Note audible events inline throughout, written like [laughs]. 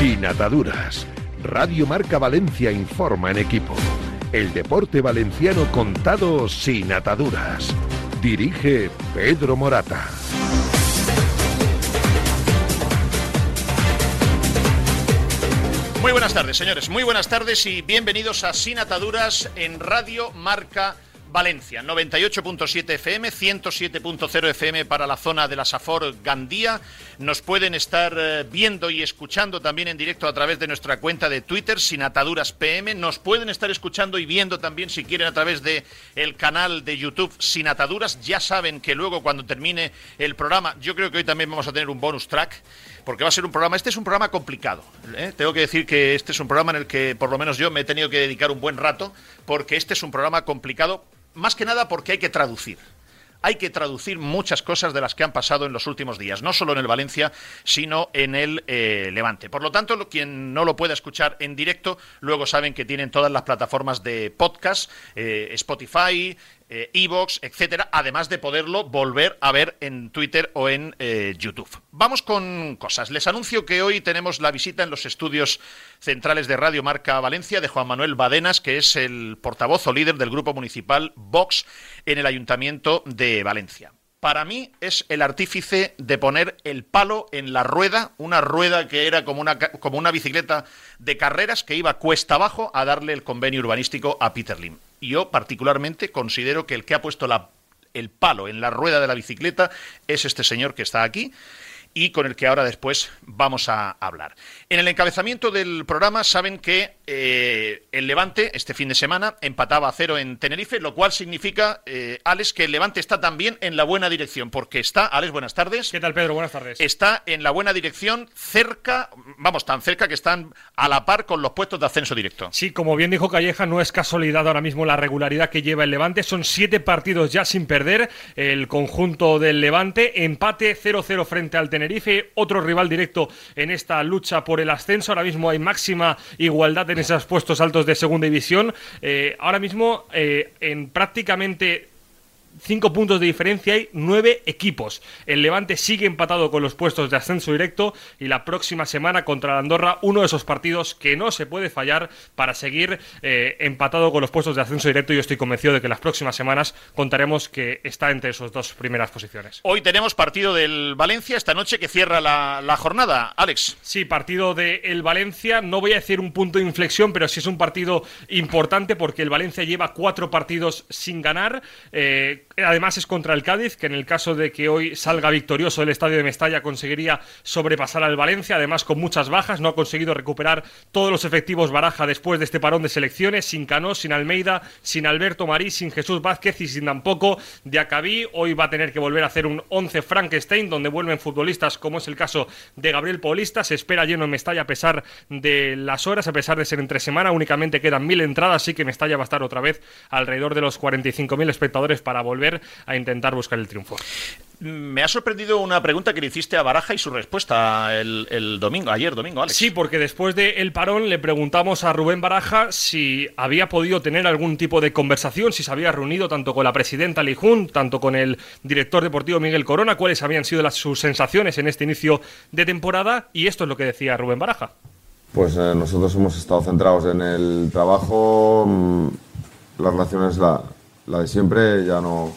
Sin ataduras. Radio Marca Valencia informa en equipo. El deporte valenciano contado sin ataduras. Dirige Pedro Morata. Muy buenas tardes, señores. Muy buenas tardes y bienvenidos a Sin Ataduras en Radio Marca Valencia. 98.7 FM, 107.0 FM para la zona de la Safor Gandía. Nos pueden estar eh, viendo y escuchando también en directo a través de nuestra cuenta de Twitter, Sin Ataduras PM. Nos pueden estar escuchando y viendo también, si quieren, a través de canal de YouTube Sin Ataduras. Ya saben que luego, cuando termine el programa, yo creo que hoy también vamos a tener un bonus track porque va a ser un programa, este es un programa complicado. ¿eh? Tengo que decir que este es un programa en el que por lo menos yo me he tenido que dedicar un buen rato, porque este es un programa complicado, más que nada porque hay que traducir hay que traducir muchas cosas de las que han pasado en los últimos días, no solo en el Valencia, sino en el eh, Levante. Por lo tanto, quien no lo pueda escuchar en directo, luego saben que tienen todas las plataformas de podcast, eh, Spotify, eh, Evox, etcétera, además de poderlo volver a ver en Twitter o en eh, YouTube. Vamos con cosas. Les anuncio que hoy tenemos la visita en los estudios centrales de Radio Marca Valencia de Juan Manuel Badenas, que es el portavoz o líder del grupo municipal Vox en el Ayuntamiento de Valencia para mí es el artífice de poner el palo en la rueda, una rueda que era como una, como una bicicleta de carreras que iba cuesta abajo a darle el convenio urbanístico a Peter Lim. Yo particularmente considero que el que ha puesto el palo en la rueda de la bicicleta es este señor que está aquí y con el que ahora después vamos a hablar. En el encabezamiento del programa saben que eh, el Levante este fin de semana empataba a cero en Tenerife, lo cual significa, eh, Alex, que el Levante está también en la buena dirección, porque está, Alex, buenas tardes. ¿Qué tal, Pedro? Buenas tardes. Está en la buena dirección, cerca, vamos, tan cerca que están a la par con los puestos de ascenso directo. Sí, como bien dijo Calleja, no es casualidad ahora mismo la regularidad que lleva el Levante. Son siete partidos ya sin perder el conjunto del Levante. Empate 0-0 frente al Tenerife, otro rival directo en esta lucha por el ascenso. Ahora mismo hay máxima igualdad en esos puestos altos de segunda división. Eh, ahora mismo eh, en prácticamente cinco puntos de diferencia hay nueve equipos. El Levante sigue empatado con los puestos de ascenso directo y la próxima semana contra la Andorra uno de esos partidos que no se puede fallar para seguir eh, empatado con los puestos de ascenso directo. Y yo estoy convencido de que las próximas semanas contaremos que está entre esas dos primeras posiciones. Hoy tenemos partido del Valencia esta noche que cierra la, jornada. Alex. Sí, partido del Valencia. No voy a decir un punto de inflexión, pero sí es un partido importante porque el Valencia lleva cuatro partidos sin ganar. Eh, Además es contra el Cádiz, que en el caso de que hoy salga victorioso el estadio de Mestalla conseguiría sobrepasar al Valencia, además con muchas bajas, no ha conseguido recuperar todos los efectivos Baraja después de este parón de selecciones, sin Cano, sin Almeida, sin Alberto Marí, sin Jesús Vázquez y sin tampoco de Acabí. Hoy va a tener que volver a hacer un 11 Frankenstein, donde vuelven futbolistas como es el caso de Gabriel Paulista. Se espera lleno en Mestalla a pesar de las horas, a pesar de ser entre semana, únicamente quedan mil entradas, así que Mestalla va a estar otra vez alrededor de los 45.000 espectadores para volver a intentar buscar el triunfo. Me ha sorprendido una pregunta que le hiciste a Baraja y su respuesta el, domingo, ayer domingo, Alex. Sí, porque después del parón le preguntamos a Rubén Baraja si había podido tener algún tipo de conversación, si se había reunido tanto con la presidenta Lijun, tanto con el director deportivo Miguel Corona, cuáles habían sido las, sus sensaciones en este inicio de temporada, y esto es lo que decía Rubén Baraja. Pues eh, nosotros hemos estado centrados en el trabajo, mm, las relaciones la, la de siempre, ya no,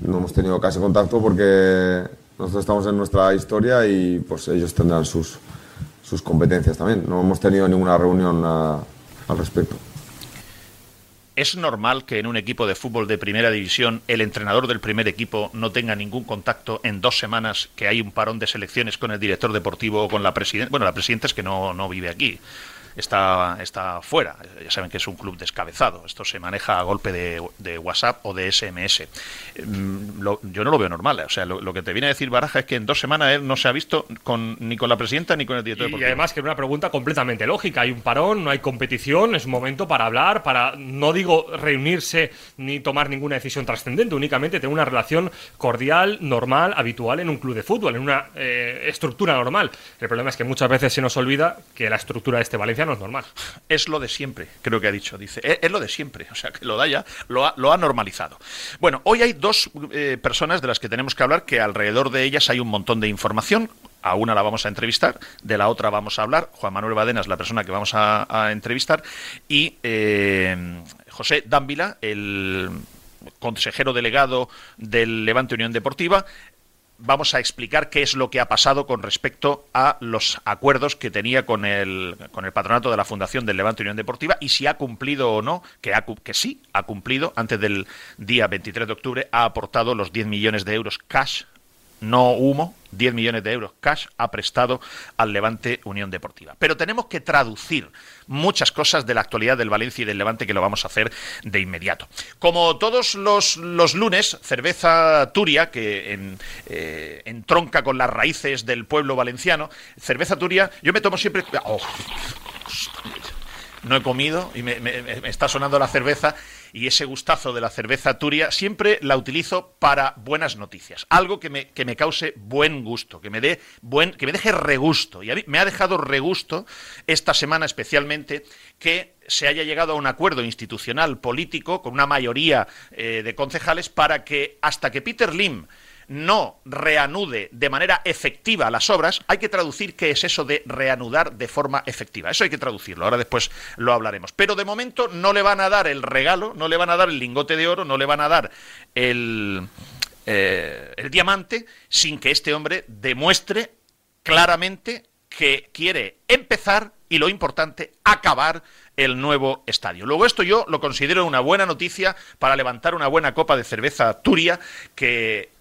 no hemos tenido casi contacto porque nosotros estamos en nuestra historia y pues ellos tendrán sus, sus competencias también. No hemos tenido ninguna reunión al respecto. ¿Es normal que en un equipo de fútbol de primera división el entrenador del primer equipo no tenga ningún contacto en dos semanas que hay un parón de selecciones con el director deportivo o con la presidenta? Bueno, la presidenta es que no, no vive aquí está, está fuera. Ya saben que es un club descabezado. Esto se maneja a golpe de, WhatsApp o de SMS. Mm, yo no lo veo normal. O sea, lo, que te viene a decir Baraja es que en dos semanas él no se ha visto con, ni con la presidenta ni con el director y, Y además que es una pregunta completamente lógica. Hay un parón, no hay competición, es un momento para hablar, para, no digo reunirse ni tomar ninguna decisión trascendente, únicamente tener una relación cordial, normal, habitual en un club de fútbol, en una eh, estructura normal. El problema es que muchas veces se nos olvida que la estructura de este Valencia es normal. Es lo de siempre, creo que ha dicho. Dice, es, lo de siempre. O sea, que lo da ya, lo ha, lo ha normalizado. Bueno, hoy hay dos eh, personas de las que tenemos que hablar que alrededor de ellas hay un montón de información a una la vamos a entrevistar, de la otra vamos a hablar. Juan Manuel Badena es la persona que vamos a, entrevistar. Y eh, José Dávila, el consejero delegado del Levante Unión Deportiva, vamos a explicar qué es lo que ha pasado con respecto a los acuerdos que tenía con el, con el patronato de la Fundación del Levante Unión Deportiva y si ha cumplido o no, que, ha, que sí ha cumplido, antes del día 23 de octubre ha aportado los 10 millones de euros cash no humo, 10 millones de euros cash ha prestado al Levante Unión Deportiva. Pero tenemos que traducir muchas cosas de la actualidad del Valencia y del Levante que lo vamos a hacer de inmediato. Como todos los, lunes, cerveza Turia, que eh, entronca con las raíces del pueblo valenciano, cerveza Turia, yo me tomo siempre... Oh, no he comido y me está sonando la cerveza y ese gustazo de la cerveza Turia siempre la utilizo para buenas noticias, algo que me, que me cause buen gusto, que me dé buen, que me deje regusto. Y a mí me ha dejado regusto esta semana especialmente que se haya llegado a un acuerdo institucional político con una mayoría eh, de concejales para que hasta que Peter Lim no reanude de manera efectiva las obras, hay que traducir qué es eso de reanudar de forma efectiva. Eso hay que traducirlo, ahora después lo hablaremos. Pero de momento no le van a dar el regalo, no le van a dar el lingote de oro, no le van a dar el, eh, el diamante sin que este hombre demuestre claramente que quiere empezar y lo importante, acabar el nuevo estadio. Luego esto yo lo considero una buena noticia para levantar una buena copa de cerveza Turia que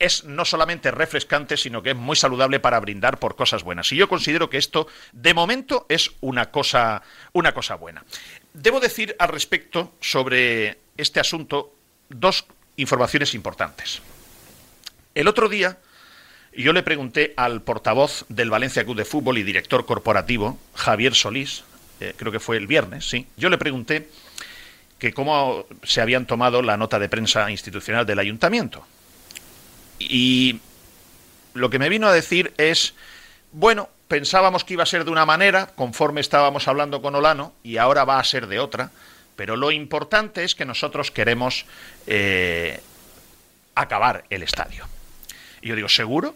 es no solamente refrescante, sino que es muy saludable para brindar por cosas buenas. Y yo considero que esto, de momento, es una cosa, una cosa buena. Debo decir al respecto sobre este asunto dos informaciones importantes. El otro día yo le pregunté al portavoz del Valencia Club de Fútbol y director corporativo, Javier Solís, eh, creo que fue el viernes, sí, yo le pregunté que cómo se habían tomado la nota de prensa institucional del ayuntamiento. Y lo que me vino a decir es, bueno, pensábamos que iba a ser de una manera, conforme estábamos hablando con Olano, y ahora va a ser de otra, pero lo importante es que nosotros queremos eh, acabar el estadio. Y yo digo, ¿seguro?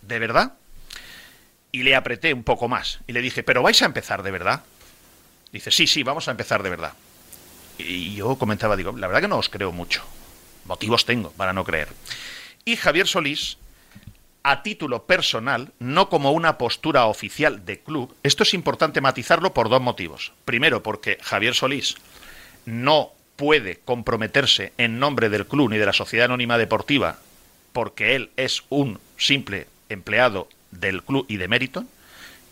¿De verdad? Y le apreté un poco más y le dije, ¿pero vais a empezar de verdad? Dice, sí, sí, vamos a empezar de verdad. Y yo comentaba, digo, la verdad que no os creo mucho. Motivos tengo para no creer y Javier Solís a título personal, no como una postura oficial de club. Esto es importante matizarlo por dos motivos. Primero, porque Javier Solís no puede comprometerse en nombre del club ni de la Sociedad Anónima Deportiva porque él es un simple empleado del club y de mérito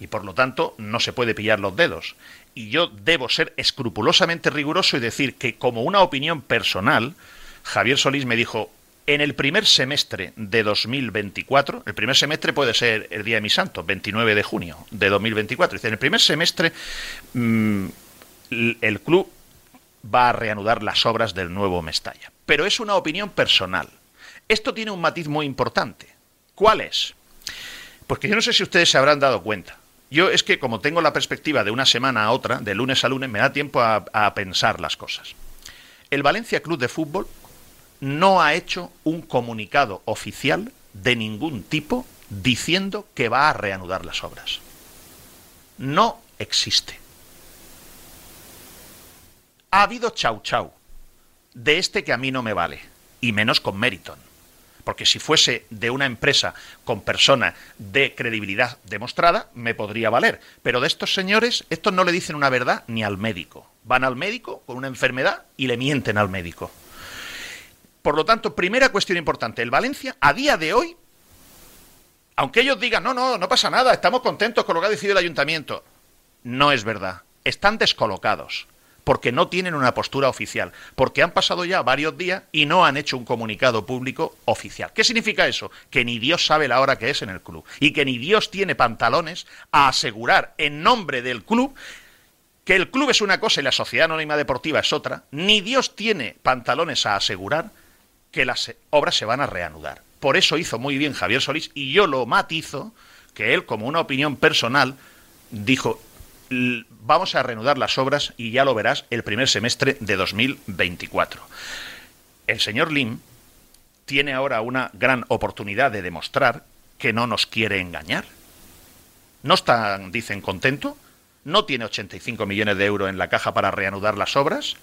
y por lo tanto no se puede pillar los dedos. Y yo debo ser escrupulosamente riguroso y decir que como una opinión personal, Javier Solís me dijo, en el primer semestre de 2024, el primer semestre puede ser el día de mi santo, 29 de junio de 2024, dice, en el primer semestre mm, el club va a reanudar las obras del nuevo Mestalla. Pero es una opinión personal. Esto tiene un matiz muy importante. ¿Cuál es? Porque yo no sé si ustedes se habrán dado cuenta. Yo es que como tengo la perspectiva de una semana a otra, de lunes a lunes, me da tiempo a pensar las cosas. El Valencia Club de Fútbol no ha hecho un comunicado oficial de ningún tipo diciendo que va a reanudar las obras. No existe. Ha habido chau chau de este que a mí no me vale, y menos con Meriton. Porque si fuese de una empresa con persona de credibilidad demostrada, me podría valer. Pero de estos señores, estos no le dicen una verdad ni al médico. Van al médico con una enfermedad y le mienten al médico. Por lo tanto, primera cuestión importante, el Valencia a día de hoy, aunque ellos digan, no, no, no pasa nada, estamos contentos con lo que ha decidido el ayuntamiento, no es verdad, están descolocados, porque no tienen una postura oficial, porque han pasado ya varios días y no han hecho un comunicado público oficial. ¿Qué significa eso? Que ni Dios sabe la hora que es en el club y que ni Dios tiene pantalones a asegurar en nombre del club que el club es una cosa y la sociedad anónima deportiva es otra, ni Dios tiene pantalones a asegurar que las obras se van a reanudar. Por eso hizo muy bien Javier Solís y yo lo matizo, que él como una opinión personal dijo, vamos a reanudar las obras y ya lo verás el primer semestre de 2024. El señor Lim tiene ahora una gran oportunidad de demostrar que no nos quiere engañar. No están, dicen, contento. No tiene 85 millones de euros en la caja para reanudar las obras.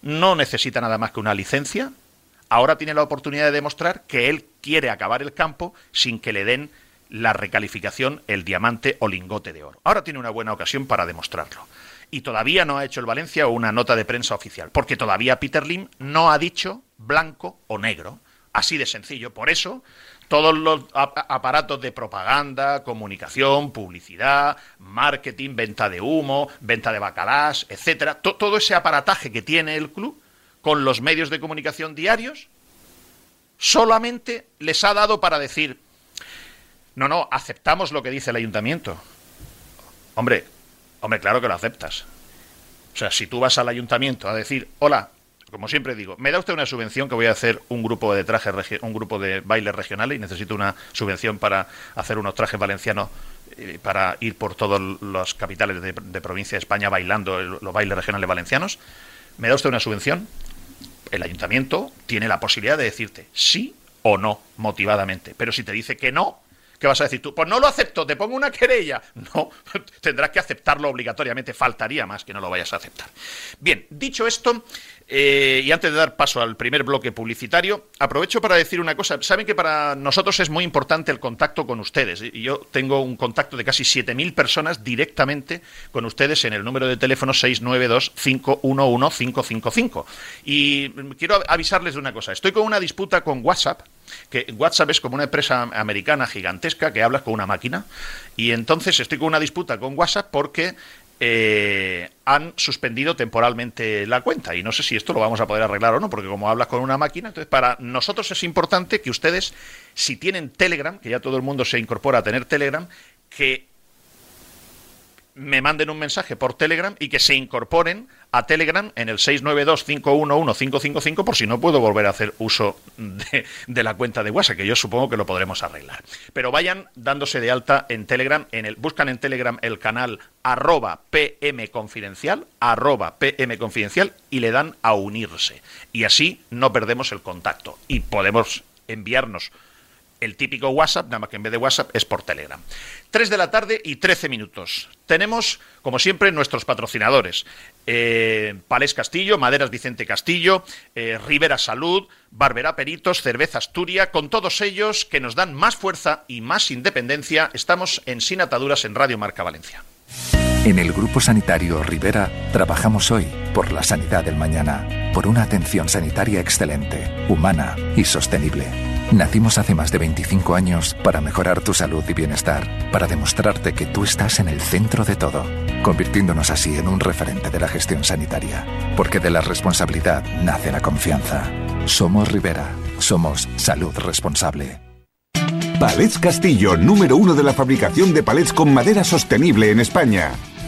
No necesita nada más que una licencia. Ahora tiene la oportunidad de demostrar que él quiere acabar el campo sin que le den la recalificación, el diamante o lingote de oro. Ahora tiene una buena ocasión para demostrarlo. Y todavía no ha hecho el Valencia una nota de prensa oficial, porque todavía Peter Lim no ha dicho blanco o negro. Así de sencillo. Por eso, todos los aparatos de propaganda, comunicación, publicidad, marketing, venta de humo, venta de bacalás, etcétera, todo ese aparataje que tiene el club con los medios de comunicación diarios, solamente les ha dado para decir, no, no, aceptamos lo que dice el ayuntamiento. Hombre, hombre, claro que lo aceptas. O sea, si tú vas al ayuntamiento a decir, hola, como siempre digo, me da usted una subvención que voy a hacer un grupo de trajes, un grupo de bailes regionales y necesito una subvención para hacer unos trajes valencianos eh, para ir por todas las capitales de, provincia de España bailando los bailes regionales valencianos. ¿Me da usted una subvención? El ayuntamiento tiene la posibilidad de decirte sí o no, motivadamente. Pero si te dice que no, ¿Qué vas a decir tú? Pues no lo acepto, te pongo una querella. [laughs] No, tendrás que aceptarlo obligatoriamente. Faltaría más que no lo vayas a aceptar. Bien, dicho esto, eh, y antes de dar paso al primer bloque publicitario, aprovecho para decir una cosa. Saben que para nosotros es muy importante el contacto con ustedes. Yo tengo un contacto de casi 7.000 personas directamente con ustedes en el número de teléfono 692-511-555. Y quiero avisarles de una cosa. Estoy con una disputa con WhatsApp que WhatsApp es como una empresa americana gigantesca que hablas con una máquina y entonces estoy con una disputa con WhatsApp porque eh, han suspendido temporalmente la cuenta. Y no sé si esto lo vamos a poder arreglar o no, porque como hablas con una máquina, entonces para nosotros es importante que ustedes, si tienen Telegram, que ya todo el mundo se incorpora a tener Telegram, que me manden un mensaje por Telegram y que se incorporen a Telegram en el 692-511-555 por si no puedo volver a hacer uso de, la cuenta de WhatsApp, que yo supongo que lo podremos arreglar. Pero vayan dándose de alta en Telegram, en el, buscan en Telegram el canal arroba pmconfidencial, arroba pmconfidencial y le dan a unirse. Y así no perdemos el contacto y podemos enviarnos el típico WhatsApp, nada más que en vez de WhatsApp es por Telegram. 3 de la tarde y 13 minutos. Tenemos, como siempre, nuestros patrocinadores. Eh, Palés Castillo, Maderas Vicente Castillo, eh, Rivera Salud, Barbera Peritos, Cerveza Asturia, con todos ellos que nos dan más fuerza y más independencia, estamos en Sin Ataduras en Radio Marca Valencia. En el Grupo Sanitario Rivera trabajamos hoy por la sanidad del mañana, por una atención sanitaria excelente, humana y sostenible. Nacimos hace más de 25 años para mejorar tu salud y bienestar, para demostrarte que tú estás en el centro de todo, convirtiéndonos así en un referente de la gestión sanitaria. Porque de la responsabilidad nace la confianza. Somos Rivera, somos salud responsable. Palets Castillo, número uno de la fabricación de palets con madera sostenible en España.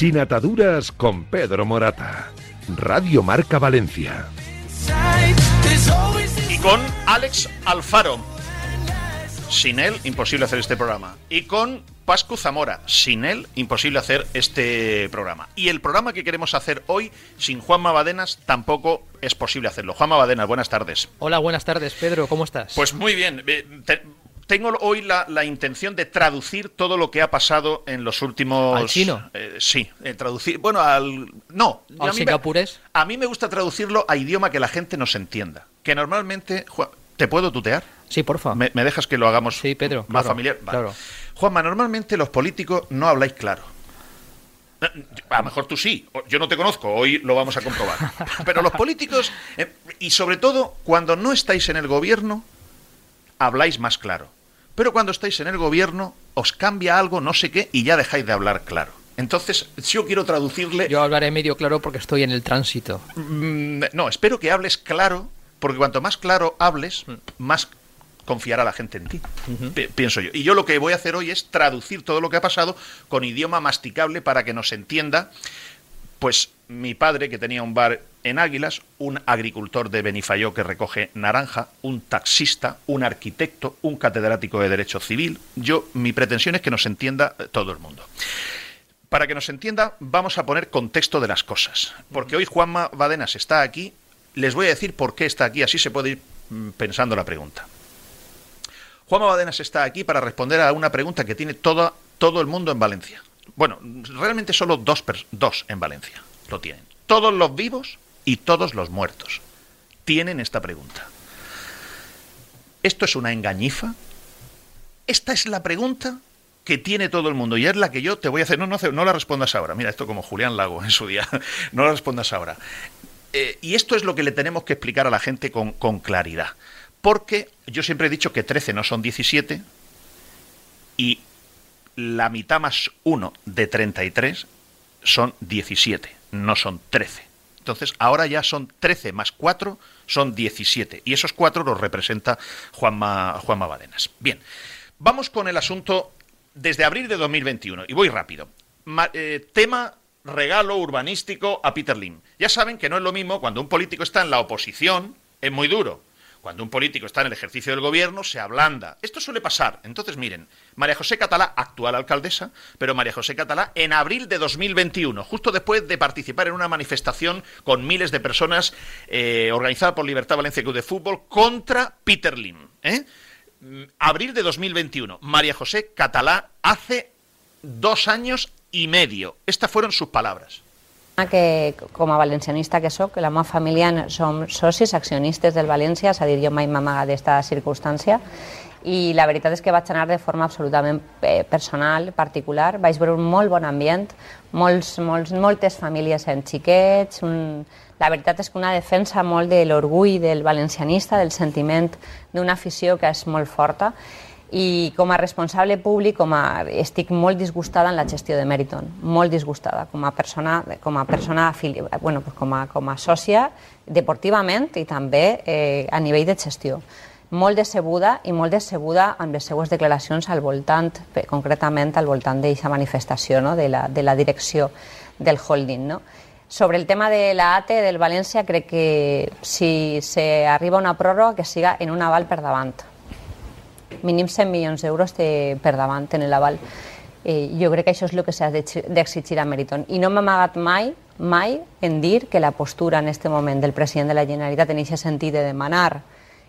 Sin ataduras con Pedro Morata. Radio Marca Valencia. Y con Alex Alfaro. Sin él, imposible hacer este programa. Y con Pascu Zamora. Sin él, imposible hacer este programa. Y el programa que queremos hacer hoy, sin Juan Mabadenas, tampoco es posible hacerlo. Juan Mabadenas, buenas tardes. Hola, buenas tardes, Pedro, ¿cómo estás? Pues muy bien. Eh, tengo hoy la, intención de traducir todo lo que ha pasado en los últimos. ¿Al chino? Eh, sí, eh, traducir. Bueno, al. No. ¿Al singapurés? a mí me gusta traducirlo a idioma que la gente nos entienda. Que normalmente. ¿Te puedo tutear? Sí, porfa. ¿Me, me dejas que lo hagamos sí, Pedro, más familiar? Claro. Juanma, normalmente los políticos no habláis claro. A lo mejor tú sí, yo no te conozco, hoy lo vamos a comprobar. [laughs] Pero los políticos, eh, y sobre todo cuando no estáis en el gobierno, habláis más claro. Pero cuando estáis en el gobierno, os cambia algo, no sé qué, y ya dejáis de hablar claro. Entonces, yo quiero traducirle... Yo hablaré medio claro porque estoy en el tránsito. Mm, no, espero que hables claro, porque cuanto más claro hables, más confiará la gente en ti, pienso yo. Y yo lo que voy a hacer hoy es traducir todo lo que ha pasado con idioma masticable para que nos entienda, pues mi padre que tenía un bar en Águilas, un agricultor de Benifayó que recoge naranja, un taxista, un arquitecto, un catedrático de Derecho Civil. Yo, mi pretensión es que nos entienda eh, todo el mundo. Para que nos entienda, vamos a poner contexto de las cosas. Porque hoy Juanma Badenas está aquí. Les voy a decir por qué está aquí, así se puede ir mm, pensando la pregunta. Juanma Badenas está aquí para responder a una pregunta que tiene todo, todo el mundo en Valencia. Bueno, realmente solo dos, dos en Valencia lo tienen. Todos los vivos y todos los muertos tienen esta pregunta. ¿Esto es una engañifa? Esta es la pregunta que tiene todo el mundo y es la que yo te voy a hacer. No, no, no la respondas ahora. Mira, esto como Julián Lago en su día. [laughs] no la respondas ahora. Eh, y esto es lo que le tenemos que explicar a la gente con, con claridad. Porque yo siempre he dicho que 13 no son 17 y la mitad más 1 de 33 son 17, no son 13. Entonces, ahora ya son 13 más 4, son 17. Y esos 4 los representa Juanma, Juanma Badenas. Bien, vamos con el asunto desde abril de 2021. Y voy rápido. Eh, tema regalo urbanístico a Peter Lim. Ya saben que no es lo mismo cuando un político está en la oposición, es muy duro. Cuando un político está en el ejercicio del gobierno, se ablanda. Esto suele pasar. Entonces, miren, María José Catalá, actual alcaldesa, pero María José Catalá, en abril de 2021, justo después de participar en una manifestación con miles de personas eh, organizada por Libertad Valencia Club de Fútbol contra Peter Lim. ¿eh? Mm, abril de 2021, María José Catalá hace dos años y medio. Estas fueron sus palabras. Que com a valencianista que sóc, la meva família som socis, accionistes del València, és a dir, jo mai m'amaga d'esta circumstància, i la veritat és que vaig anar de forma absolutament eh, personal, particular, vaig veure un molt bon ambient, molts, molts, moltes famílies en xiquets, un... la veritat és que una defensa molt de l'orgull del valencianista, del sentiment d'una afició que és molt forta, i com a responsable públic com a, estic molt disgustada en la gestió de Meriton, molt disgustada com a persona, com a, persona bueno, pues com a, com a sòcia deportivament i també eh, a nivell de gestió. Molt decebuda i molt decebuda amb les seues declaracions al voltant, concretament al voltant d'aquesta manifestació no? de, la, de la direcció del holding. No? Sobre el tema de la del València, crec que si se arriba a una pròrroga que siga en un aval per davant mínim 100 milions d'euros de, per davant en l'aval. Eh, jo crec que això és el que s'ha d'exigir a Meriton. I no m'ha amagat mai, mai, en dir que la postura en aquest moment del president de la Generalitat en aquest sentit de demanar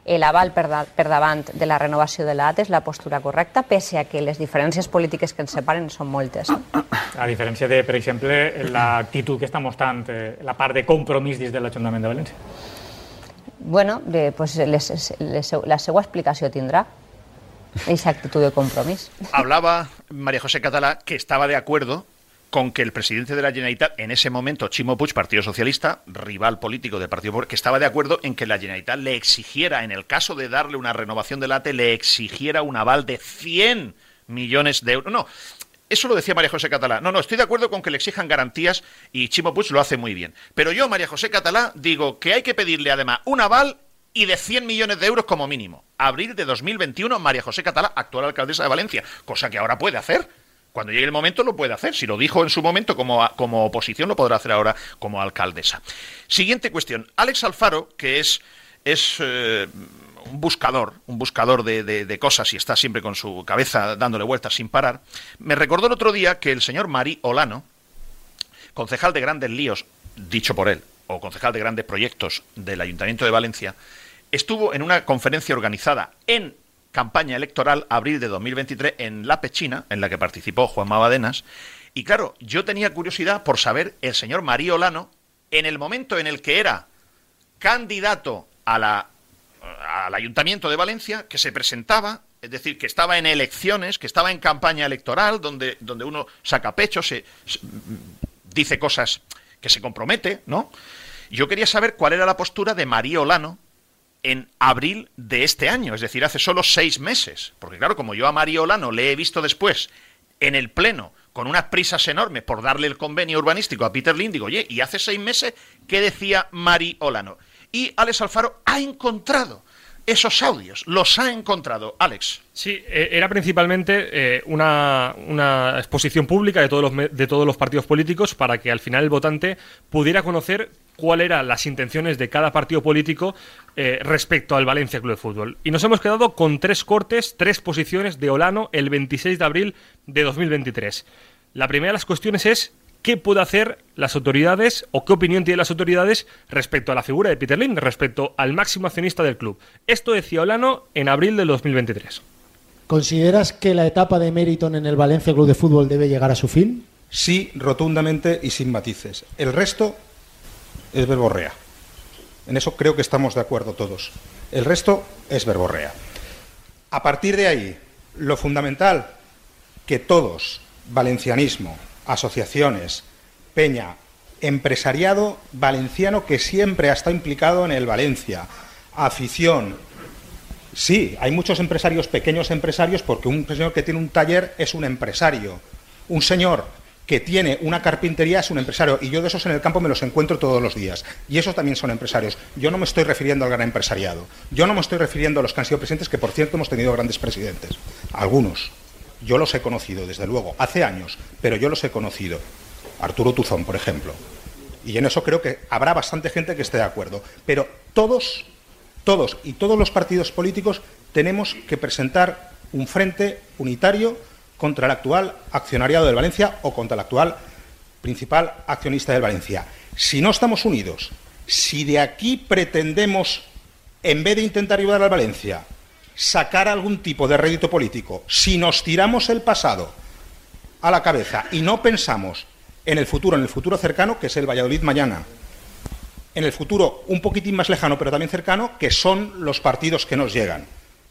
l'aval per, da, per davant de la renovació de l'AT és la postura correcta, pese a que les diferències polítiques que ens separen són moltes. A diferència de, per exemple, l'actitud que està mostrant eh, la part de compromís des de l'Ajuntament de València. Bueno, de, pues les, les, la seva explicació tindrà. Esa actitud de compromiso. Hablaba María José Catalá que estaba de acuerdo con que el presidente de la Generalitat, en ese momento, Chimo Puig, Partido Socialista, rival político del Partido Popular, que estaba de acuerdo en que la Generalitat le exigiera, en el caso de darle una renovación del ATE, le exigiera un aval de 100 millones de euros. No, eso lo decía María José Catalá. No, no, estoy de acuerdo con que le exijan garantías y Chimo Puig lo hace muy bien. Pero yo, María José Catalá, digo que hay que pedirle además un aval y de 100 millones de euros como mínimo. Abril de 2021, María José Catalá, actual alcaldesa de Valencia, cosa que ahora puede hacer. Cuando llegue el momento lo puede hacer. Si lo dijo en su momento como, como oposición, lo podrá hacer ahora como alcaldesa. Siguiente cuestión. Alex Alfaro, que es, es eh, un buscador, un buscador de, de, cosas y está siempre con su cabeza dándole vueltas sin parar, me recordó el otro día que el señor Mari Olano, concejal de grandes líos, dicho por él, o concejal de grandes proyectos del Ayuntamiento de Valencia, estuvo en una conferencia organizada en campaña electoral abril de 2023 en La Pechina, en la que participó Juan Mabadenas. Y claro, yo tenía curiosidad por saber el señor María Olano, en el momento en el que era candidato a la, al Ayuntamiento de Valencia, que se presentaba es decir, que estaba en elecciones, que estaba en campaña electoral, donde, donde uno saca pecho, se, dice cosas que se compromete, ¿no? Yo quería saber cuál era la postura de María Olano en abril de este año, es decir, hace solo seis meses. Porque claro, como yo a María Olano le he visto después en el Pleno con unas prisas enormes por darle el convenio urbanístico a Peter Lind, digo, oye, ¿y hace seis meses qué decía María Olano? Y Alex Alfaro ha encontrado esos audios, los ha encontrado. Alex. Sí, eh, era principalmente eh, una, una, exposición pública de todos, los, de todos los partidos políticos para que al final el votante pudiera conocer cuáles eran las intenciones de cada partido político eh, respecto al Valencia Club de Fútbol. Y nos hemos quedado con tres cortes, tres posiciones de Olano el 26 de abril de 2023. La primera de las cuestiones es qué puede hacer las autoridades o qué opinión tienen las autoridades respecto a la figura de Peter Lim, respecto al máximo accionista del club. Esto decía Olano en abril del 2023. ¿Consideras que la etapa de Meriton en el Valencia Club de Fútbol debe llegar a su fin? Sí, rotundamente y sin matices. El resto es verborrea. En eso creo que estamos de acuerdo todos. El resto es verborrea. A partir de ahí, lo fundamental, que todos, valencianismo, asociaciones, peña, empresariado valenciano que siempre ha estado implicado en el Valencia, afición. Sí, hay muchos empresarios, pequeños empresarios, porque un señor que tiene un taller es un empresario. Un señor que tiene una carpintería es un empresario y yo de esos en el campo me los encuentro todos los días y esos también son empresarios. Yo no me estoy refiriendo al gran empresariado, yo no me estoy refiriendo a los que han sido presidentes, que por cierto hemos tenido grandes presidentes, algunos. Yo los he conocido, desde luego, hace años, pero yo los he conocido. Arturo Tuzón, por ejemplo. Y en eso creo que habrá bastante gente que esté de acuerdo. Pero todos, todos y todos los partidos políticos tenemos que presentar un frente unitario contra el actual accionariado del Valencia o contra el actual principal accionista del Valencia. Si no estamos unidos, si de aquí pretendemos, en vez de intentar ayudar al Valencia, sacar algún tipo de rédito político, si nos tiramos el pasado a la cabeza y no pensamos en el futuro, en el futuro cercano, que es el Valladolid mañana, en el futuro un poquitín más lejano, pero también cercano, que son los partidos que nos llegan.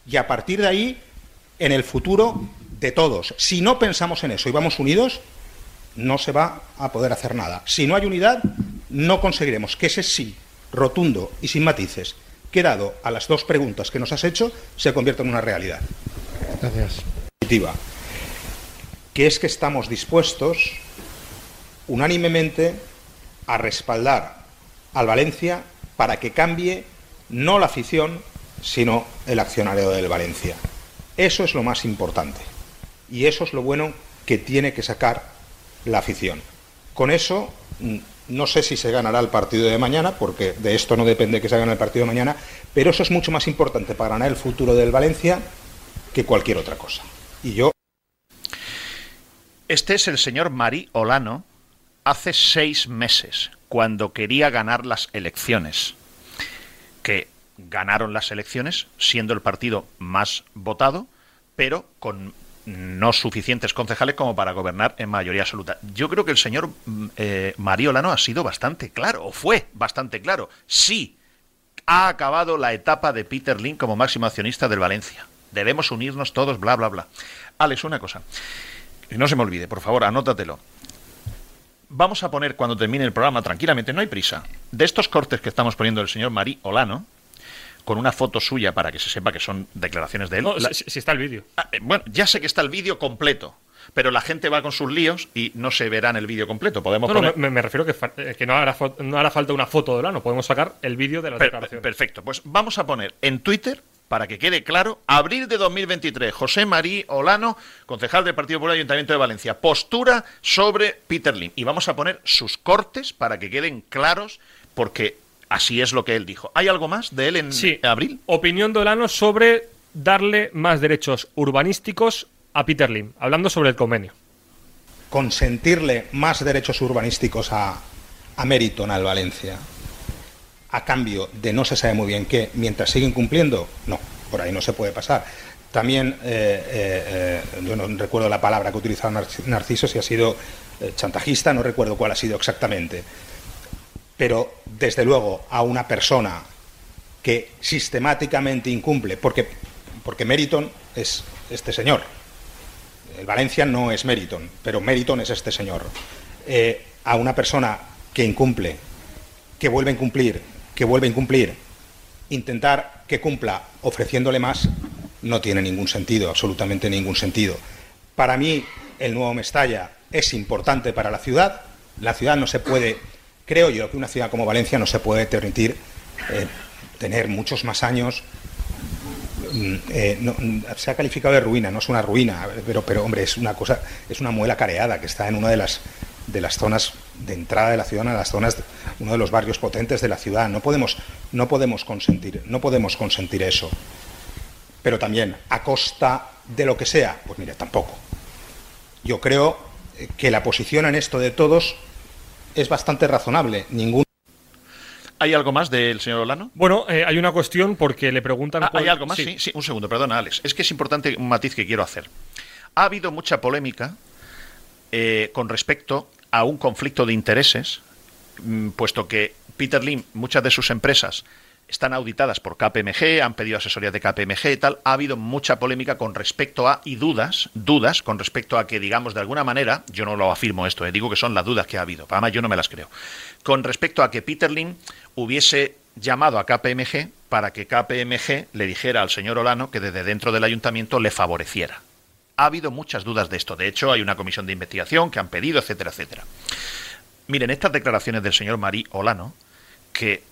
Y a partir de ahí, en el futuro de todos. Si no pensamos en eso y vamos unidos, no se va a poder hacer nada. Si no hay unidad, no conseguiremos que ese sí, rotundo y sin matices, que dado a las dos preguntas que nos has hecho, se convierta en una realidad. Gracias. Que es que estamos dispuestos unánimemente a respaldar al Valencia para que cambie no la afición, sino el accionario del Valencia. Eso es lo más importante. Y eso es lo bueno que tiene que sacar la afición. Con eso, mm, no sé si se ganará el partido de mañana, porque de esto no depende que se gane el partido de mañana, pero eso es mucho más importante para ganar el futuro del Valencia que cualquier otra cosa. Y yo. Este es el señor Mari Olano hace seis meses, cuando quería ganar las elecciones. Que ganaron las elecciones siendo el partido más votado, pero con no suficientes concejales como para gobernar en mayoría absoluta. Yo creo que el señor mm, eh, Mariolano ha sido bastante claro, o fue bastante claro. Sí, ha acabado la etapa de Peter Lynn como máximo accionista del Valencia. Debemos unirnos todos, bla, bla, bla. Alex, una cosa. No se me olvide, por favor, anótatelo. Vamos a poner cuando termine el programa tranquilamente, no hay prisa. De estos cortes que estamos poniendo el señor Mari Olano, con una foto suya para que se sepa que son declaraciones de él. No, si, está el vídeo. Ah, eh, bueno, ya sé que está el vídeo completo. Pero la gente va con sus líos y no se verá en el vídeo completo. Podemos no, me, refiero que, eh, que no, hará no hará falta una foto de no Podemos sacar el vídeo de la declaración. Perfecto. Pues vamos a poner en Twitter para que quede claro, abril de 2023, José Marí Olano, concejal del Partido Popular Ayuntamiento de Valencia, postura sobre Peter Lim. Y vamos a poner sus cortes para que queden claros, porque Así es lo que él dijo. ¿Hay algo más de él en sí. abril? Opinión de Olano sobre darle más derechos urbanísticos a Peter Lim, hablando sobre el convenio. Consentirle más derechos urbanísticos a, a Meriton al Valencia, a cambio de no se sabe muy bien qué, mientras siguen cumpliendo, no, por ahí no se puede pasar. También, eh, eh, eh, yo no recuerdo la palabra que ha utilizado Narciso, si ha sido chantajista, no recuerdo cuál ha sido exactamente pero desde luego a una persona que sistemáticamente incumple, porque porque Meriton es este señor. El Valencia no es Meriton, pero Meriton es este señor. Eh, a una persona que incumple, que vuelve a incumplir, que vuelve a incumplir, intentar que cumpla ofreciéndole más, no tiene ningún sentido, absolutamente ningún sentido. Para mí, el nuevo Mestalla es importante para la ciudad. La ciudad no se puede, creo yo, que una ciudad como Valencia no se puede permitir eh, tener muchos más años. Mm, eh, mm, se ha calificado de ruina, no es una ruina, pero, hombre, es una cosa, es una muela careada que está en una de las de las zonas de entrada de la ciudad, en las zonas, uno de los barrios potentes de la ciudad. No podemos, no podemos consentir, no podemos consentir eso. Pero también a costa de lo que sea, pues mire, tampoco. Yo creo que la posición en esto de todos es bastante razonable. Ningún ¿Hay algo más del señor Olano? Bueno, eh, hay una cuestión porque le preguntan... Ah, ¿Hay algo más? Sí. sí, un segundo, perdona, Alex. Es que es importante un matiz que quiero hacer. Ha habido mucha polémica eh, con respecto a un conflicto de intereses, mm, puesto que Peter Lim, muchas de sus empresas están auditadas por KPMG, han pedido asesoría de KPMG y tal. Ha habido mucha polémica con respecto a, y dudas, dudas con respecto a que, digamos, de alguna manera, yo no lo afirmo esto, eh, digo que son las dudas que ha habido, además yo no me las creo, con respecto a que Peter Lim hubiese llamado a KPMG para que KPMG le dijera al señor Olano que desde dentro del ayuntamiento le favoreciera. Ha habido muchas dudas de esto. De hecho, hay una comisión de investigación que han pedido, etcétera, etcétera. Miren, estas declaraciones del señor Marí Olano, que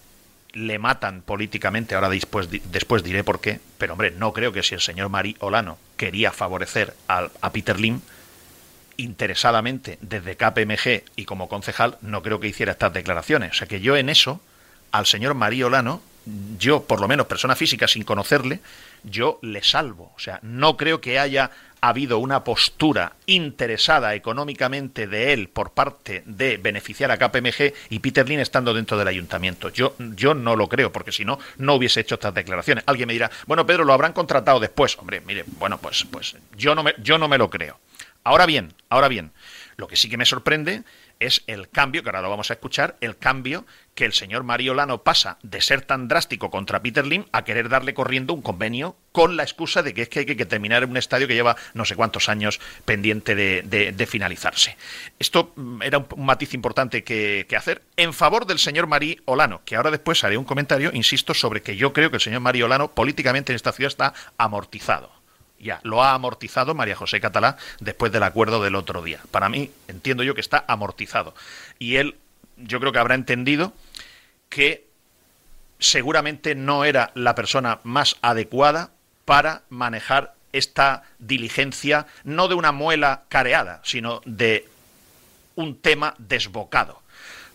le matan políticamente, ahora después, después diré por qué, pero hombre, no creo que si el señor Marí Olano quería favorecer a, a Peter Lim interesadamente desde KPMG y como concejal, no creo que hiciera estas declaraciones. O sea que yo en eso, al señor Marí Olano, yo, por lo menos persona física sin conocerle, yo le salvo. O sea, no creo que haya ha habido una postura interesada económicamente de él por parte de beneficiar a KPMG y Peter Lin estando dentro del ayuntamiento. Yo, yo no lo creo, porque si no, no hubiese hecho estas declaraciones. Alguien me dirá, bueno, Pedro, lo habrán contratado después. Hombre, mire, bueno, pues, pues yo, no me, yo no me lo creo. Ahora bien, ahora bien, lo que sí que me sorprende es el cambio, que ahora lo vamos a escuchar, el cambio que el señor Mariolano pasa de ser tan drástico contra Peter Lim a querer darle corriendo un convenio con la excusa de que es que hay que terminar en un estadio que lleva no sé cuántos años pendiente de, finalizarse. Esto mm, era un, matiz importante que, hacer en favor del señor Mari Olano, que ahora después haré un comentario, insisto, sobre que yo creo que el señor Mari Olano políticamente en esta ciudad está amortizado ya lo ha amortizado María José Catalá después del acuerdo del otro día. Para mí, entiendo yo que está amortizado. Y él, yo creo que habrá entendido que seguramente no era la persona más adecuada para manejar esta diligencia, no de una muela careada, sino de un tema desbocado.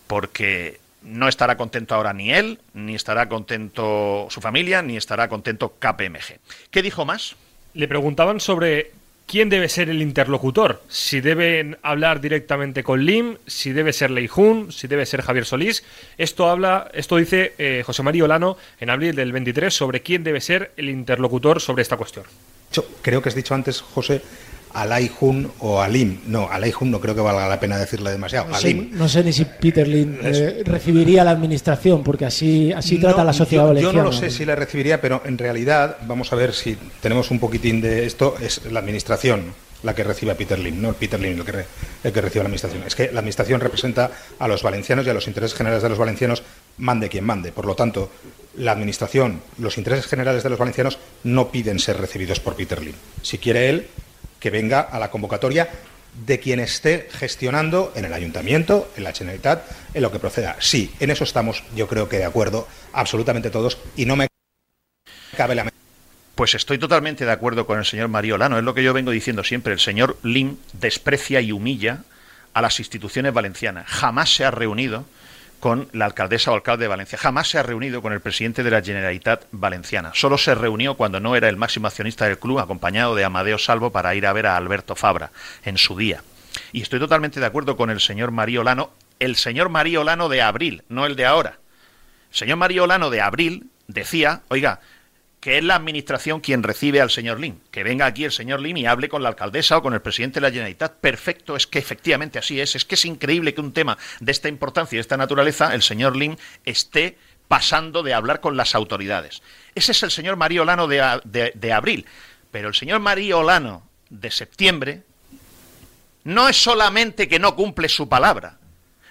Porque no estará contento ahora ni él, ni estará contento su familia, ni estará contento KPMG. ¿Qué dijo más? Le preguntaban sobre quién debe ser el interlocutor, si deben hablar directamente con Lim, si debe ser Leijun, si debe ser Javier Solís. Esto habla, esto dice eh, José María Olano en abril del 23 sobre quién debe ser el interlocutor sobre esta cuestión. Creo que has dicho antes, José, Alai Hun o Alim. No, Alai Hun no creo que valga la pena decirle demasiado. No sé, no sé ni si Peter Lin eh, recibiría la administración, porque así, así trata la sociedad yo, Yo no lo sé si la recibiría, pero en realidad, vamos a ver si tenemos un poquitín de esto, es la administración la que recibe a Peter Lim, no Peter Lim el que, el que recibe la administración. Es que la administración representa a los valencianos y a los intereses generales de los valencianos, mande quien mande. Por lo tanto, la administración, los intereses generales de los valencianos no piden ser recibidos por Peter Lim. Si quiere él, que venga a la convocatoria de quien esté gestionando en el ayuntamiento, en la Generalitat, en lo que proceda. Sí, en eso estamos, yo creo que de acuerdo, absolutamente todos, y no me cabe la pues estoy totalmente de acuerdo con el señor Mariolano. Es lo que yo vengo diciendo siempre. El señor Lim desprecia y humilla a las instituciones valencianas. Jamás se ha reunido con la alcaldesa o alcalde de Valencia. Jamás se ha reunido con el presidente de la Generalitat Valenciana. Solo se reunió cuando no era el máximo accionista del club, acompañado de Amadeo Salvo, para ir a ver a Alberto Fabra en su día. Y estoy totalmente de acuerdo con el señor Mariolano, el señor Mariolano de abril, no el de ahora. El señor Mariolano de abril decía, oiga, que es la administración quien recibe al señor Lim. Que venga aquí el señor Lim y hable con la alcaldesa o con el presidente de la Generalitat. Perfecto, es que efectivamente así es. Es que es increíble que un tema de esta importancia y de esta naturaleza, el señor Lim esté pasando de hablar con las autoridades. Ese es el señor María Olano de, de abril. Pero el señor María Olano de septiembre no es solamente que no cumple su palabra,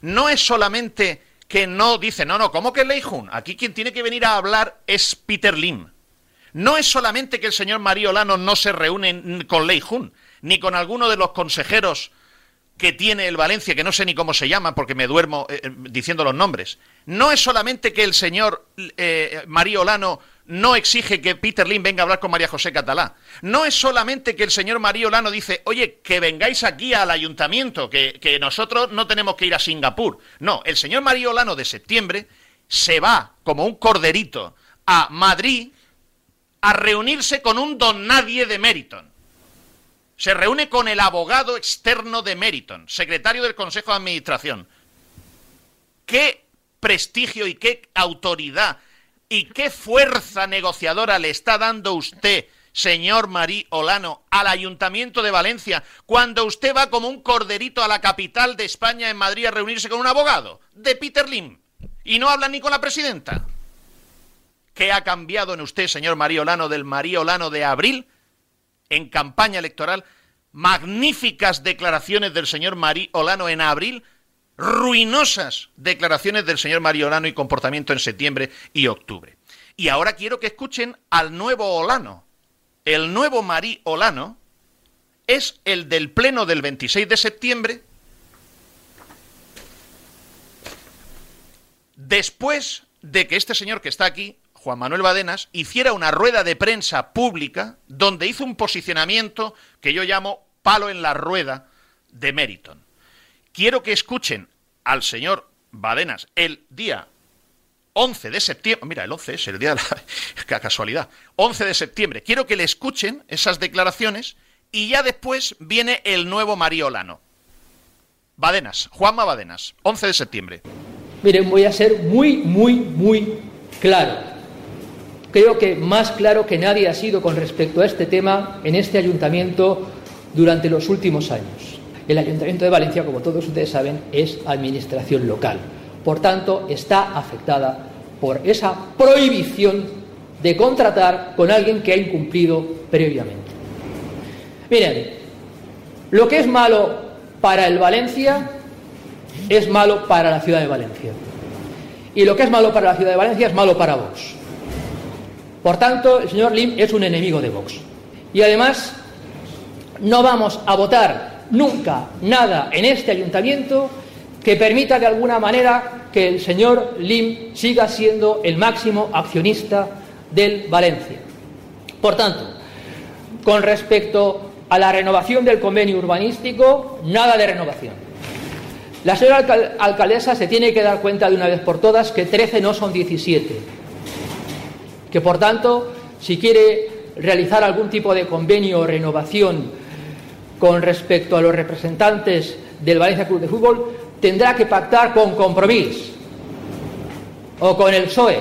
no es solamente que no dice, no, no, ¿cómo que Leijun? Aquí quien tiene que venir a hablar es Peter Lim. No es solamente que el señor María Olano no se reúne con Leijun, ni con alguno de los consejeros que tiene el Valencia, que no sé ni cómo se llama porque me duermo eh, eh, diciendo los nombres. No es solamente que el señor eh, María Olano no exige que Peter Lim venga a hablar con María José Catalá. No es solamente que el señor María Olano dice, oye, que vengáis aquí al ayuntamiento, que, que nosotros no tenemos que ir a Singapur. No, el señor María Olano de septiembre se va como un corderito a Madrid a reunirse con un don nadie de Meriton. Se reúne con el abogado externo de Meriton, secretario del Consejo de Administración. ¿Qué prestigio y qué autoridad y qué fuerza negociadora le está dando usted, señor Marí Olano, al Ayuntamiento de Valencia, cuando usted va como un corderito a la capital de España, en Madrid, a reunirse con un abogado, de Peter Lim, y no habla ni con la presidenta? ¿Qué ha cambiado en usted, señor Marí Olano, del Marí Olano de abril, en campaña electoral? Magníficas declaraciones del señor Marí Olano en abril ruinosas declaraciones del señor Mariolano y comportamiento en septiembre y octubre. Y ahora quiero que escuchen al nuevo Olano. El nuevo Marí Olano es el del pleno del 26 de septiembre, después de que este señor que está aquí, Juan Manuel Badenas, hiciera una rueda de prensa pública donde hizo un posicionamiento que yo llamo palo en la rueda de Meriton quiero que escuchen al señor Badenas el día 11 de septiembre, mira, el 11 es el día de la [laughs] casualidad, 11 de septiembre, quiero que le escuchen esas declaraciones y ya después viene el nuevo Mariolano. Badenas, Juanma Badenas, 11 de septiembre. Miren, voy a ser muy, muy, muy claro. Creo que más claro que nadie ha sido con respecto a este tema en este ayuntamiento durante los últimos años. El Ayuntamiento de Valencia, como todos ustedes saben, es administración local. Por tanto, está afectada por esa prohibición de contratar con alguien que ha incumplido previamente. Miren, lo que es malo para el Valencia es malo para la ciudad de Valencia. Y lo que es malo para la ciudad de Valencia es malo para Vox. Por tanto, el señor Lim es un enemigo de Vox. Y además, no vamos a votar nunca nada en este ayuntamiento que permita de alguna manera que el señor Lim siga siendo el máximo accionista del Valencia. Por tanto, con respecto a la renovación del convenio urbanístico, nada de renovación. La señora alcaldesa se tiene que dar cuenta de una vez por todas que 13 no son 17. Que por tanto, si quiere realizar algún tipo de convenio o renovación con respecto a los representantes del Valencia Club de Fútbol tendrá que pactar con Compromís o con el PSOE.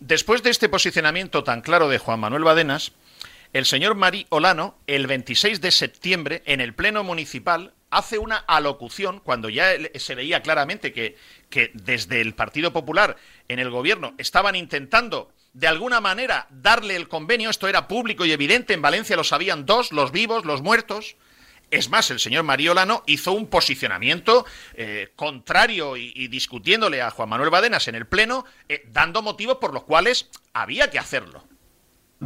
Después de este posicionamiento tan claro de Juan Manuel Badenas, el señor Marí Olano, el 26 de septiembre, en el Pleno Municipal, hace una alocución cuando ya se veía claramente que, que desde el Partido Popular en el gobierno estaban intentando de alguna manera darle el convenio, esto era público y evidente, en Valencia lo sabían dos, los vivos, los muertos. Es más, el señor Mariolano hizo un posicionamiento eh, contrario y, discutiéndole a Juan Manuel Badenas en el Pleno, eh, dando motivos por los cuales había que hacerlo.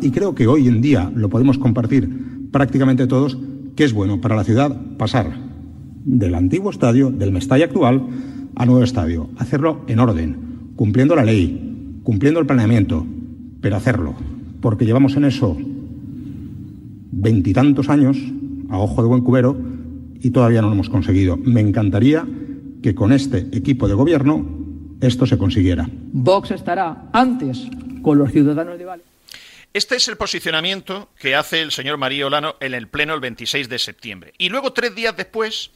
Y creo que hoy en día lo podemos compartir prácticamente todos, que es bueno para la ciudad pasar del antiguo estadio, del Mestalla actual, a nuevo estadio. Hacerlo en orden, cumpliendo la ley, cumpliendo el planeamiento, pero hacerlo, porque llevamos en eso veintitantos años, a ojo de buen cubero, y todavía no lo hemos conseguido. Me encantaría que con este equipo de gobierno esto se consiguiera. Vox estará antes con los ciudadanos de Vale. Este es el posicionamiento que hace el señor María Olano en el Pleno el 26 de septiembre. Y luego, tres días después,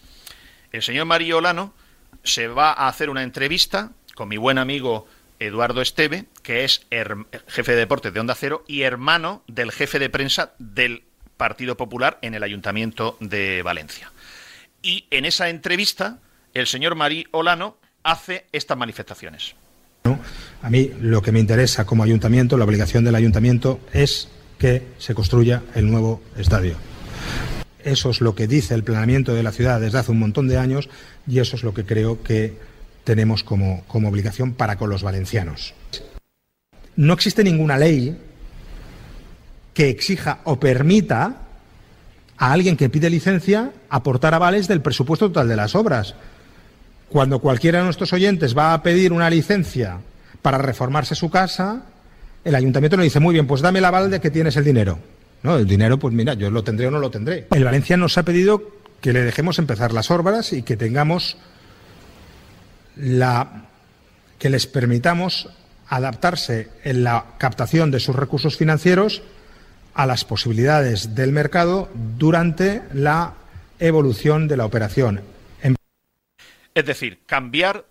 el señor María Olano se va a hacer una entrevista con mi buen amigo Eduardo Esteve, que es jefe de deportes de Onda Cero y hermano del jefe de prensa del Partido Popular en el Ayuntamiento de Valencia. Y en esa entrevista, el señor Marí Olano hace estas manifestaciones. A mí lo que me interesa como ayuntamiento, la obligación del ayuntamiento es que se construya el nuevo estadio. Eso es lo que dice el planeamiento de la ciudad desde hace un montón de años y eso es lo que creo que tenemos como, como obligación para con los valencianos. No existe ninguna ley que exija o permita a alguien que pide licencia aportar avales del presupuesto total de las obras. Cuando cualquiera de nuestros oyentes va a pedir una licencia para reformarse su casa, el ayuntamiento le dice, muy bien, pues dame el aval de que tienes el dinero. No, el dinero, pues mira, yo lo tendré o no lo tendré. El Valencia nos ha pedido que le dejemos empezar las obras y que tengamos la que les permitamos adaptarse en la captación de sus recursos financieros a las posibilidades del mercado durante la evolución de la operación. Es decir, cambiar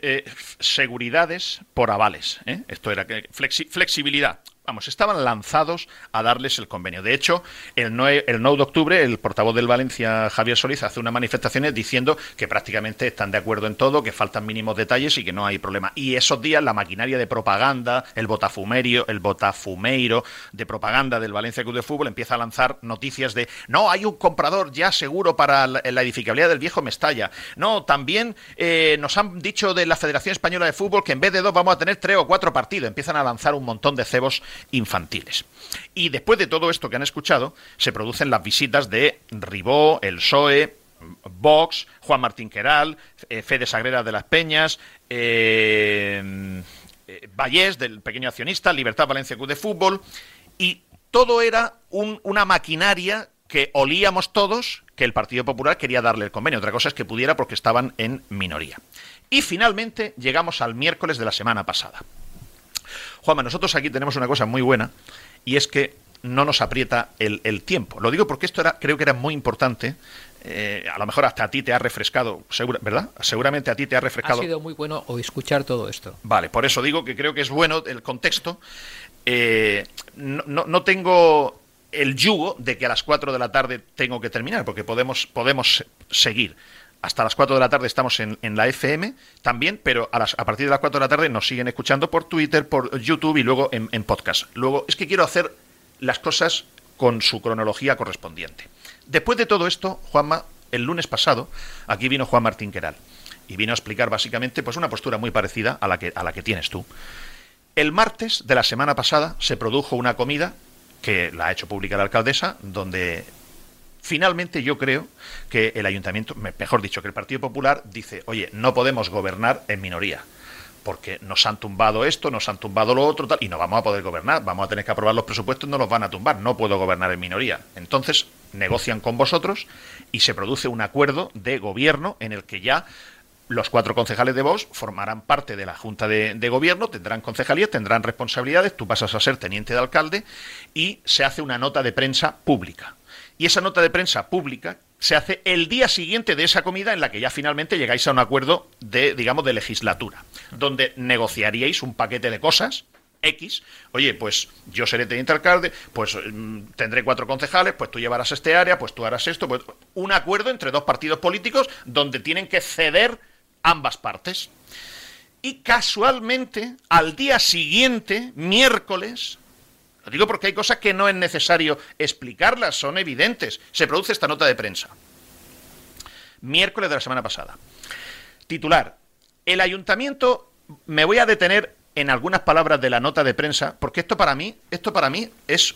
eh, seguridades por avales. ¿eh? Esto era flexibilidad vamos, estaban lanzados a darles el convenio. De hecho, el 9, el 9 de octubre, el portavoz del Valencia, Javier Solís, hace unas manifestaciones diciendo que prácticamente están de acuerdo en todo, que faltan mínimos detalles y que no hay problema. Y esos días la maquinaria de propaganda, el botafumerio, el botafumeiro de propaganda del Valencia Club de Fútbol empieza a lanzar noticias de no, hay un comprador ya seguro para la, edificabilidad del viejo Mestalla. No, también eh, nos han dicho de la Federación Española de Fútbol que en vez de dos vamos a tener tres o cuatro partidos. Empiezan a lanzar un montón de cebos infantiles. Y después de todo esto que han escuchado, se producen las visitas de Ribó, el PSOE, Vox, Juan Martín Queral, eh, Fede Sagrera de las Peñas, eh, eh, Vallés, del pequeño accionista, Libertad Valencia Club de Fútbol, y todo era una maquinaria que olíamos todos que el Partido Popular quería darle el convenio. Otra cosa es que pudiera porque estaban en minoría. Y finalmente llegamos al miércoles de la semana pasada. Juanma, nosotros aquí tenemos una cosa muy buena y es que no nos aprieta el, tiempo. Lo digo porque esto era, creo que era muy importante. Eh, a lo mejor hasta a ti te ha refrescado, ¿verdad? Seguramente a ti te ha refrescado. Ha sido muy bueno escuchar todo esto. Vale, por eso digo que creo que es bueno el contexto. Eh, no, no, tengo el yugo de que a las 4 de la tarde tengo que terminar, porque podemos, podemos seguir hasta las 4 de la tarde estamos en, la FM también, pero a, las, a, partir de las 4 de la tarde nos siguen escuchando por Twitter, por YouTube y luego en, en podcast. Luego, es que quiero hacer las cosas con su cronología correspondiente. Después de todo esto, Juanma, el lunes pasado, aquí vino Juan Martín Queral y vino a explicar básicamente pues una postura muy parecida a la que, a la que tienes tú. El martes de la semana pasada se produjo una comida que la ha hecho pública la alcaldesa, donde Finalmente, yo creo que el ayuntamiento, mejor dicho, que el Partido Popular dice, oye, no podemos gobernar en minoría porque nos han tumbado esto, nos han tumbado lo otro, tal, y no vamos a poder gobernar, vamos a tener que aprobar los presupuestos, no los van a tumbar, no puedo gobernar en minoría. Entonces, negocian con vosotros y se produce un acuerdo de gobierno en el que ya los cuatro concejales de Vox formarán parte de la Junta de, Gobierno, tendrán concejalías, tendrán responsabilidades, tú pasas a ser teniente de alcalde y se hace una nota de prensa pública y esa nota de prensa pública se hace el día siguiente de esa comida en la que ya finalmente llegáis a un acuerdo de, digamos, de legislatura, donde negociaríais un paquete de cosas X, oye, pues yo seré teniente alcalde, pues mm, tendré cuatro concejales, pues tú llevarás este área, pues tú harás esto, pues un acuerdo entre dos partidos políticos donde tienen que ceder ambas partes. Y casualmente, al día siguiente, miércoles, lo digo porque hay cosas que no es necesario explicarlas, son evidentes. Se produce esta nota de prensa. Miércoles de la semana pasada. Titular. El ayuntamiento, me voy a detener en algunas palabras de la nota de prensa, porque esto para mí, esto para mí es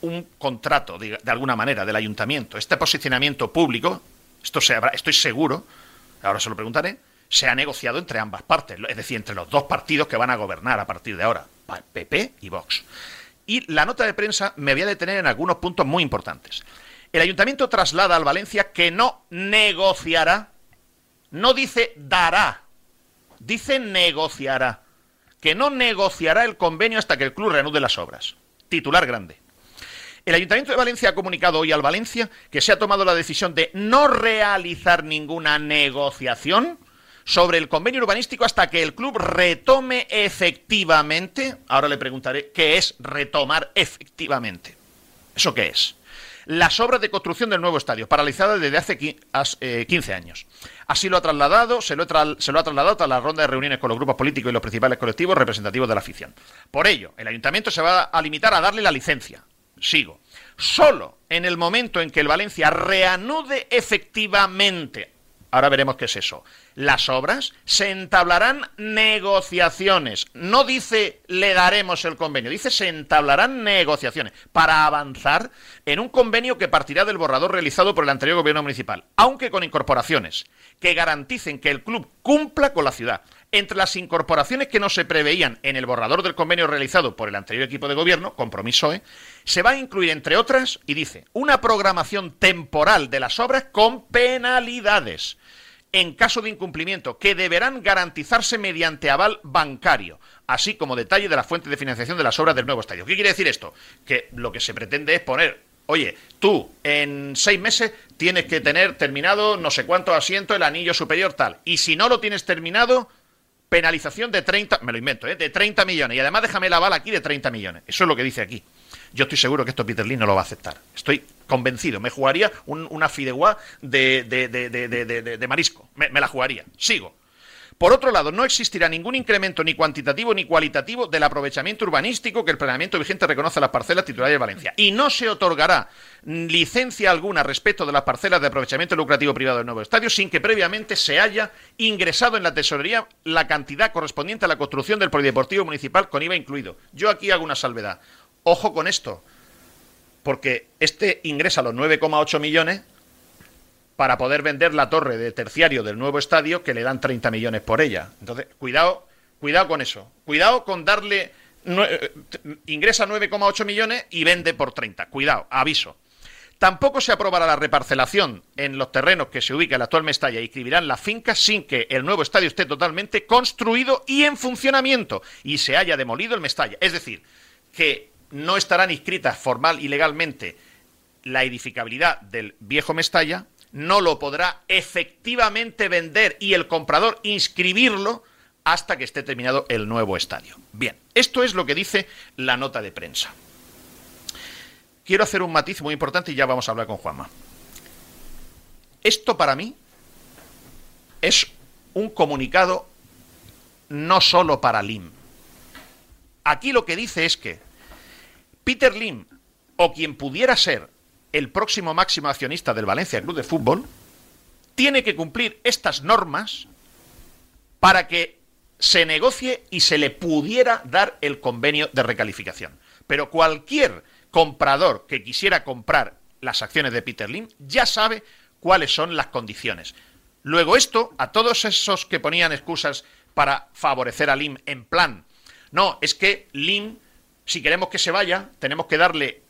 un contrato, de, alguna manera, del ayuntamiento. Este posicionamiento público, esto se habrá, estoy seguro, ahora se lo preguntaré, se ha negociado entre ambas partes, es decir, entre los dos partidos que van a gobernar a partir de ahora, PP y Vox. Y la nota de prensa me voy a detener en algunos puntos muy importantes. El ayuntamiento traslada al Valencia que no negociará, no dice dará, dice negociará, que no negociará el convenio hasta que el club reanude las obras. Titular grande. El Ayuntamiento de Valencia ha comunicado hoy al Valencia que se ha tomado la decisión de no realizar ninguna negociación sobre el convenio urbanístico hasta que el club retome efectivamente, ahora le preguntaré qué es retomar efectivamente. ¿Eso qué es? las obras de construcción del nuevo estadio, paralizadas desde hace 15 años. Así lo ha trasladado, se lo, se lo ha trasladado tras la ronda de reuniones con los grupos políticos y los principales colectivos representativos de la afición. Por ello, el ayuntamiento se va a limitar a darle la licencia. Sigo. Solo en el momento en que el Valencia reanude efectivamente ahora veremos qué es eso. Las obras se entablarán negociaciones. No dice le daremos el convenio, dice se entablarán negociaciones para avanzar en un convenio que partirá del borrador realizado por el anterior gobierno municipal, aunque con incorporaciones que garanticen que el club cumpla con la ciudad. Entre las incorporaciones que no se preveían en el borrador del convenio realizado por el anterior equipo de gobierno, compromiso, ¿eh? se va a incluir, entre otras, y dice, una programación temporal de las obras con penalidades en caso de incumplimiento, que deberán garantizarse mediante aval bancario, así como detalle de la fuente de financiación de las obras del nuevo estadio. ¿Qué quiere decir esto? Que lo que se pretende es poner, oye, tú en seis meses tienes que tener terminado no sé cuánto asiento, el anillo superior tal, y si no lo tienes terminado, penalización de 30, me lo invento, ¿eh? de 30 millones, y además déjame la bala aquí de 30 millones. Eso es lo que dice aquí. Yo estoy seguro que esto Peter Lee no lo va a aceptar. Estoy convencido. Me jugaría una fideuá de, de, marisco. Me, la jugaría. Sigo. Por otro lado, no existirá ningún incremento ni cuantitativo ni cualitativo del aprovechamiento urbanístico que el planeamiento vigente reconoce a las parcelas titulares de Valencia. Y no se otorgará licencia alguna respecto de las parcelas de aprovechamiento lucrativo privado del nuevo estadio sin que previamente se haya ingresado en la tesorería la cantidad correspondiente a la construcción del polideportivo municipal con IVA incluido. Yo aquí hago una salvedad. Ojo con esto, porque este ingresa los 9,8 millones para poder vender la torre de terciario del nuevo estadio que le dan 30 millones por ella. Entonces, cuidado, cuidado con eso. Cuidado con darle eh, ingresa 9,8 millones y vende por 30. Cuidado, aviso. Tampoco se aprobará la reparcelación en los terrenos que se ubica en la actual Mestalla y escribirán las fincas sin que el nuevo estadio esté totalmente construido y en funcionamiento y se haya demolido el Mestalla. Es decir, que no estarán inscritas formal y legalmente la edificabilidad del viejo Mestalla, no lo podrá efectivamente vender y el comprador inscribirlo hasta que esté terminado el nuevo estadio. Bien, esto es lo que dice la nota de prensa. Quiero hacer un matiz muy importante y ya vamos a hablar con Juanma. Esto para mí es un comunicado no solo para LIM. Aquí lo que dice es que Peter Lim, o quien pudiera ser el próximo máximo accionista del Valencia Club de Fútbol, tiene que cumplir estas normas para que se negocie y se le pudiera dar el convenio de recalificación. Pero cualquier comprador que quisiera comprar las acciones de Peter Lim ya sabe cuáles son las condiciones. Luego esto, a todos esos que ponían excusas para favorecer a Lim en plan, no, es que Lim si queremos que se vaya, tenemos que darle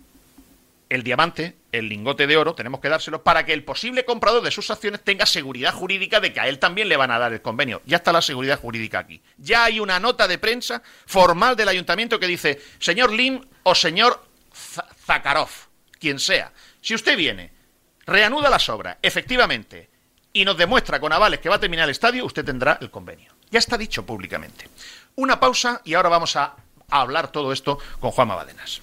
el diamante, el lingote de oro, tenemos que dárselo para que el posible comprador de sus acciones tenga seguridad jurídica de que a él también le van a dar el convenio. Ya está la seguridad jurídica aquí. Ya hay una nota de prensa formal del ayuntamiento que dice, señor Lim o señor Zakharov, quien sea, si usted viene, reanuda las obras, efectivamente, y nos demuestra con avales que va a terminar el estadio, usted tendrá el convenio. Ya está dicho públicamente. Una pausa y ahora vamos a hablar todo esto con Juanma Badenas.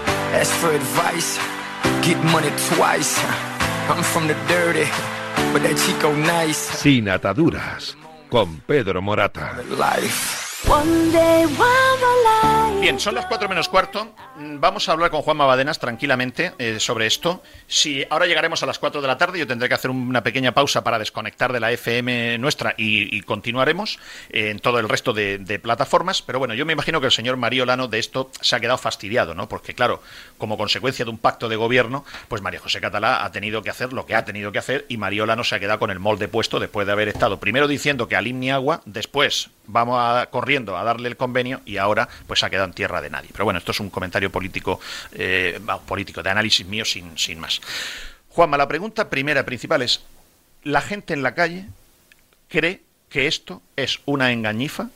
Get money twice. I'm from the dirty, but that chico nice. Sin ataduras, con Pedro Morata. Life. Bien, son las 4 menos cuarto. Mm, Vamos a hablar con Juanma Badenas tranquilamente eh, sobre esto. Si ahora llegaremos a las 4 de la tarde, yo tendré que hacer una pequeña pausa para desconectar de la FM nuestra y, continuaremos eh, en todo el resto de, de plataformas. Pero bueno, yo me imagino que el señor Mario Lano de esto se ha quedado fastidiado, ¿no? Porque claro, como consecuencia de un pacto de gobierno, pues María José Catalá ha tenido que hacer lo que ha tenido que hacer y Mario Lano se ha quedado con el molde puesto después de haber estado primero diciendo que Alim ni agua, después vamos a, corriendo a darle el convenio y ahora pues ha quedado en tierra de nadie. Pero bueno, esto es un comentario político, eh, político, de análisis mío sin, sin más. Juanma, la pregunta primera, principal es, ¿la gente en la calle cree que esto es una engañifa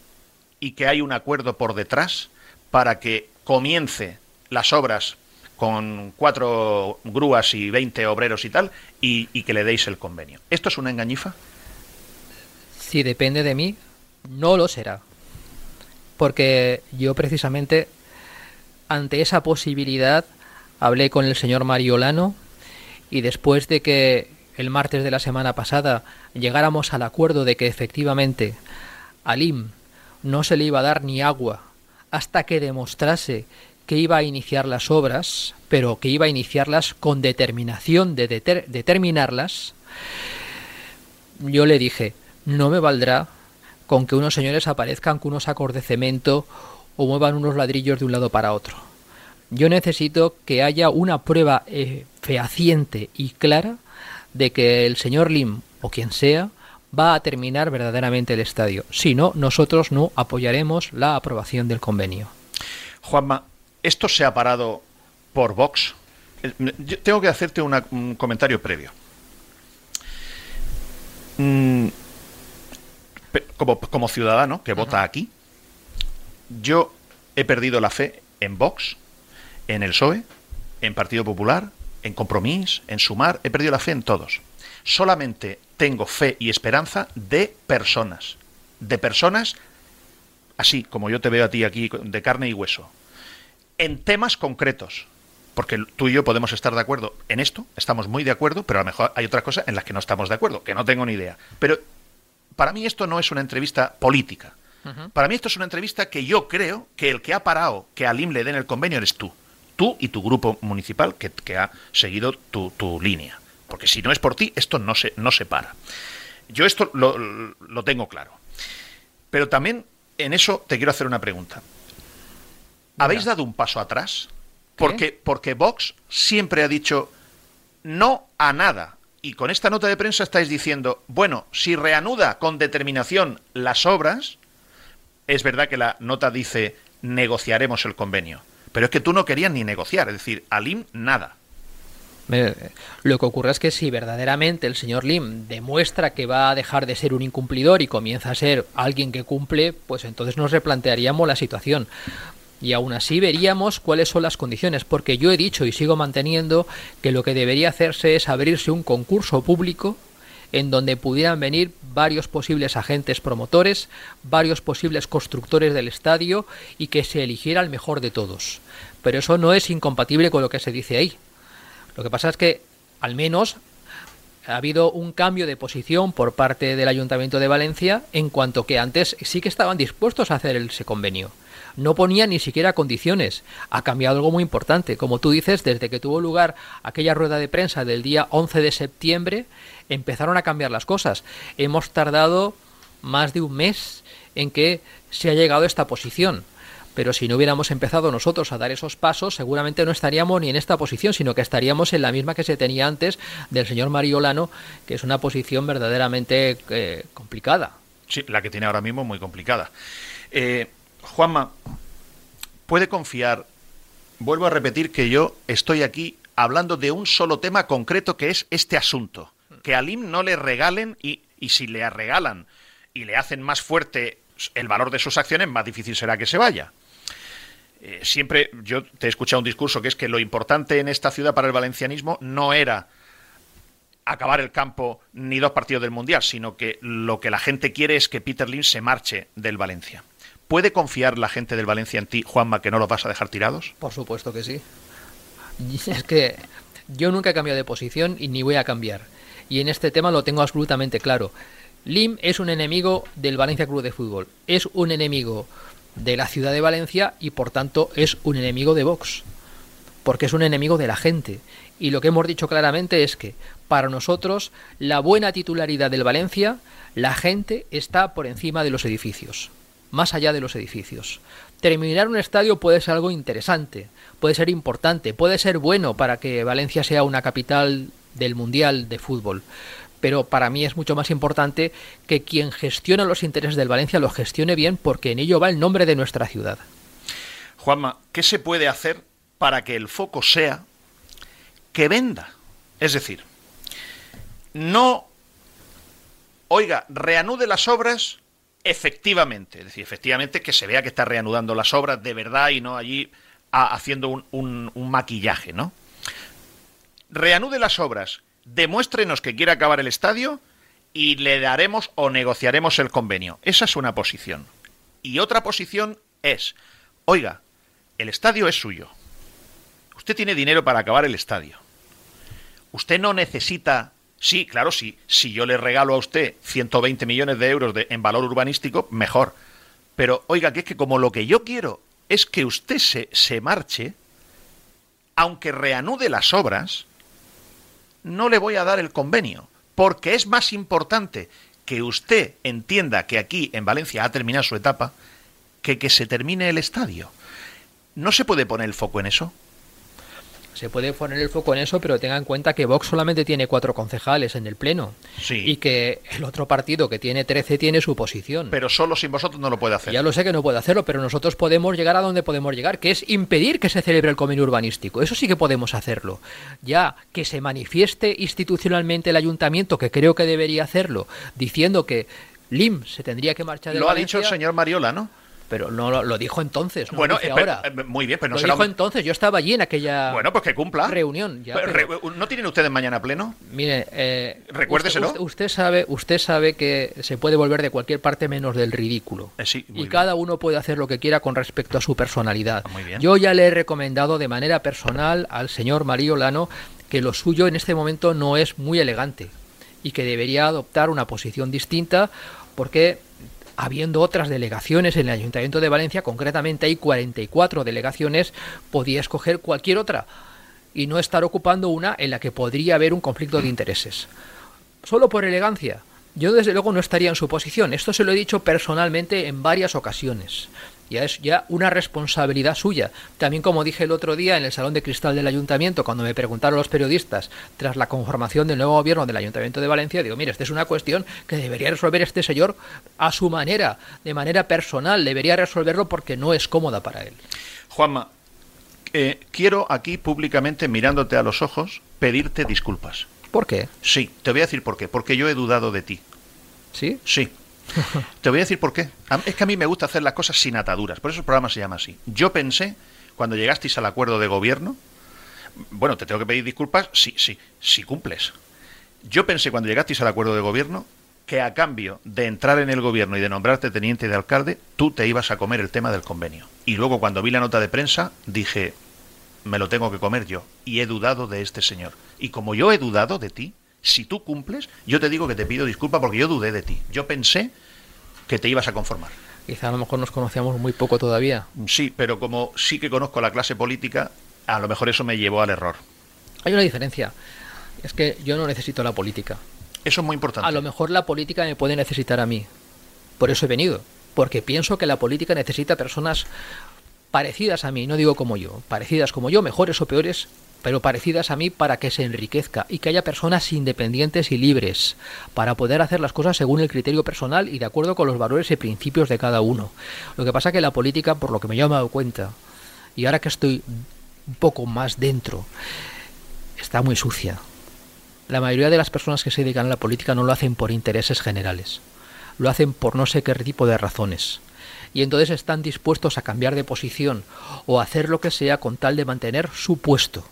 y que hay un acuerdo por detrás para que comience las obras con cuatro grúas y 20 obreros y tal, y que le deis el convenio? ¿Esto es una engañifa? Si depende de mí, no lo será. Porque yo precisamente ante esa posibilidad hablé con el señor Mariolano y después de que el martes de la semana pasada llegáramos al acuerdo de que efectivamente al IM no se le iba a dar ni agua hasta que demostrase que iba a iniciar las obras, pero que iba a iniciarlas con determinación de deter- determinarlas, yo le dije, no me valdrá con que unos señores aparezcan con unos sacos de cemento o muevan unos ladrillos de un lado para otro. Yo necesito que haya una prueba eh, fehaciente y clara de que el señor Lim o quien sea va a terminar verdaderamente el estadio. Si no, nosotros no apoyaremos la aprobación del convenio. Juanma, ¿esto se ha parado por Vox? Eh, Yo tengo que hacerte un comentario previo. Mm, Como, como ciudadano que vota aquí, yo he perdido la fe en Vox, en el PSOE, en Partido Popular, en Compromís, en Sumar, he perdido la fe en todos. Solamente tengo fe y esperanza de personas, de personas así como yo te veo a ti aquí de carne y hueso, en temas concretos. Porque tú y yo podemos estar de acuerdo en esto, estamos muy de acuerdo, pero a lo mejor hay otras cosas en las que no estamos de acuerdo, que no tengo ni idea. Pero para mí esto no es una entrevista política. Para mí esto es una entrevista que yo creo que el que ha parado que a Lim le den el convenio eres tú. Tú y tu grupo municipal que, que ha seguido tu, tu línea. Porque si no es por ti, esto no se, no se para. Yo esto lo, lo tengo claro. Pero también en eso te quiero hacer una pregunta. ¿Habéis dado un paso atrás? Porque, porque Vox siempre ha dicho no a nada. Y con esta nota de prensa estáis diciendo, bueno, si reanuda con determinación las obras, es verdad que la nota dice negociaremos el convenio. Pero es que tú no querías ni negociar, es decir, Alim nada. Lo que ocurre es que si verdaderamente el señor Lim demuestra que va a dejar de ser un incumplidor y comienza a ser alguien que cumple, pues entonces nos replantearíamos la situación. Y aún así veríamos cuáles son las condiciones, porque yo he dicho y sigo manteniendo que lo que debería hacerse es abrirse un concurso público en donde pudieran venir varios posibles agentes promotores, varios posibles constructores del estadio y que se eligiera el mejor de todos. Pero eso no es incompatible con lo que se dice ahí. Lo que pasa es que, al menos, ha habido un cambio de posición por parte del Ayuntamiento de Valencia en cuanto que antes sí que estaban dispuestos a hacer ese convenio. No ponían ni siquiera condiciones. Ha cambiado algo muy importante. Como tú dices, desde que tuvo lugar aquella rueda de prensa del día 11 de septiembre, empezaron a cambiar las cosas. Hemos tardado más de un mes en que se ha llegado a esta posición. Pero si no hubiéramos empezado nosotros a dar esos pasos, seguramente no estaríamos ni en esta posición, sino que estaríamos en la misma que se tenía antes del señor Mariolano, que es una posición verdaderamente eh, complicada. Sí, la que tiene ahora mismo muy complicada. Eh, Juanma, puede confiar, vuelvo a repetir que yo estoy aquí hablando de un solo tema concreto que es este asunto. Que a Lim no le regalen y, si le regalan y le hacen más fuerte el valor de sus acciones, más difícil será que se vaya. Eh, siempre yo te he escuchado un discurso que es que lo importante en esta ciudad para el valencianismo no era acabar el campo ni dos partidos del Mundial, sino que lo que la gente quiere es que Peter Lim se marche del Valencia. ¿Puede confiar la gente del Valencia en ti, Juanma, que no los vas a dejar tirados? Por supuesto que sí. [laughs] Es que yo nunca he cambiado de posición y ni voy a cambiar. Y en este tema lo tengo absolutamente claro. Lim es un enemigo del Valencia Club de Fútbol, es un enemigo de la ciudad de Valencia y por tanto es un enemigo de Vox, porque es un enemigo de la gente. Y lo que hemos dicho claramente es que para nosotros la buena titularidad del Valencia, la gente está por encima de los edificios, más allá de los edificios. Terminar un estadio puede ser algo interesante, puede ser importante, puede ser bueno para que Valencia sea una capital del Mundial de Fútbol. Pero para mí es mucho más importante que quien gestiona los intereses del Valencia los gestione bien porque en ello va el nombre de nuestra ciudad. Juanma, ¿qué se puede hacer para que el foco sea que venda? Es decir, no, oiga, reanude las obras efectivamente, es decir, efectivamente que se vea que está reanudando las obras de verdad y no allí haciendo un, un maquillaje, ¿no? Reanude las obras, demuéstrenos que quiere acabar el estadio y le daremos o negociaremos el convenio. Esa es una posición. Y otra posición es, oiga, el estadio es suyo. Usted tiene dinero para acabar el estadio. Usted no necesita Sí, claro, sí. Si yo le regalo a usted 120 millones de euros de, en valor urbanístico, mejor. Pero oiga, que es que como lo que yo quiero es que usted se, se marche, aunque reanude las obras, no le voy a dar el convenio, porque es más importante que usted entienda que aquí en Valencia ha terminado su etapa que que se termine el estadio. ¿No se puede poner el foco en eso? Se puede poner el foco en eso, pero tenga en cuenta que Vox solamente tiene cuatro concejales en el Pleno. Y que el otro partido que tiene 13 tiene su posición. Pero solo sin vosotros no lo puede hacer. Ya lo sé que no puede hacerlo, pero nosotros podemos llegar a donde podemos llegar, que es impedir que se celebre el convenio urbanístico. Eso sí que podemos hacerlo. Ya que se manifieste institucionalmente el ayuntamiento, que creo que debería hacerlo, diciendo que LIM se tendría que marchar de Lo ha dicho el señor Mariola, ¿no? Pero no lo, dijo entonces. No bueno, ahora. Eh, muy bien, pero no lo dijo entonces. Yo estaba allí en aquella. Bueno, pues que cumpla. Reunión. ¿No tienen ustedes mañana pleno? Mire, eh, recuérdeselo. Usted, sabe, usted sabe que se puede volver de cualquier parte menos del ridículo. Eh, sí, y cada uno puede hacer lo que quiera con respecto a su personalidad. Ah, muy bien. Yo ya le he recomendado de manera personal al señor Mario Lano que lo suyo en este momento no es muy elegante y que debería adoptar una posición distinta porque habiendo otras delegaciones en el Ayuntamiento de Valencia, concretamente hay 44 delegaciones, podía escoger cualquier otra y no estar ocupando una en la que podría haber un conflicto de intereses. Solo por elegancia. Yo desde luego no estaría en su posición. Esto se lo he dicho personalmente en varias ocasiones ya es ya una responsabilidad suya. También como dije el otro día en el Salón de Cristal del Ayuntamiento, cuando me preguntaron los periodistas tras la conformación del nuevo gobierno del Ayuntamiento de Valencia, digo, mire, esta es una cuestión que debería resolver este señor a su manera, de manera personal, debería resolverlo porque no es cómoda para él. Juanma, eh, quiero aquí públicamente, mirándote a los ojos, pedirte disculpas. ¿Por qué? Sí, te voy a decir por qué. Porque yo he dudado de ti. ¿Sí? Sí. [laughs] Te voy a decir por qué. Es que a mí me gusta hacer las cosas sin ataduras, por eso el programa se llama así. Yo pensé, cuando llegasteis al acuerdo de gobierno, bueno, te tengo que pedir disculpas si, sí, si cumples. Yo pensé cuando llegasteis al acuerdo de gobierno que a cambio de entrar en el gobierno y de nombrarte teniente de alcalde, tú te ibas a comer el tema del convenio. Y luego cuando vi la nota de prensa, dije, me lo tengo que comer yo. Y he dudado de este señor. Y como yo he dudado de ti, si tú cumples, yo te digo que te pido disculpas porque yo dudé de ti. Yo pensé que te ibas a conformar. Quizá a lo mejor nos conocíamos muy poco todavía. Sí, pero como sí que conozco la clase política, a lo mejor eso me llevó al error. Hay una diferencia. Es que yo no necesito la política. Eso es muy importante. A lo mejor la política me puede necesitar a mí. Por eso he venido. Porque pienso que la política necesita personas parecidas a mí, no digo como yo, parecidas como yo, mejores o peores, pero parecidas a mí para que se enriquezca y que haya personas independientes y libres para poder hacer las cosas según el criterio personal y de acuerdo con los valores y principios de cada uno. Lo que pasa que la política, por lo que me he dado cuenta, y ahora que estoy un poco más dentro, está muy sucia. La mayoría de las personas que se dedican a la política no lo hacen por intereses generales, lo hacen por no sé qué tipo de razones y entonces están dispuestos a cambiar de posición o hacer lo que sea con tal de mantener su puesto.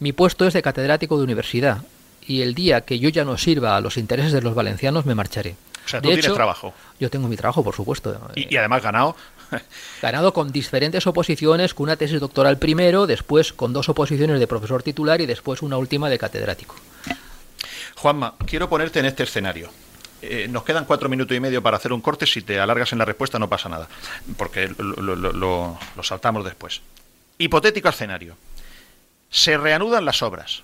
Mi puesto es de catedrático de universidad y el día que yo ya no sirva a los intereses de los valencianos me marcharé. O sea, tú tienes trabajo. Yo tengo mi trabajo, por supuesto. Y, además ganado. [laughs] ganado con diferentes oposiciones, con una tesis doctoral primero, después con dos oposiciones de profesor titular y después una última de catedrático. Juanma, quiero ponerte en este escenario. eh, nos quedan cuatro minutos y medio para hacer un corte. Si te alargas en la respuesta no pasa nada, porque lo, lo- lo- lo- lo saltamos después. Hipotético escenario. Se reanudan las obras.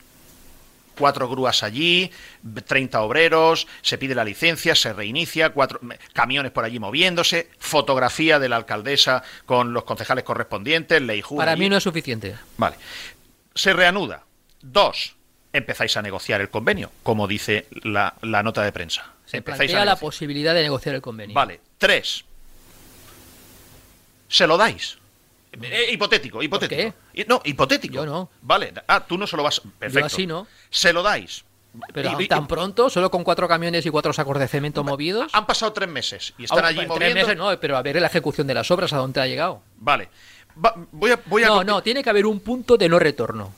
Cuatro grúas allí, 30 obreros, se pide la licencia, se reinicia, cuatro camiones por allí moviéndose, fotografía de la alcaldesa con los concejales correspondientes, Leiju Para allí. mí no es suficiente. Vale. Se reanuda. Dos, empezáis a negociar el convenio, como dice la, la nota de prensa. Se empezáis plantea a la posibilidad de negociar el convenio. Vale. Tres, se lo dais. Eh, hipotético, hipotético. Y- No, hipotético. Yo no. Vale. Ah, tú no se lo vas. Perfecto. así no. Se lo dais. Pero Y- y- tan pronto, solo con cuatro camiones y cuatro sacos de cemento movidos. Han pasado tres meses y están Ah, allí tres moviendo. meses no, pero a ver la ejecución de las obras, a dónde ha llegado. Vale. Va- voy a, voy a no, no, tiene que haber un punto de no retorno.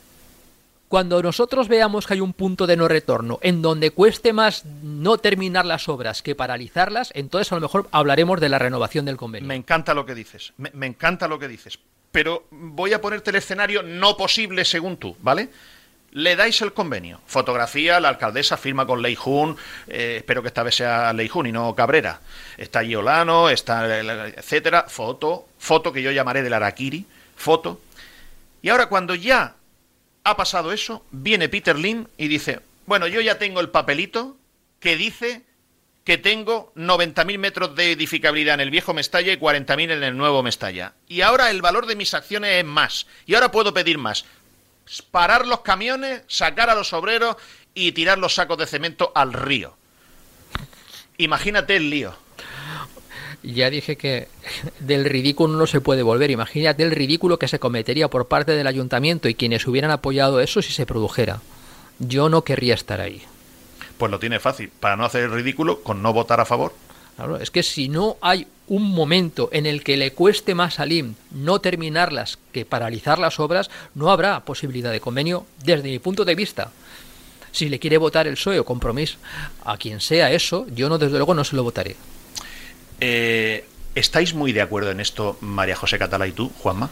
Cuando nosotros veamos que hay un punto de no retorno en donde cueste más no terminar las obras que paralizarlas, entonces a lo mejor hablaremos de la renovación del convenio. Me encanta lo que dices. Me, encanta lo que dices. Pero voy a ponerte el escenario no posible según tú, ¿vale? Le dais el convenio. Fotografía, la alcaldesa firma con Lei Jun. eh, espero que esta vez sea Lei Jun y no Cabrera. Está allí Olano, está etcétera. Foto, foto que yo llamaré del Araquiri. Foto. Y ahora cuando ya ha pasado eso, viene Peter Lim y dice, bueno, yo ya tengo el papelito que dice que tengo 90.000 metros de edificabilidad en el viejo Mestalla y 40.000 en el nuevo Mestalla. Y ahora el valor de mis acciones es más. Y ahora puedo pedir más. Parar los camiones, sacar a los obreros y tirar los sacos de cemento al río. Imagínate el lío. Ya dije que [laughs] del ridículo no se puede volver. Imagínate el ridículo que se cometería por parte del ayuntamiento y quienes hubieran apoyado eso si se produjera. Yo no querría estar ahí. Pues lo tiene fácil. Para no hacer el ridículo, con no votar a favor. Claro, es que si no hay un momento en el que le cueste más a LIM no terminarlas que paralizar las obras, no habrá posibilidad de convenio desde mi punto de vista. Si le quiere votar el PSOE o compromiso a quien sea eso, yo no desde luego no se lo votaré. Eh, ¿Estáis muy de acuerdo en esto, María José Catala y tú, Juanma?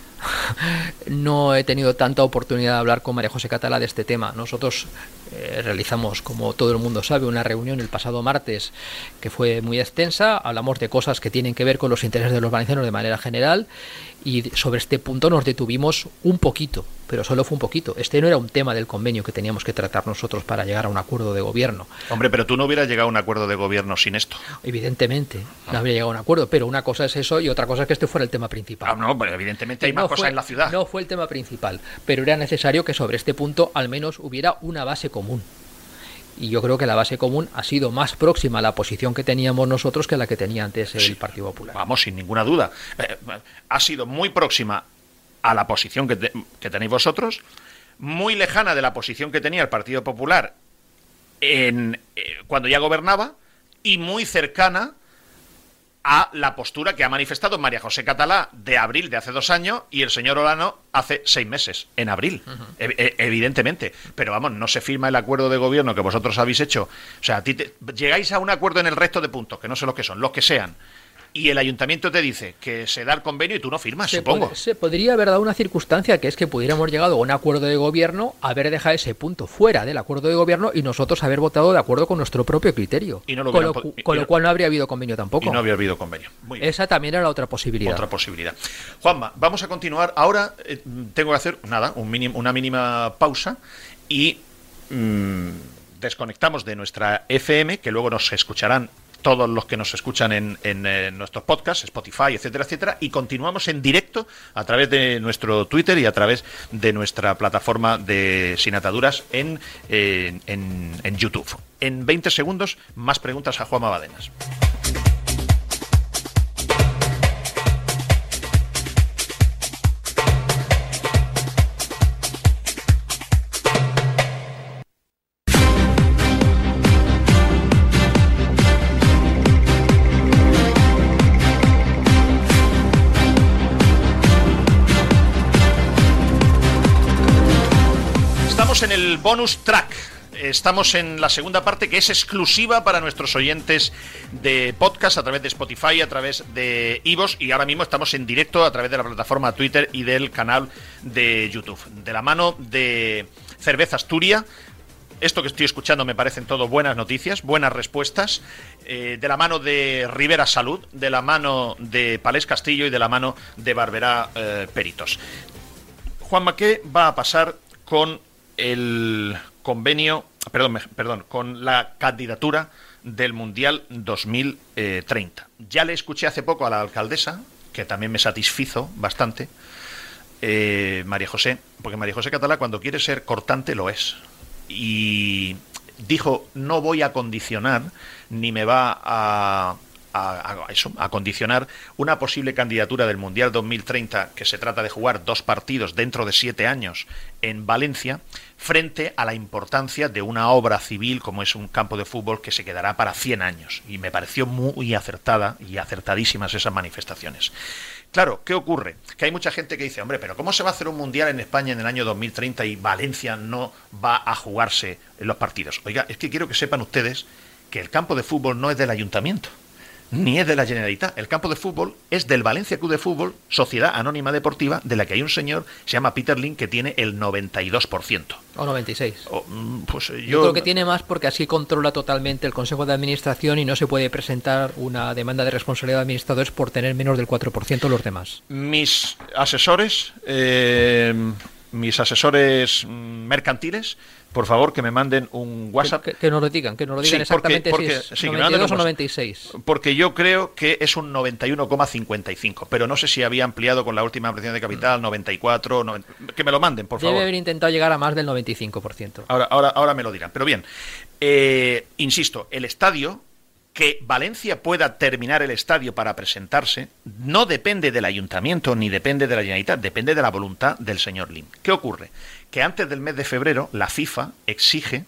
[laughs] No he tenido tanta oportunidad de hablar con María José Catala de este tema. Nosotros eh, realizamos, como todo el mundo sabe, una reunión el pasado martes que fue muy extensa. Hablamos de cosas que tienen que ver con los intereses de los valencianos de manera general y sobre este punto nos detuvimos un poquito, pero solo fue un poquito. Este no era un tema del convenio que teníamos que tratar nosotros para llegar a un acuerdo de gobierno. Hombre, pero tú no hubieras llegado a un acuerdo de gobierno sin esto. Evidentemente, no habría llegado a un acuerdo, pero una cosa es eso y otra cosa es que este fuera el tema principal. Ah, no, pero evidentemente hay más cosas en la ciudad. No fue el tema principal, pero era necesario que sobre este punto al menos hubiera una base común. Y yo creo que la base común ha sido más próxima a la posición que teníamos nosotros que la que tenía antes el Partido Popular. Vamos, sin ninguna duda. Eh, ha sido muy próxima a la posición que, te- que tenéis vosotros, muy lejana de la posición que tenía el Partido Popular en, eh, cuando ya gobernaba y muy cercana a la postura que ha manifestado María José Catalá de abril de hace dos años y el señor Olano hace seis meses, en abril, ev- e- evidentemente. Pero vamos, no se firma el acuerdo de gobierno que vosotros habéis hecho. O sea, a ti te- llegáis a un acuerdo en el resto de puntos, que no sé los que son, los que sean. Y el ayuntamiento te dice que se da el convenio y tú no firmas, Se, supongo. pod- se podría haber dado una circunstancia que es que pudiéramos llegado a un acuerdo de gobierno, haber dejado ese punto fuera del acuerdo de gobierno y nosotros haber votado de acuerdo con nuestro propio criterio. Y no lo con, lo, con y lo cual no habría habido convenio tampoco. Y no había habido convenio. Muy bien. Esa también era la otra posibilidad. Otra posibilidad. Juanma, vamos a continuar. Ahora eh, tengo que hacer nada, un minim- una mínima pausa y mm, desconectamos de nuestra FM, que luego nos escucharán todos los que nos escuchan en, en, eh, nuestros podcasts, Spotify, etcétera, etcétera, y continuamos en directo a través de nuestro Twitter y a través de nuestra plataforma de Sin Ataduras en, en- en YouTube. En 20 segundos, más preguntas a Juanma Badenas. En el bonus track. Estamos en la segunda parte que es exclusiva para nuestros oyentes de podcast a través de Spotify, a través de Ivos y ahora mismo estamos en directo a través de la plataforma Twitter y del canal de YouTube. De la mano de Cerveza Asturia, esto que estoy escuchando me parecen todo buenas noticias, buenas respuestas, eh, de la mano de Rivera Salud, de la mano de Palés Castillo y de la mano de Barberá eh, Peritos. Juanma, ¿qué va a pasar con el convenio, perdón, perdón, con la candidatura del Mundial 2030? Ya le escuché hace poco a la alcaldesa, que también me satisfizo bastante, eh, María José, porque María José Catalá cuando quiere ser cortante lo es. Y dijo, no voy a condicionar, ni me va a, a- a eso, a condicionar una posible candidatura del Mundial 2030, que se trata de jugar dos partidos dentro de siete años en Valencia, frente a la importancia de una obra civil como es un campo de fútbol que se quedará para 100 años. Y me pareció muy acertada y acertadísimas esas manifestaciones. Claro, ¿qué ocurre? Que hay mucha gente que dice, hombre, pero ¿cómo se va a hacer un mundial en España en el año 2030 y Valencia no va a jugarse en los partidos? Oiga, es que quiero que sepan ustedes que el campo de fútbol no es del ayuntamiento, ni es de la Generalitat. El campo de fútbol es del Valencia Club de Fútbol, Sociedad Anónima Deportiva, de la que hay un señor, se llama Peter Link, que tiene el 92%. O 96. O, mm, pues eh, Yo, yo, creo que tiene más porque así controla totalmente el Consejo de Administración y no se puede presentar una demanda de responsabilidad de administradores por tener menos del 4% los demás. mis asesores, eh, mis asesores mm, mercantiles, por favor que me manden un WhatsApp. Que, que nos lo digan, que nos lo digan Sí, porque- exactamente porque- si es sí, que me manden 92 o un 96. Porque yo creo que es un 91,55, pero no sé si había ampliado con la última ampliación de capital 94, 90, que me lo manden, por Debe favor. haber intentado llegar a más del 95%. Ahora, ahora, ahora me lo dirán. Pero bien, eh, insisto, el estadio, que Valencia pueda terminar el estadio para presentarse, no depende del ayuntamiento ni depende de la Generalitat, depende de la voluntad del señor Lim. ¿Qué ocurre? Que antes del mes de febrero la FIFA exige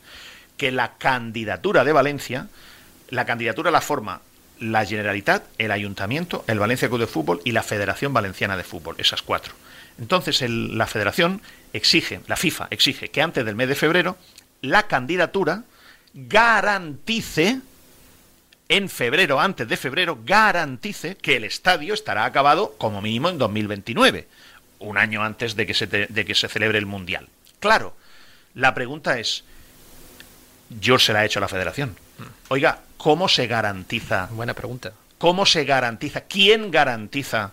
que la candidatura de Valencia, la candidatura la forma la Generalitat, el Ayuntamiento, el Valencia Club de Fútbol y la Federación Valenciana de Fútbol, esas cuatro. Entonces la Federación exige, la FIFA exige que antes del mes de febrero la candidatura garantice en febrero, antes de febrero, garantice que el estadio estará acabado como mínimo en 2029, un año antes de que se, te- de que se celebre el Mundial. Claro, la pregunta es, yo se la he hecho a la federación. Oiga, ¿cómo se garantiza? Buena pregunta. ¿Cómo se garantiza? ¿Quién garantiza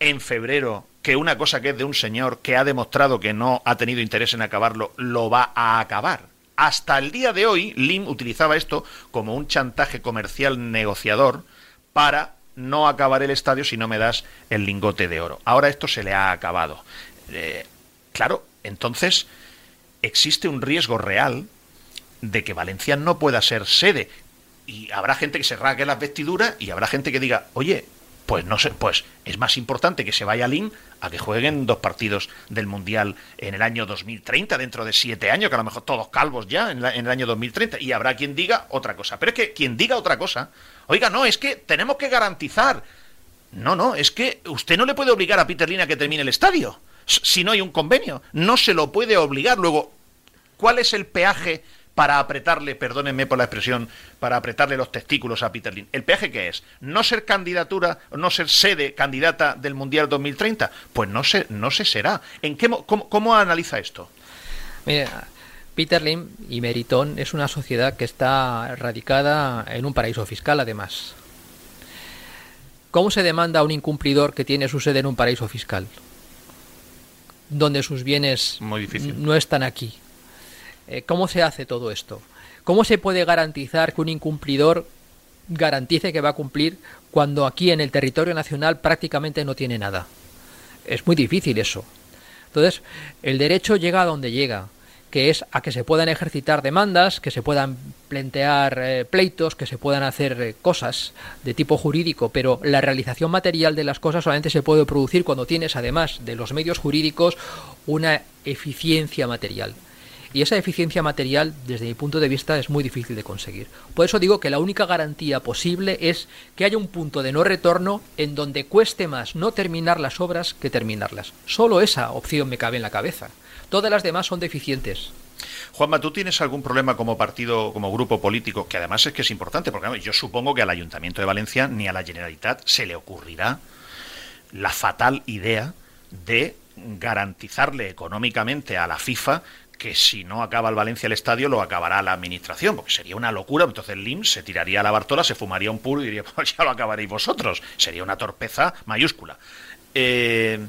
en febrero que una cosa que es de un señor que ha demostrado que no ha tenido interés en acabarlo, lo va a acabar? Hasta el día de hoy, Lim utilizaba esto como un chantaje comercial negociador para no acabar el estadio si no me das el lingote de oro. Ahora esto se le ha acabado. Eh, claro, entonces existe un riesgo real de que Valencia no pueda ser sede. Y habrá gente que se rasgue las vestiduras y habrá gente que diga, oye, pues no sé, pues es más importante que se vaya a Lin a que jueguen dos partidos del Mundial en el año 2030, dentro de siete años, que a lo mejor todos calvos ya en, la- en el año 2030, y habrá quien diga otra cosa. Pero es que quien diga otra cosa, oiga, no, es que tenemos que garantizar. No, no, es que usted no le puede obligar a Peter Lin a que termine el estadio, si no hay un convenio. No se lo puede obligar. Luego, ¿Cuál es el peaje para apretarle, perdónenme por la expresión, para apretarle los testículos a Peter Lin? ¿El peaje qué es? ¿No ser candidatura, no ser sede candidata del Mundial 2030? Pues no se, no se será. ¿En qué, mo- cómo, cómo analiza esto? Mira, Peter Lim y Meritón es una sociedad que está radicada en un paraíso fiscal, además. ¿Cómo se demanda a un incumplidor que tiene su sede en un paraíso fiscal? Donde sus bienes Muy difícil. no están aquí. Eh, ¿Cómo se hace todo esto? ¿Cómo se puede garantizar que un incumplidor garantice que va a cumplir cuando aquí en el territorio nacional prácticamente no tiene nada? Es muy difícil eso. Entonces, el derecho llega a donde llega, que es a que se puedan ejercitar demandas, que se puedan plantear eh, pleitos, que se puedan hacer eh, cosas de tipo jurídico, pero la realización material de las cosas solamente se puede producir cuando tienes, además de los medios jurídicos, una eficiencia material. Y esa eficiencia material, desde mi punto de vista, es muy difícil de conseguir. Por eso digo que la única garantía posible es que haya un punto de no retorno en donde cueste más no terminar las obras que terminarlas. Solo esa opción me cabe en la cabeza. Todas las demás son deficientes. Juanma, ¿tú tienes algún problema como partido, como grupo político, que además es que es importante, porque yo supongo que al Ayuntamiento de Valencia ni a la Generalitat se le ocurrirá la fatal idea de garantizarle económicamente a la FIFA que si no acaba el Valencia el estadio, lo acabará la administración, porque sería una locura. Entonces el LIM se tiraría a la Bartola, se fumaría un puro y diría, [laughs] pues ya lo acabaréis vosotros. Sería una torpeza mayúscula. Eh,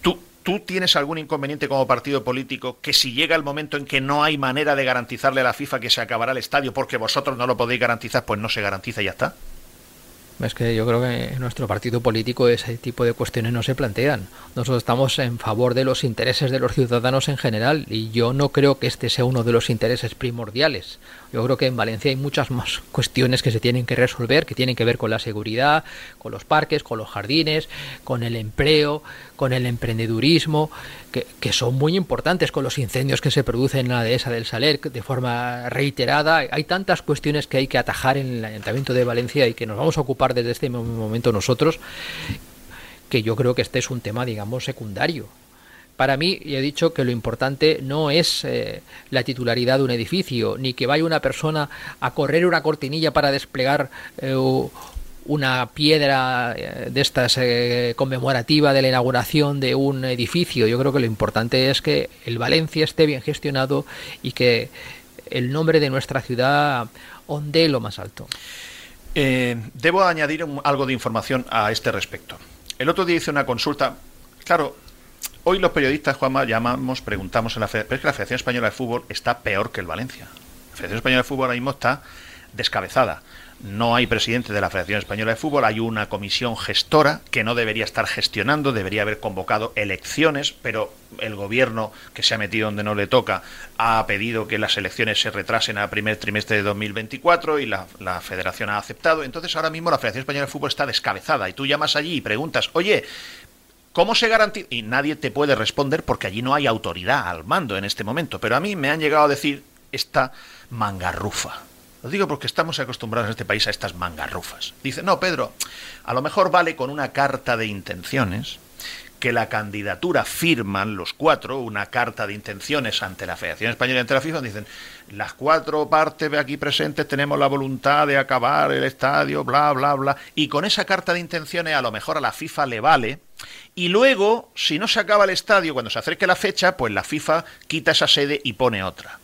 ¿tú, ¿Tú tienes algún inconveniente como partido político que si llega el momento en que no hay manera de garantizarle a la FIFA que se acabará el estadio porque vosotros no lo podéis garantizar, pues no se garantiza y ya está? Es que yo creo que en nuestro partido político ese tipo de cuestiones no se plantean. Nosotros estamos en favor de los intereses de los ciudadanos en general y yo no creo que este sea uno de los intereses primordiales. Yo creo que en Valencia hay muchas más [laughs] cuestiones que se tienen que resolver, que tienen que ver con la seguridad, con los parques, con los jardines, con el empleo, con el emprendedurismo, que, son muy importantes, con los incendios que se producen en la dehesa del Saler de forma reiterada. Hay tantas cuestiones que hay que atajar en el Ayuntamiento de Valencia y que nos vamos a ocupar desde este momento nosotros, que yo creo que este es un tema, digamos, secundario para mí, he dicho que lo importante no es eh, la titularidad de un edificio, ni que vaya una persona a correr una cortinilla para desplegar eh, una piedra eh, de estas conmemorativa de la inauguración de un edificio. Yo creo que lo importante es que el Valencia esté bien gestionado y que el nombre de nuestra ciudad ondee lo más alto. debo añadir algo de información a este respecto. El otro día hice una consulta. Claro, Hoy los periodistas, Juanma, llamamos, preguntamos en la Federación, pero es que la Federación Española de Fútbol está peor que el Valencia. La Federación Española de Fútbol ahora mismo está descabezada. No hay presidente de la Federación Española de Fútbol, hay una comisión gestora que no debería estar gestionando, debería haber convocado elecciones, pero el gobierno que se ha metido donde no le toca ha pedido que las elecciones se retrasen al primer trimestre de 2024 y la, la federación ha aceptado. Entonces ahora mismo la Federación Española de Fútbol está descabezada y tú llamas allí y preguntas, oye, ¿Cómo se garantiza? Y nadie te puede responder porque allí no hay autoridad al mando en este momento. Pero a mí me han llegado a decir esta mangarrufa. Lo digo porque estamos acostumbrados en este país a estas mangarrufas. Dice, no, Pedro, a lo mejor vale con una carta de intenciones que la candidatura firman los cuatro, una carta de intenciones ante la Federación Española y ante la FIFA, dicen, las cuatro partes aquí presentes tenemos la voluntad de acabar el estadio, bla, bla, bla, y con esa carta de intenciones a lo mejor a la FIFA le vale, y luego, si no se acaba el estadio, cuando se acerque la fecha, pues la FIFA quita esa sede y pone otra.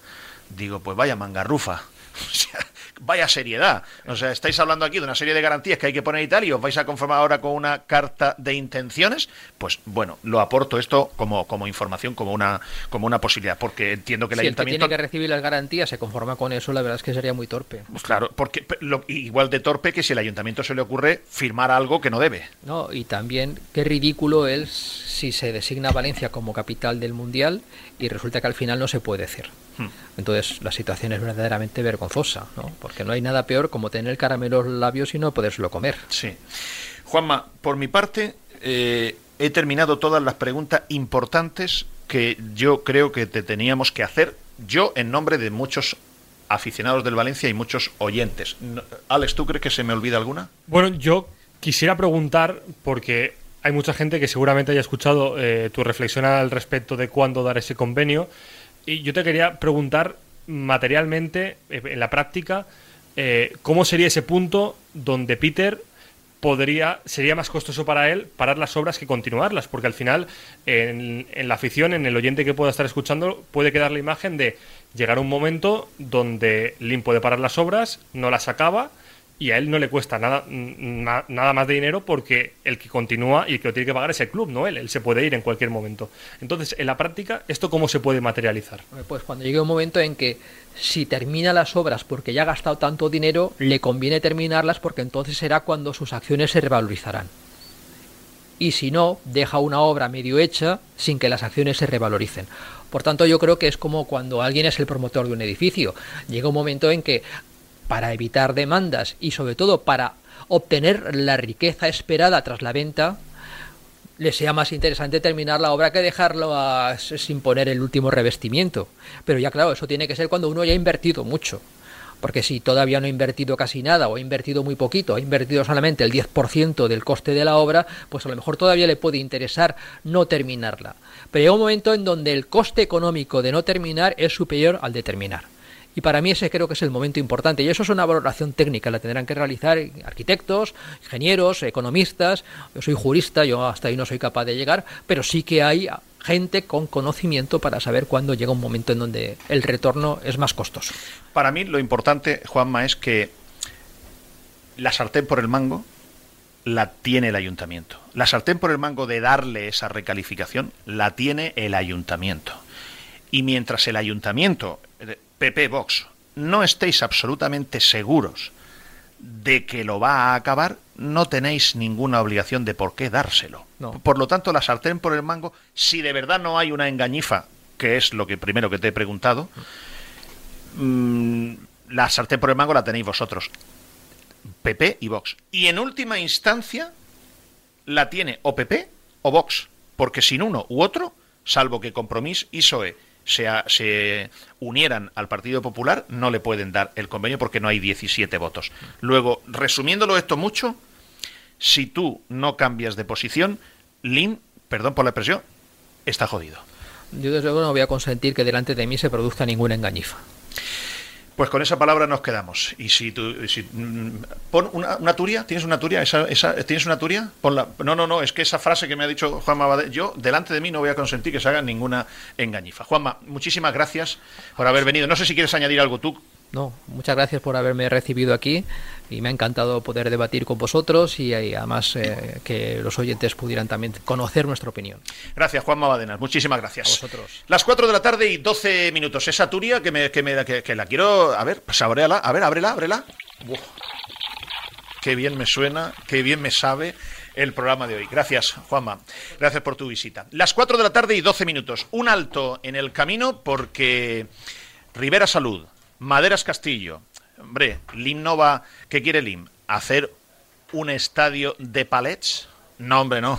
Digo, pues vaya mangarrufa. [laughs] vaya seriedad. O sea, estáis hablando aquí de una serie de garantías que hay que poner y tal, y os vais a conformar ahora con una carta de intenciones. Pues bueno, lo aporto esto como, como información, como una, como una posibilidad, porque entiendo que el si ayuntamiento. El que tiene que recibir las garantías se conforma con eso, la verdad es que sería muy torpe. Pues claro, porque lo, igual de torpe que si el ayuntamiento se le ocurre firmar algo que no debe. No, y también qué ridículo es si se designa Valencia como capital del mundial y resulta que al final no se puede. Hmm. Entonces la situación es verdaderamente vergonzosa, ¿no? Porque no hay nada peor como tener el caramelo en los labios y no podérselo comer. Sí. Juanma, por mi parte, eh, he terminado todas las preguntas importantes que yo creo que te teníamos que hacer, yo en nombre de muchos aficionados del Valencia y muchos oyentes. Alex, ¿tú crees que se me olvida alguna? Bueno, yo quisiera preguntar, porque hay mucha gente que seguramente haya escuchado eh, tu reflexión al respecto de cuándo dar ese convenio. Y yo te quería preguntar materialmente, eh, en la práctica, eh, cómo sería ese punto donde Peter podría sería más costoso para él parar las obras que continuarlas, porque al final en, la afición, en el oyente que pueda estar escuchando, puede quedar la imagen de llegar un momento donde Lin puede parar las obras, no las acaba y a él no le cuesta nada, nada más de dinero porque el que continúa y el que lo tiene que pagar es el club, no él. Él se puede ir en cualquier momento. Entonces, en la práctica, ¿esto cómo se puede materializar? Pues cuando llegue un momento en que si termina las obras porque ya ha gastado tanto dinero, le conviene terminarlas porque entonces será cuando sus acciones se revalorizarán. Y si no, deja una obra medio hecha sin que las acciones se revaloricen. Por tanto, yo creo que es como cuando alguien es el promotor de un edificio. Llega un momento en que para evitar demandas y sobre todo para obtener la riqueza esperada tras la venta, le sea más interesante terminar la obra que dejarlo sin poner el último revestimiento. Pero ya claro, eso tiene que ser cuando uno ya ha invertido mucho. Porque si todavía no ha invertido casi nada o ha invertido muy poquito, ha invertido solamente el 10% del coste de la obra, pues a lo mejor todavía le puede interesar no terminarla. Pero llega un momento en donde el coste económico de no terminar es superior al de terminar. Y para mí ese creo que es el momento importante. Y eso es una valoración técnica, la tendrán que realizar arquitectos, ingenieros, economistas. Yo soy jurista, yo hasta ahí no soy capaz de llegar, pero sí que hay gente con conocimiento para saber cuándo llega un momento en donde el retorno es más costoso. Para mí lo importante, Juanma, es que la sartén por el mango la tiene el ayuntamiento. La sartén por el mango de darle esa recalificación la tiene el ayuntamiento. Y mientras el ayuntamiento, PP Vox, no estéis absolutamente seguros de que lo va a acabar, no tenéis ninguna obligación de por qué dárselo. Por lo tanto, la sartén por el mango, si de verdad no hay una engañifa, que es lo que primero que te he preguntado, mm, la sartén por el mango la tenéis vosotros. PP y Vox. Y en última instancia la tiene o PP o Vox, porque sin uno u otro, salvo que Compromís y SOE se, se, unieran al Partido Popular, no le pueden dar el convenio porque no hay 17 votos. Luego, resumiéndolo esto mucho, si tú no cambias de posición, Lin, perdón por la expresión, está jodido. Yo desde luego no voy a consentir que delante de mí se produzca ninguna engañifa. Pues con esa palabra nos quedamos. Y si tú, si, mm, pon una, turia, ¿tienes una turia? ¿Esa, ¿Tienes una turia? Ponla. No, no, no, es que esa frase que me ha dicho Juanma yo delante de mí no voy a consentir que se haga ninguna engañifa. Juanma, muchísimas gracias por haber venido. No sé si quieres añadir algo tú no, muchas gracias por haberme recibido aquí y me ha encantado poder debatir con vosotros y, además eh, que los oyentes pudieran también conocer nuestra opinión. Gracias, Juan Mabadenas. Muchísimas gracias. A vosotros. Las 4 de la tarde y 12 minutos. Esa turia que, me, que, me, que, la quiero... A ver, pues ábrela. A ver, ábrela, ábrela. Qué bien me suena, qué bien me sabe el programa de hoy. Gracias, Juanma. Gracias por tu visita. Las 4 de la tarde y 12 minutos. Un alto en el camino porque Rivera Salud Maderas Castillo. Hombre, Lim no va. ¿Qué quiere Lim? ¿Hacer un estadio de palets? No, hombre, no.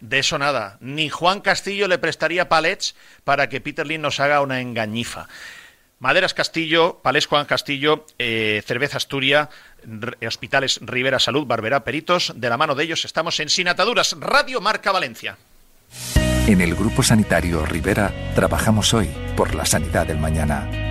De eso nada. Ni Juan Castillo le prestaría palets para que Peter Lim nos haga una engañifa. Maderas Castillo, Palés Juan Castillo, eh, Cerveza Asturia, Hospitales Rivera Salud, Barbera Peritos. De la mano de ellos estamos en Sin Ataduras, Radio Marca Valencia. En el Grupo Sanitario Rivera trabajamos hoy por la sanidad del mañana,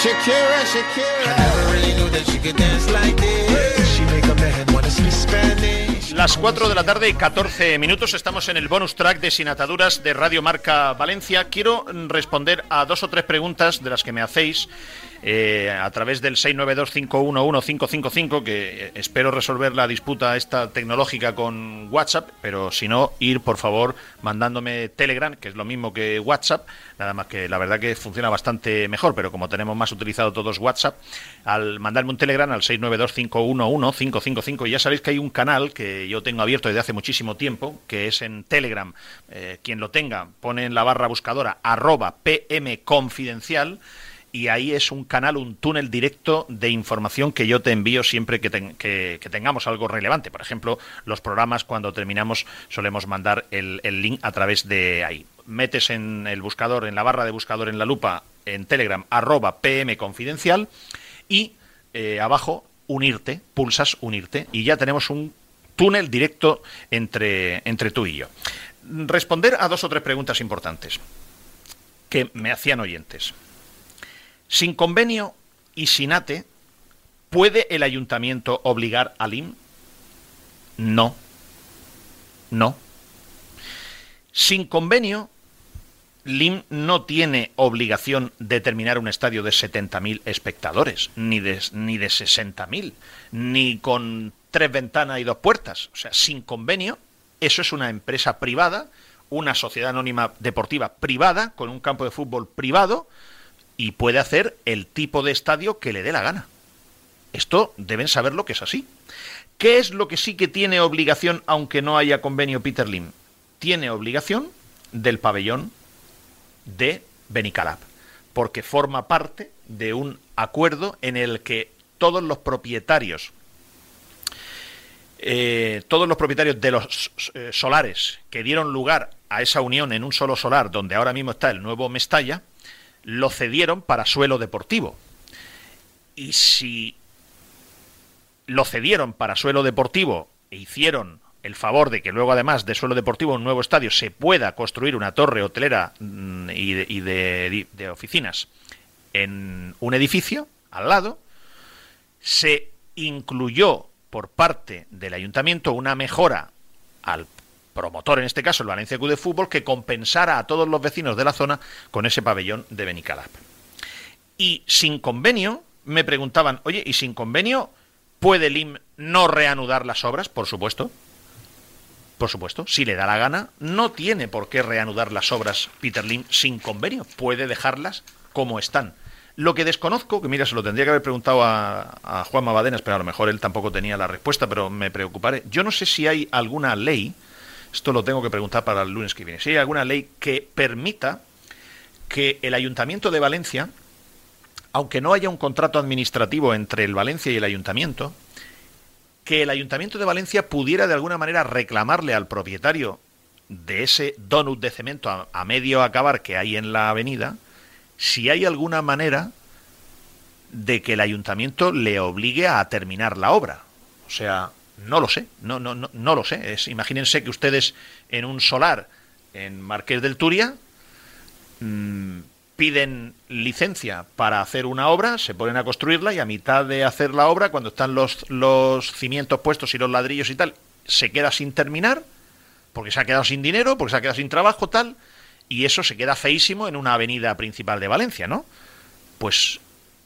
Shakira, Shakira. I never really knew that she could dance like this. She. Las 4 de la tarde y 14 minutos estamos en el bonus track de Sin Ataduras de Radio Marca Valencia. Quiero responder a dos o tres preguntas de las que me hacéis eh, a través del 692511555, que eh, espero resolver la disputa esta tecnológica con WhatsApp, pero si no, ir por favor mandándome Telegram, que es lo mismo que WhatsApp, nada más que la verdad que funciona bastante mejor, pero como tenemos más utilizado todos WhatsApp, al mandarme un Telegram al 692511555, y ya sabéis que hay un canal que yo tengo abierto desde hace muchísimo tiempo, que es en Telegram. Eh, quien lo tenga, pone en la barra buscadora arroba pm confidencial y ahí es un canal, un túnel directo de información que yo te envío siempre que, que, tengamos algo relevante. Por ejemplo, los programas cuando terminamos solemos mandar el, link a través de ahí. Metes en el buscador, en la barra de buscador en la lupa, en Telegram, arroba PM confidencial y eh, abajo unirte, pulsas unirte y ya tenemos un túnel directo entre, entre tú y yo. Responder a dos o tres preguntas importantes que me hacían oyentes. Sin convenio y sin ATE, ¿puede el ayuntamiento obligar al IM? No. No. Sin convenio, LIM no tiene obligación de terminar un estadio de 70.000 espectadores, ni de, ni de 60.000, ni con tres ventanas y dos puertas. O sea, sin convenio, eso es una empresa privada, una sociedad anónima deportiva privada, con un campo de fútbol privado, y puede hacer el tipo de estadio que le dé la gana. Esto deben saberlo que es así. ¿Qué es lo que sí que tiene obligación, aunque no haya convenio Peter Lim? Tiene obligación del pabellón de Benicalap, porque forma parte de un acuerdo en el que todos los propietarios eh, todos los propietarios de los eh, solares que dieron lugar a esa unión en un solo solar, donde ahora mismo está el nuevo Mestalla, lo cedieron para suelo deportivo. Y si lo cedieron para suelo deportivo e hicieron el favor de que luego, además de suelo deportivo, un nuevo estadio, se pueda construir una torre hotelera mm, y, de, oficinas en un edificio al lado, se incluyó por parte del ayuntamiento una mejora al promotor, en este caso el Valencia Club de Fútbol, que compensara a todos los vecinos de la zona con ese pabellón de Benicalap. Y sin convenio, me preguntaban, oye, ¿y sin convenio puede el IM no reanudar las obras? Por supuesto. Por supuesto, si le da la gana, no tiene por qué reanudar las obras Peter Lim sin convenio, puede dejarlas como están. Lo que desconozco, que mira, se lo tendría que haber preguntado a, a Juan Mabadenas, pero a lo mejor él tampoco tenía la respuesta, pero me preocuparé. Yo no sé si hay alguna ley, esto lo tengo que preguntar para el lunes que viene, si hay alguna ley que permita que el Ayuntamiento de Valencia, aunque no haya un contrato administrativo entre el Valencia y el Ayuntamiento, que el Ayuntamiento de Valencia pudiera de alguna manera reclamarle al propietario de ese donut de cemento a, medio acabar que hay en la avenida, si hay alguna manera de que el ayuntamiento le obligue a terminar la obra. O sea, no lo sé, no, no, no, no lo sé. Es, imagínense que ustedes en un solar en Marqués del Turia mmm, piden licencia para hacer una obra, se ponen a construirla y a mitad de hacer la obra, cuando están los, los cimientos puestos y los ladrillos y tal, se queda sin terminar, porque se ha quedado sin dinero, porque se ha quedado sin trabajo, tal, y eso se queda feísimo en una avenida principal de Valencia, ¿no? Pues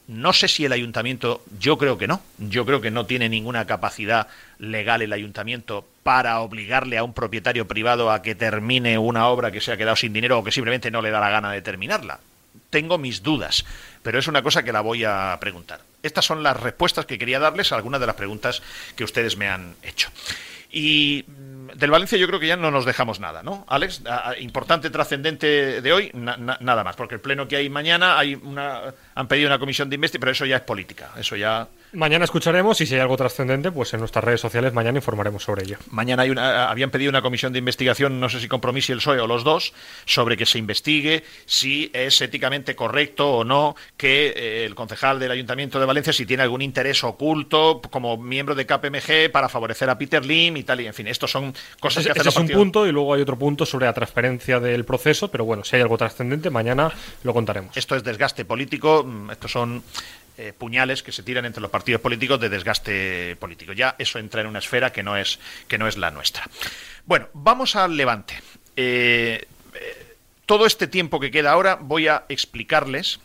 no sé si el ayuntamiento, yo creo que no, yo creo que no tiene ninguna capacidad legal el ayuntamiento para obligarle a un propietario privado a que termine una obra que se ha quedado sin dinero o que simplemente no le da la gana de terminarla tengo mis dudas, pero es una cosa que la voy a preguntar. Estas son las respuestas que quería darles a algunas de las preguntas que ustedes me han hecho. Y del Valencia yo creo que ya no nos dejamos nada, ¿no? Alex, importante, trascendente de hoy, nada más, porque el pleno que hay mañana hay una, han pedido una comisión de investigación, pero eso ya es política, eso ya Mañana escucharemos y si hay algo trascendente, pues en nuestras redes sociales mañana informaremos sobre ello. Mañana hay una, habían pedido una comisión de investigación, no sé si Compromiso y el PSOE o los dos, sobre que se investigue si es éticamente correcto o no que eh, el concejal del Ayuntamiento de Valencia si tiene algún interés oculto como miembro de KPMG para favorecer a Peter Lim y tal y en fin, estos son cosas que hacen Ese es un punto y luego hay otro punto sobre la transferencia del proceso, pero bueno, si hay algo trascendente mañana lo contaremos. Esto es desgaste político, mm, estos son eh, puñales que se tiran entre los partidos políticos de desgaste político. Ya eso entra en una esfera que no es, que no es la nuestra. Bueno, vamos al Levante. Eh, eh, todo este tiempo que queda ahora voy a explicarles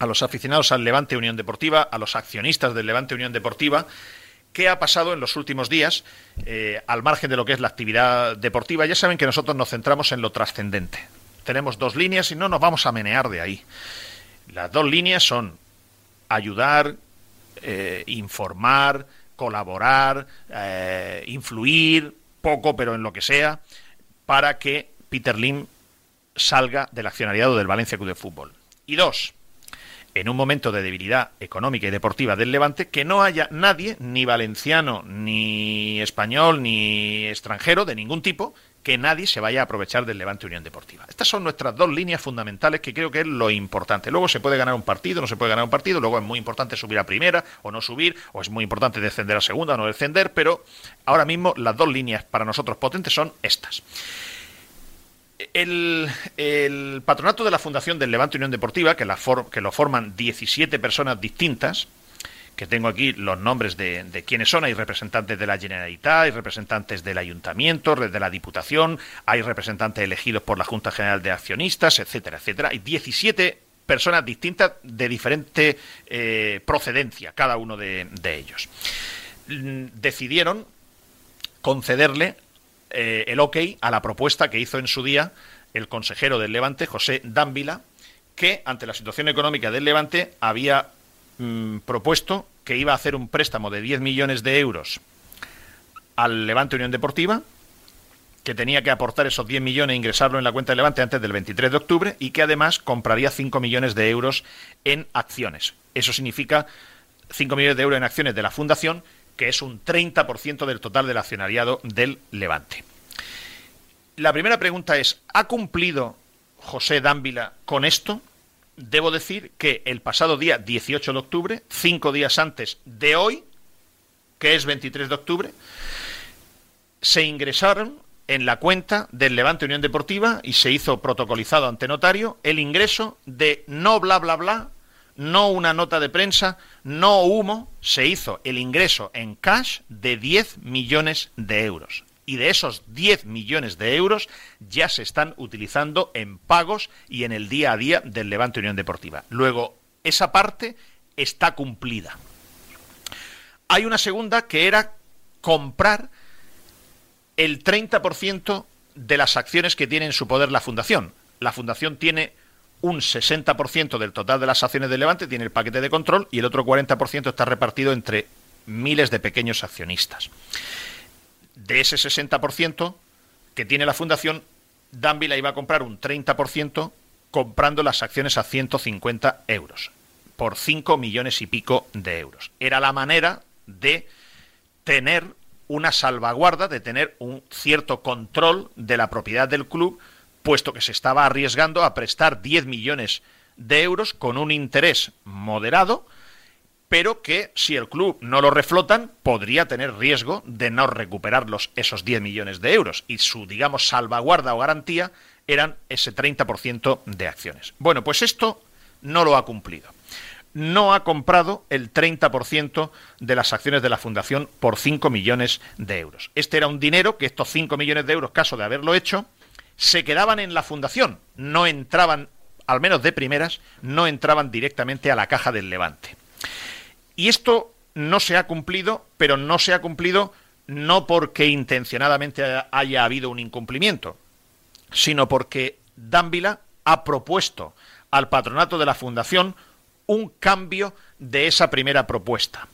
a los aficionados al Levante Unión Deportiva, a los accionistas del Levante Unión Deportiva, qué ha pasado en los últimos días, al margen de lo que es la actividad deportiva. Ya saben que nosotros nos centramos en lo trascendente. Tenemos dos líneas y no nos vamos a menear de ahí. Las dos líneas son ayudar, eh, informar, colaborar, eh, influir, poco, pero en lo que sea, para que Peter Lim salga del accionariado del Valencia Club de Fútbol. Y dos, en un momento de debilidad económica y deportiva del Levante, que no haya nadie, ni valenciano, ni español, ni extranjero de ningún tipo, que nadie se vaya a aprovechar del Levante Unión Deportiva. Estas son nuestras dos líneas fundamentales que creo que es lo importante. Luego se puede ganar un partido, no se puede ganar un partido, luego es muy importante subir a primera o no subir, o es muy importante descender a segunda o no descender, pero ahora mismo las dos líneas para nosotros potentes son estas. El, patronato de la Fundación del Levante Unión Deportiva, que, lo forman 17 personas distintas, que tengo aquí los nombres de, de quiénes son. Hay representantes de la Generalitat, hay representantes del Ayuntamiento, de la Diputación, hay representantes elegidos por la Junta General de Accionistas, etcétera, etcétera. Hay 17 personas distintas de diferente eh, procedencia, cada uno de, ellos. Mm, decidieron concederle eh, el ok a la propuesta que hizo en su día el consejero del Levante, José Dávila, que ante la situación económica del Levante había mm, propuesto que iba a hacer un préstamo de 10 millones de euros al Levante Unión Deportiva, que tenía que aportar esos 10 millones e ingresarlo en la cuenta de Levante antes del 23 de octubre y que además compraría 5 millones de euros en acciones. Eso significa 5 millones de euros en acciones de la Fundación, que es un 30% del total del accionariado del Levante. La primera pregunta es, ¿ha cumplido José Dávila con esto? Debo decir que el pasado día 18 de octubre, cinco días antes de hoy, que es 23 de octubre, se ingresaron en la cuenta del Levante Unión Deportiva y se hizo protocolizado ante notario el ingreso de no bla bla bla, no una nota de prensa, no humo, se hizo el ingreso en cash de 10 millones de euros. Y de esos 10 millones de euros ya se están utilizando en pagos y en el día a día del Levante Unión Deportiva. Luego, esa parte está cumplida. Hay una segunda que era comprar el 30% de las acciones que tiene en su poder la Fundación. La Fundación tiene un 60% del total de las acciones de Levante, tiene el paquete de control y el otro 40% está repartido entre miles de pequeños accionistas. De ese 60% que tiene la Fundación, Danvila iba a comprar un 30% comprando las acciones a 150 euros, por 5 millones y pico de euros. Era la manera de tener una salvaguarda, de tener un cierto control de la propiedad del club, puesto que se estaba arriesgando a prestar 10 millones de euros con un interés moderado, pero que si el club no lo reflotan, podría tener riesgo de no recuperar esos 10 millones de euros. Y su, digamos, salvaguarda o garantía eran ese 30% de acciones. Bueno, pues esto no lo ha cumplido no ha comprado el 30% de las acciones de la Fundación por 5 millones de euros. Este era un dinero que estos 5 millones de euros, caso de haberlo hecho, se quedaban en la Fundación, no entraban, al menos de primeras, no entraban directamente a la caja del Levante. Y esto no se ha cumplido, pero no se ha cumplido no porque intencionadamente haya habido un incumplimiento, sino porque Dávila ha propuesto al patronato de la Fundación un cambio de esa primera propuesta.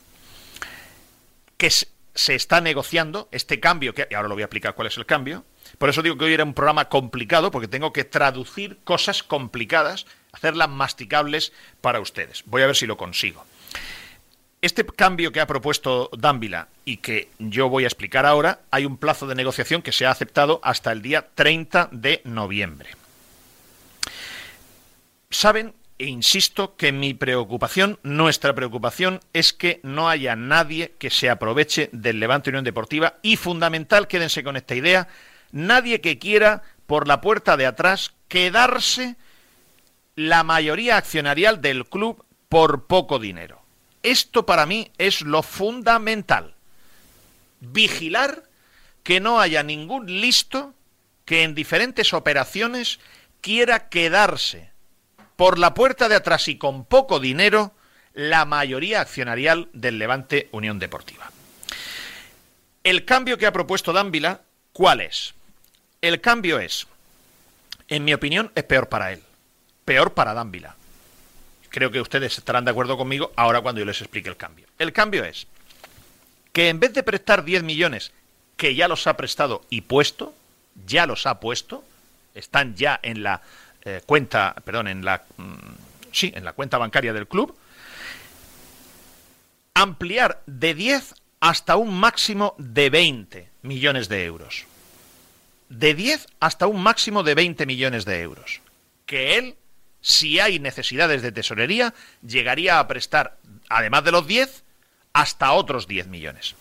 Que se está negociando este cambio, que ahora lo voy a explicar cuál es el cambio. Por eso digo que hoy era un programa complicado, porque tengo que traducir cosas complicadas, hacerlas masticables para ustedes. Voy a ver si lo consigo. Este cambio que ha propuesto Dávila y que yo voy a explicar ahora, hay un plazo de negociación que se ha aceptado hasta el día 30 de noviembre. Saben e insisto que mi preocupación, nuestra preocupación, es que no haya nadie que se aproveche del Levante Unión Deportiva y fundamental, quédense con esta idea, nadie que quiera por la puerta de atrás quedarse la mayoría accionarial del club por poco dinero. Esto para mí es lo fundamental. Vigilar que no haya ningún listo que en diferentes operaciones quiera quedarse por la puerta de atrás y con poco dinero la mayoría accionarial del Levante Unión Deportiva. El cambio que ha propuesto Dávila, ¿cuál es? El cambio es, en mi opinión, es peor para él, peor para Dávila. Creo que ustedes estarán de acuerdo conmigo ahora cuando yo les explique el cambio. El cambio es que en vez de prestar 10 millones, que ya los ha prestado y puesto, ya los ha puesto, están ya en la eh, cuenta, perdón, en la, mm, sí, en la cuenta bancaria del club, ampliar de 10 hasta un máximo de 20 millones de euros. De 10 hasta un máximo de 20 millones de euros. Que él, si hay necesidades de tesorería, llegaría a prestar, además de los 10, hasta otros 10 millones.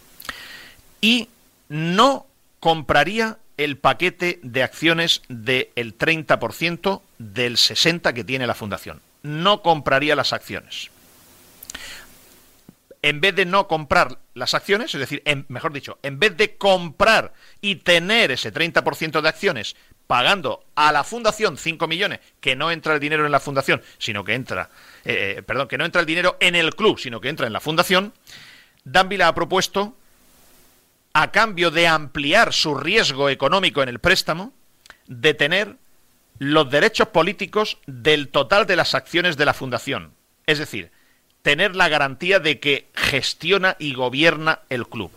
Y no compraría el paquete de acciones del 30% del 60% que tiene la fundación. No compraría las acciones. en vez de no comprar las acciones, es decir, mejor dicho, en vez de comprar y tener ese 30% de acciones pagando a la fundación 5 millones, que no entra el dinero en la fundación, sino que entra, eh, eh, perdón, que no entra el dinero en el club, sino que entra en la fundación, Danvila ha propuesto, a cambio de ampliar su riesgo económico en el préstamo, de tener los derechos políticos del total de las acciones de la fundación. Es decir, tener la garantía de que gestiona y gobierna el club.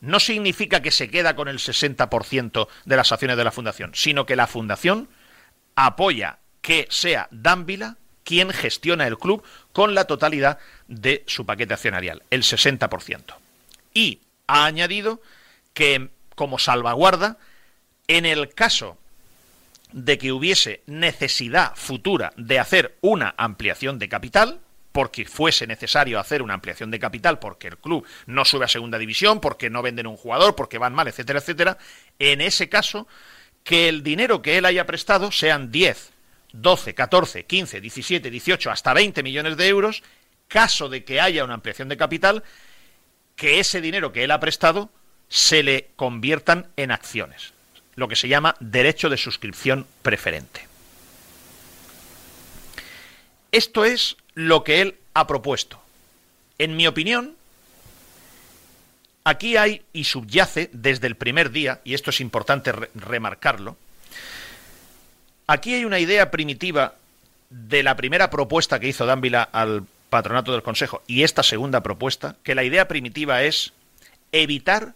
No significa que se queda con el 60% de las acciones de la fundación, sino que la fundación apoya que sea Dánvila quien gestiona el club con la totalidad de su paquete accionarial, el 60%. Y ha añadido que como salvaguarda, en el caso de que hubiese necesidad futura de hacer una ampliación de capital, porque fuese necesario hacer una ampliación de capital, porque el club no sube a segunda división, porque no venden un jugador, porque van mal, etcétera, etcétera, en ese caso, que el dinero que él haya prestado sean 10, 12, 14, 15, 17, 18, hasta 20 millones de euros, caso de que haya una ampliación de capital, que ese dinero que él ha prestado se le conviertan en acciones, lo que se llama derecho de suscripción preferente. Esto es lo que él ha propuesto. En mi opinión, aquí hay y subyace desde el primer día, y esto es importante remarcarlo, aquí hay una idea primitiva de la primera propuesta que hizo Dávila al patronato del Consejo y esta segunda propuesta, que la idea primitiva es evitar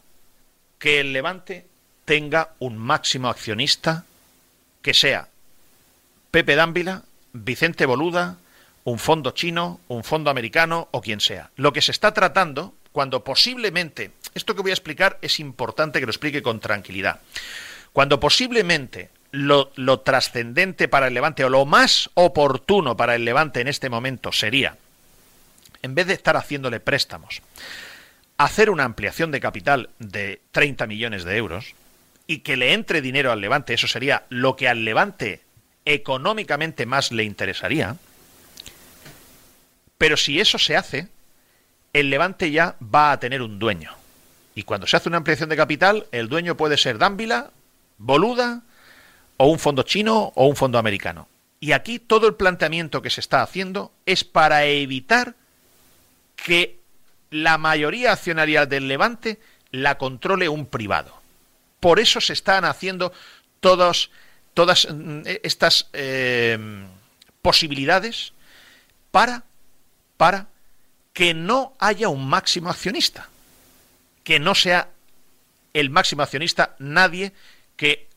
que el Levante tenga un máximo accionista que sea Pepe Dávila, Vicente Boluda, un fondo chino, un fondo americano o quien sea. Lo que se está tratando, cuando posiblemente, esto que voy a explicar es importante que lo explique con tranquilidad, cuando posiblemente lo, lo trascendente para el Levante o lo más oportuno para el Levante en este momento sería, en vez de estar haciéndole préstamos, hacer una ampliación de capital de 30 millones de euros y que le entre dinero al Levante, eso sería lo que al Levante económicamente más le interesaría, pero si eso se hace, el Levante ya va a tener un dueño. Y cuando se hace una ampliación de capital, el dueño puede ser Dánvila, Boluda, o un fondo chino o un fondo americano. Y aquí todo el planteamiento que se está haciendo es para evitar que la mayoría accionarial del Levante la controle un privado. Por eso se están haciendo todas mm, estas eh, posibilidades para para que no haya un máximo accionista, que no sea el máximo accionista nadie que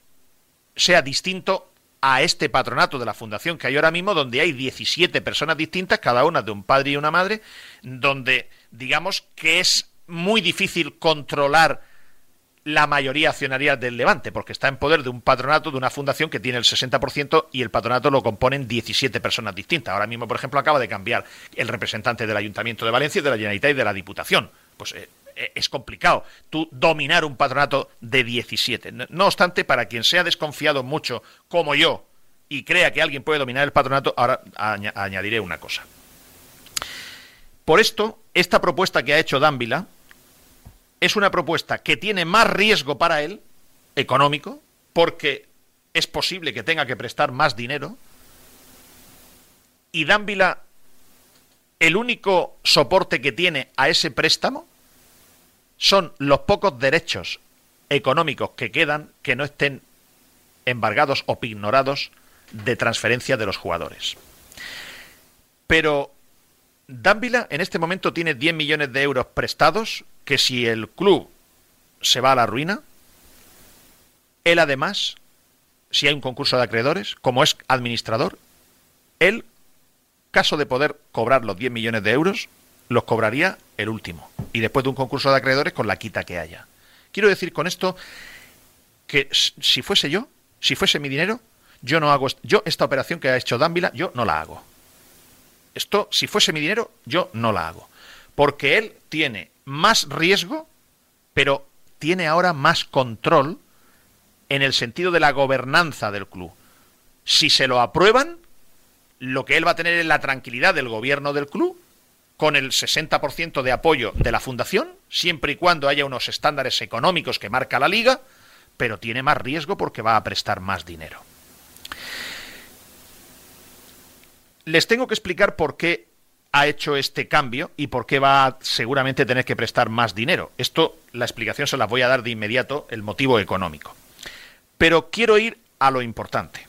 sea distinto a este patronato de la fundación que hay ahora mismo, donde hay 17 personas distintas, cada una de un padre y una madre, donde digamos que es muy difícil controlar la mayoría accionaria del Levante, porque está en poder de un patronato, de una fundación que tiene el 60% y el patronato lo componen 17 personas distintas. Ahora mismo, por ejemplo, acaba de cambiar el representante del Ayuntamiento de Valencia, de la Generalitat y de la Diputación. Pues eh, eh, es complicado tú dominar un patronato de 17. No obstante, para quien sea desconfiado mucho, como yo, y crea que alguien puede dominar el patronato, ahora añadiré una cosa. Por esto, esta propuesta que ha hecho Dávila, es una propuesta que tiene más riesgo para él, económico, porque es posible que tenga que prestar más dinero, y Dávila, el único soporte que tiene a ese préstamo son los pocos derechos económicos que quedan que no estén embargados o ignorados de transferencia de los jugadores. Pero Dávila en este momento tiene 10 millones de euros prestados que si el club se va a la ruina, él además, si hay un concurso de acreedores, como es administrador, él, caso de poder cobrar los 10 millones de euros, los cobraría el último. Y después de un concurso de acreedores con la quita que haya. Quiero decir con esto que si fuese yo, si fuese mi dinero, yo no hago yo esta operación que ha hecho Dávila, yo no la hago. Esto, si fuese mi dinero, yo no la hago. Porque él tiene más riesgo, pero tiene ahora más control en el sentido de la gobernanza del club. Si se lo aprueban, lo que él va a tener es la tranquilidad del gobierno del club con el 60% de apoyo de la fundación, siempre y cuando haya unos estándares económicos que marca la liga, pero tiene más riesgo porque va a prestar más dinero. Les tengo que explicar por qué ha hecho este cambio y por qué va a seguramente tener que prestar más dinero. Esto, la explicación se la voy a dar de inmediato, el motivo económico. Pero quiero ir a lo importante.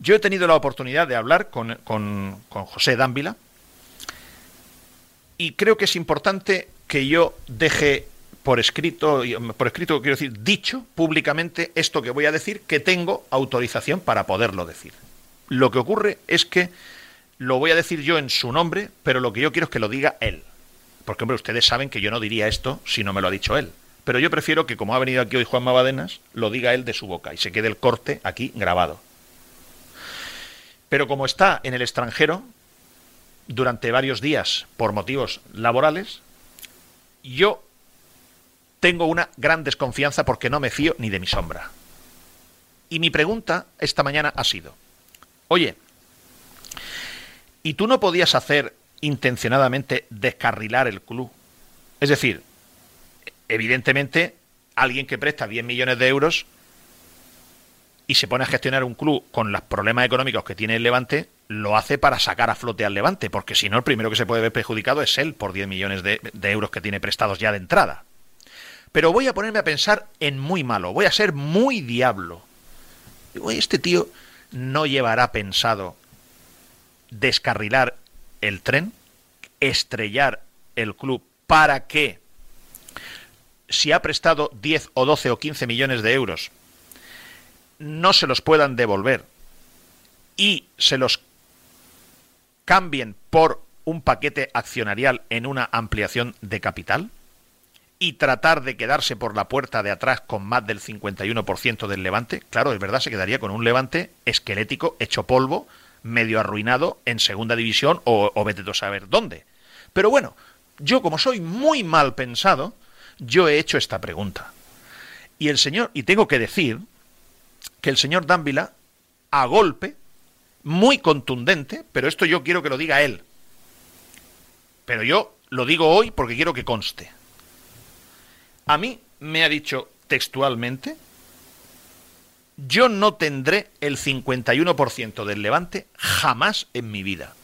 Yo he tenido la oportunidad de hablar con, con, José Dávila y creo que es importante que yo deje por escrito, por escrito quiero decir, dicho públicamente esto que voy a decir, que tengo autorización para poderlo decir. Lo que ocurre es que lo voy a decir yo en su nombre, pero lo que yo quiero es que lo diga él. Porque, hombre, ustedes saben que yo no diría esto si no me lo ha dicho él. Pero yo prefiero que, como ha venido aquí hoy Juan Mabadenas, lo diga él de su boca y se quede el corte aquí grabado. Pero como está en el extranjero durante varios días por motivos laborales, yo tengo una gran desconfianza porque no me fío ni de mi sombra. Y mi pregunta esta mañana ha sido, oye, ¿y tú no podías hacer intencionadamente descarrilar el club? Es decir, evidentemente, alguien que presta 10 millones de euros y se pone a gestionar un club con los problemas económicos que tiene el Levante, lo hace para sacar a flote al Levante, porque si no, el primero que se puede ver perjudicado es él por 10 millones de, euros que tiene prestados ya de entrada. Pero voy a ponerme a pensar en muy malo, voy a ser muy diablo. Este tío no llevará pensado descarrilar el tren, estrellar el club para que, si ha prestado 10 o 12 o 15 millones de euros, no se los puedan devolver y se los cambien por un paquete accionarial en una ampliación de capital? Y tratar de quedarse por la puerta de atrás con más del 51% del levante, claro, es verdad, se quedaría con un levante esquelético, hecho polvo, medio arruinado en segunda división o, o vete a saber dónde. Pero bueno, yo como soy muy mal pensado, yo he hecho esta pregunta. Y el señor, y tengo que decir que el señor Dávila, a golpe, muy contundente, pero esto yo quiero que lo diga él. Pero yo lo digo hoy porque quiero que conste. A mí me ha dicho textualmente, yo no tendré el 51% del levante jamás en mi vida,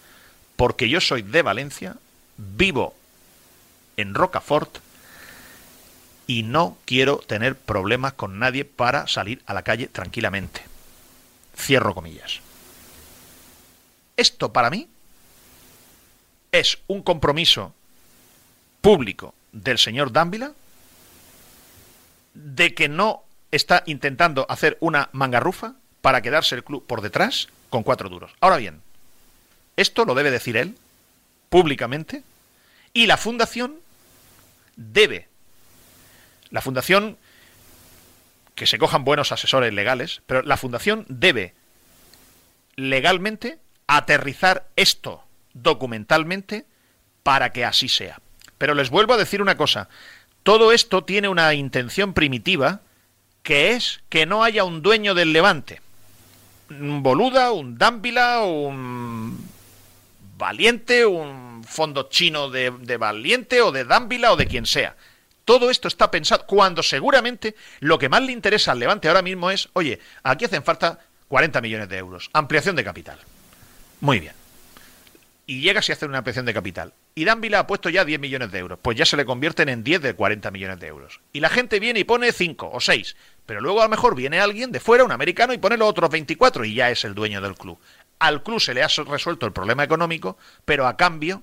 porque yo soy de Valencia, vivo en Rocafort y no quiero tener problemas con nadie para salir a la calle tranquilamente. Cierro comillas. Esto para mí es un compromiso público del señor Dávila de que no está intentando hacer una mangarrufa para quedarse el club por detrás con cuatro duros. Ahora bien, esto lo debe decir él públicamente y la fundación debe, la fundación, que se cojan buenos asesores legales, pero la fundación debe legalmente aterrizar esto documentalmente para que así sea. Pero les vuelvo a decir una cosa, todo esto tiene una intención primitiva que es que no haya un dueño del levante. Un boluda, un dámbila, un valiente, un fondo chino de, valiente o de dámbila o de quien sea. Todo esto está pensado cuando seguramente lo que más le interesa al levante ahora mismo es, oye, aquí hacen falta 40 millones de euros, ampliación de capital. Muy bien y llega y hace una ampliación de capital. Y Danvila ha puesto ya 10 millones de euros. Pues ya se le convierten en 10 de 40 millones de euros. Y la gente viene y pone 5 o 6. Pero luego a lo mejor viene alguien de fuera, un americano, y pone los otros 24 y ya es el dueño del club. Al club se le ha resuelto el problema económico, pero a cambio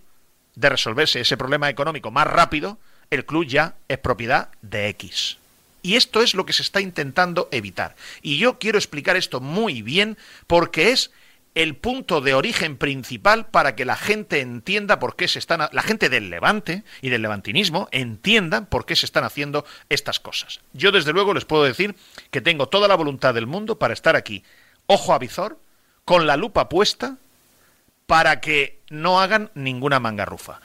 de resolverse ese problema económico más rápido, el club ya es propiedad de X. Y esto es lo que se está intentando evitar. Y yo quiero explicar esto muy bien porque es el punto de origen principal para que la gente entienda por qué se están, la gente del Levante y del levantinismo entiendan por qué se están haciendo estas cosas. Yo desde luego les puedo decir que tengo toda la voluntad del mundo para estar aquí, ojo a visor, con la lupa puesta, para que no hagan ninguna mangarrufa.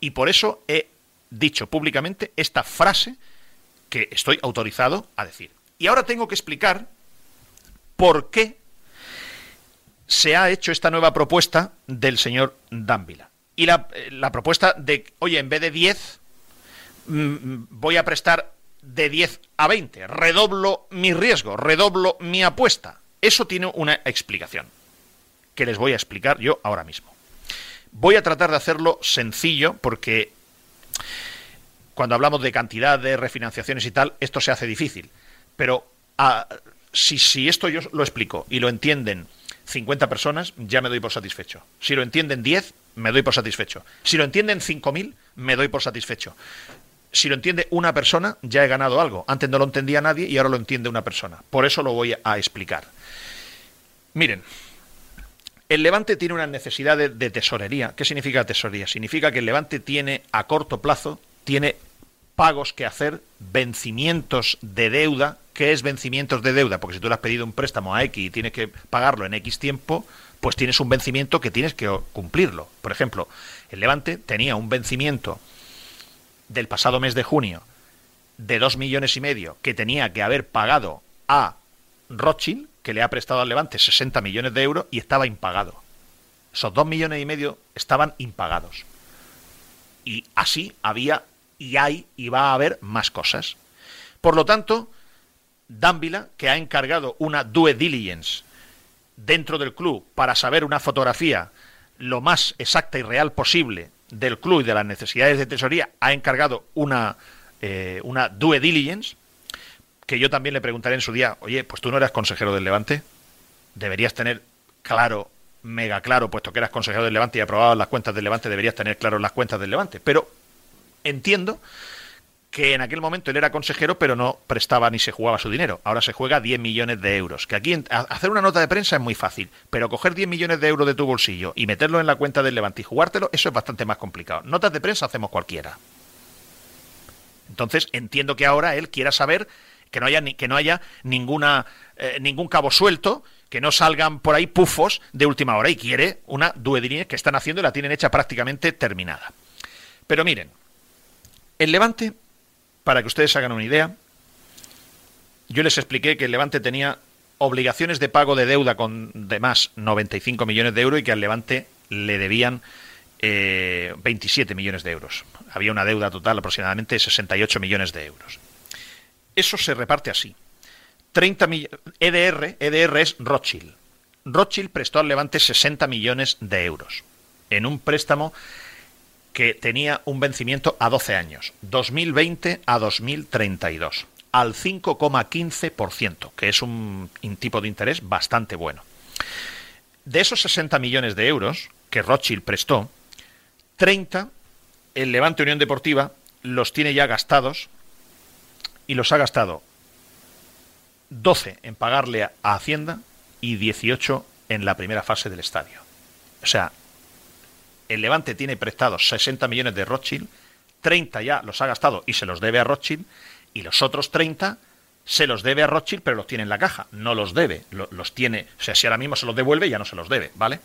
Y por eso he dicho públicamente esta frase que estoy autorizado a decir. Y ahora tengo que explicar por qué se ha hecho esta nueva propuesta del señor Dávila. Y la, la propuesta de, oye, en vez de 10, mm, voy a prestar de 10 a 20, redoblo mi riesgo, redoblo mi apuesta. Eso tiene una explicación, que les voy a explicar yo ahora mismo. Voy a tratar de hacerlo sencillo porque cuando hablamos de cantidad de refinanciaciones y tal, esto se hace difícil. Pero ah, si, si esto yo lo explico y lo entienden 50 personas, ya me doy por satisfecho. Si lo entienden 10, me doy por satisfecho. Si lo entienden 5.000, me doy por satisfecho. Si lo entiende una persona, ya he ganado algo. Antes no lo entendía nadie y ahora lo entiende una persona. Por eso lo voy a explicar. Miren, el Levante tiene una necesidad de, de, tesorería. ¿Qué significa tesorería? Significa que el Levante tiene a corto plazo, tiene pagos que hacer, vencimientos de deuda. ¿Qué es vencimientos de deuda? Porque si tú le has pedido un préstamo a X y tienes que pagarlo en X tiempo, pues tienes un vencimiento que tienes que cumplirlo. Por ejemplo, el Levante tenía un vencimiento del pasado mes de junio de dos millones y medio que tenía que haber pagado a Rothschild, que le ha prestado al Levante 60 millones de euros y estaba impagado. Esos dos millones y medio estaban impagados. Y así había y hay y va a haber más cosas. Por lo tanto, Dávila, que ha encargado una due diligence dentro del club para saber una fotografía lo más exacta y real posible del club y de las necesidades de tesorería, ha encargado una, eh, una due diligence, que yo también le preguntaré en su día, oye, pues tú no eras consejero del Levante, deberías tener claro, mega claro, puesto que eras consejero del Levante y aprobabas las cuentas del Levante, deberías tener claro las cuentas del Levante. Pero entiendo que en aquel momento él era consejero, pero no prestaba ni se jugaba su dinero. Ahora se juega 10 millones de euros. Que aquí hacer una nota de prensa es muy fácil, pero coger 10 millones de euros de tu bolsillo y meterlo en la cuenta del Levante y jugártelo, eso es bastante más complicado. Notas de prensa hacemos cualquiera. Entonces entiendo que ahora él quiera saber que no haya, que no haya ninguna, eh, ningún cabo suelto, que no salgan por ahí pufos de última hora y quiere una duedinía que están haciendo y la tienen hecha prácticamente terminada. Pero miren, el Levante, para que ustedes hagan una idea, yo les expliqué que el Levante tenía obligaciones de pago de deuda con de más 95 millones de euros y que al Levante le debían 27 eh, millones de euros. Había una deuda total aproximadamente de 68 millones de euros. Eso se reparte así. 30 EDR, EDR es Rothschild. Rothschild prestó al Levante 60 millones de euros en un préstamo que tenía un vencimiento a 12 años, 2020 a 2032, al 5,15%, que es un, tipo de interés bastante bueno. De esos 60 millones de euros que Rothschild prestó, 30 el Levante Unión Deportiva los tiene ya gastados y los ha gastado 12 en pagarle a Hacienda y 18 en la primera fase del estadio. O sea, el Levante tiene prestados 60 millones de Rothschild, 30 ya los ha gastado y se los debe a Rothschild, y los otros 30 se los debe a Rothschild, pero los tiene en la caja, no los debe, los tiene, o sea, si ahora mismo se los devuelve, ya no se los debe, ¿vale?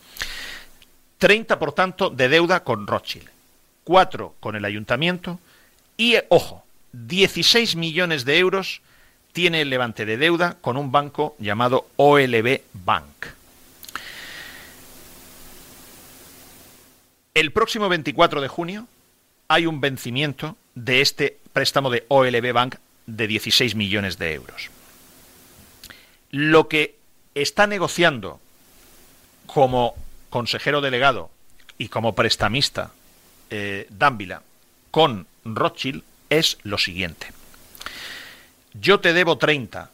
30, por tanto, de deuda con Rothschild, 4 con el ayuntamiento y, ojo, 16 millones de euros tiene el Levante de deuda con un banco llamado OLB Bank. El próximo 24 de junio hay un vencimiento de este préstamo de OLB Bank de 16 millones de euros. Lo que está negociando como consejero delegado y como prestamista eh, Dávila con Rothschild es lo siguiente. Yo te debo 30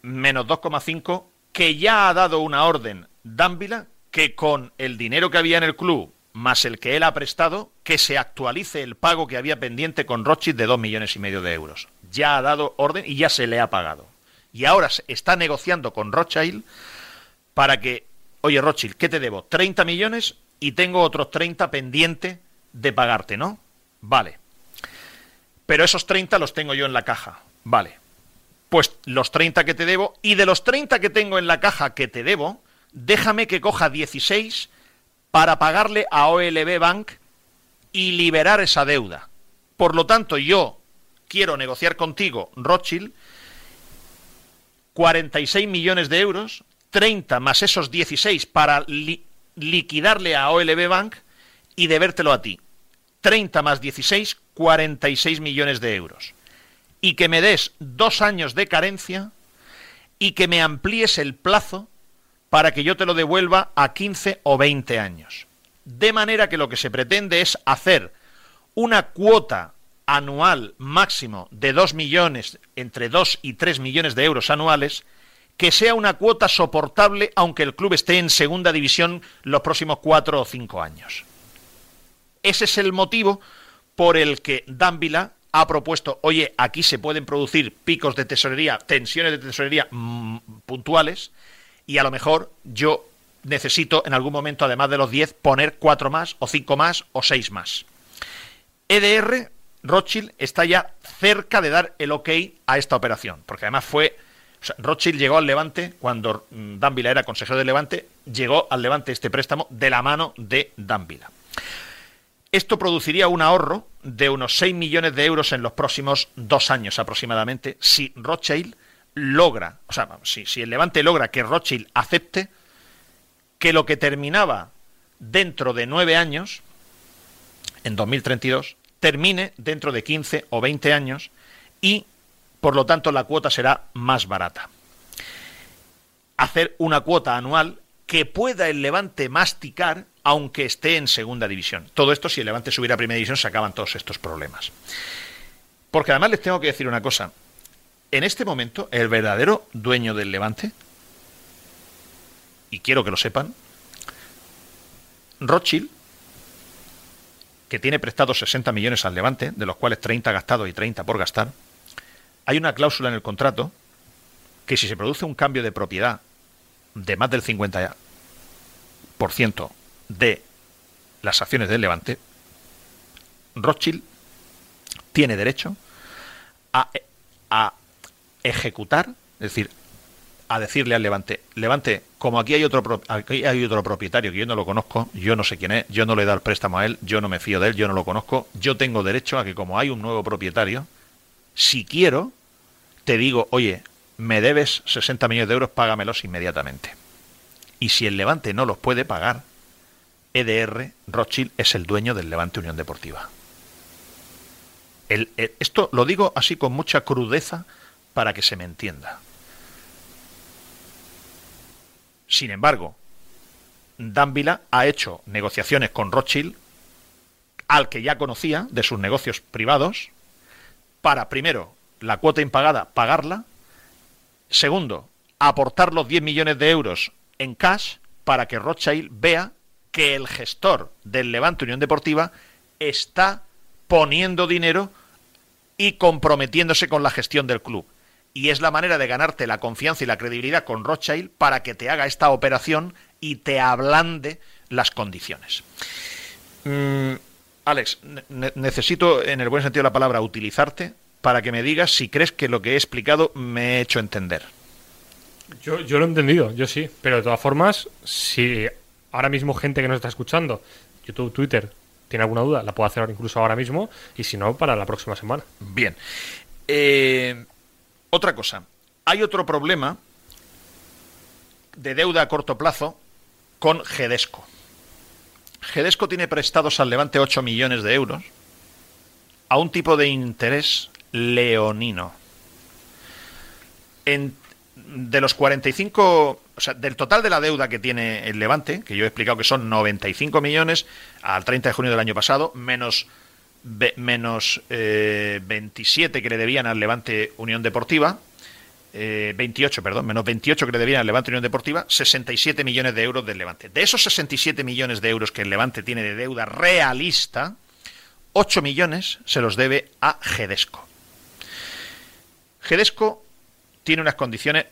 menos 2,5 que ya ha dado una orden Dávila que con el dinero que había en el club más el que él ha prestado, que se actualice el pago que había pendiente con Rothschild de dos millones y medio de euros. Ya ha dado orden y ya se le ha pagado. Y ahora está negociando con Rothschild para que, oye Rothschild, ¿qué te debo? 30 millones y tengo otros 30 pendiente de pagarte, ¿no? Vale. Pero esos 30 los tengo yo en la caja. Vale. Pues los 30 que te debo y de los 30 que tengo en la caja que te debo, déjame que coja 16 para pagarle a OLB Bank y liberar esa deuda. Por lo tanto, yo quiero negociar contigo, Rothschild, 46 millones de euros, 30 más esos 16 para liquidarle a OLB Bank y debértelo a ti. 30 más 16, 46 millones de euros. Y que me des dos años de carencia y que me amplíes el plazo para que yo te lo devuelva a 15 o 20 años. De manera que lo que se pretende es hacer una cuota anual máximo de 2 millones, entre 2 y 3 millones de euros anuales, que sea una cuota soportable aunque el club esté en segunda división los próximos 4 o 5 años. Ese es el motivo por el que Dávila ha propuesto, oye, aquí se pueden producir picos de tesorería, tensiones de tesorería mm, puntuales, y a lo mejor yo necesito en algún momento, además de los 10, poner 4 más, o 5 más, o 6 más. EDR, Rothschild, está ya cerca de dar el ok a esta operación, porque además fue... Rothschild llegó al Levante cuando mm, Dávila era consejero del Levante, llegó al Levante este préstamo de la mano de Dávila. Esto produciría un ahorro de unos 6 millones de euros en los próximos dos años aproximadamente si Rothschild logra, o sea, si, si el Levante logra que Rothschild acepte que lo que terminaba dentro de nueve años, en 2032, termine dentro de 15 o 20 años y, por lo tanto, la cuota será más barata. Hacer una cuota anual que pueda el Levante masticar aunque esté en segunda división. Todo esto, si el Levante subiera a primera división, se acaban todos estos problemas. Porque además les tengo que decir una cosa. En este momento, el verdadero dueño del Levante, y quiero que lo sepan, Rothschild, que tiene prestado 60 millones al Levante, de los cuales 30 gastado y 30 por gastar, hay una cláusula en el contrato que si se produce un cambio de propiedad de más del 50% de las acciones del Levante, Rothschild tiene derecho a ejecutar, es decir, a decirle al Levante, Levante, como aquí hay otro aquí hay otro propietario que yo no lo conozco, yo no sé quién es, yo no le he dado el préstamo a él, yo no me fío de él, yo no lo conozco, yo tengo derecho a que como hay un nuevo propietario, si quiero, te digo, oye, me debes 60 millones de euros, págamelos inmediatamente. Y si el Levante no los puede pagar, EDR, Rothschild, es el dueño del Levante Unión Deportiva. esto lo digo así con mucha crudeza para que se me entienda. Sin embargo, Dávila ha hecho negociaciones con Rothschild, al que ya conocía de sus negocios privados, para, primero, la cuota impagada, pagarla, segundo, aportar los 10 millones de euros en cash para que Rothschild vea que el gestor del Levante Unión Deportiva está poniendo dinero y comprometiéndose con la gestión del club. Y es la manera de ganarte la confianza y la credibilidad con Rothschild para que te haga esta operación y te ablande las condiciones. Mm, Alex, necesito, en el buen sentido de la palabra, utilizarte para que me digas si crees que lo que he explicado me he hecho entender. Yo, yo lo he entendido, yo sí, pero de todas formas, si ahora mismo gente que nos está escuchando, YouTube, Twitter, tiene alguna duda, la puedo hacer incluso ahora mismo y si no, para la próxima semana. Bien. Eh, otra cosa, hay otro problema de deuda a corto plazo con Gedesco. Gedesco tiene prestados al Levante 8 millones de euros a un tipo de interés leonino. De los 45, o sea, del total de la deuda que tiene el Levante, que yo he explicado que son 95 millones al 30 de junio del año pasado, menos, menos 27 eh, que le debían al Levante Unión Deportiva, 28, eh, perdón, menos 28 que le debían al Levante Unión Deportiva, 67 millones de euros del Levante. De esos 67 millones de euros que el Levante tiene de deuda realista, 8 millones se los debe a Gedesco. Gedesco tiene unas condiciones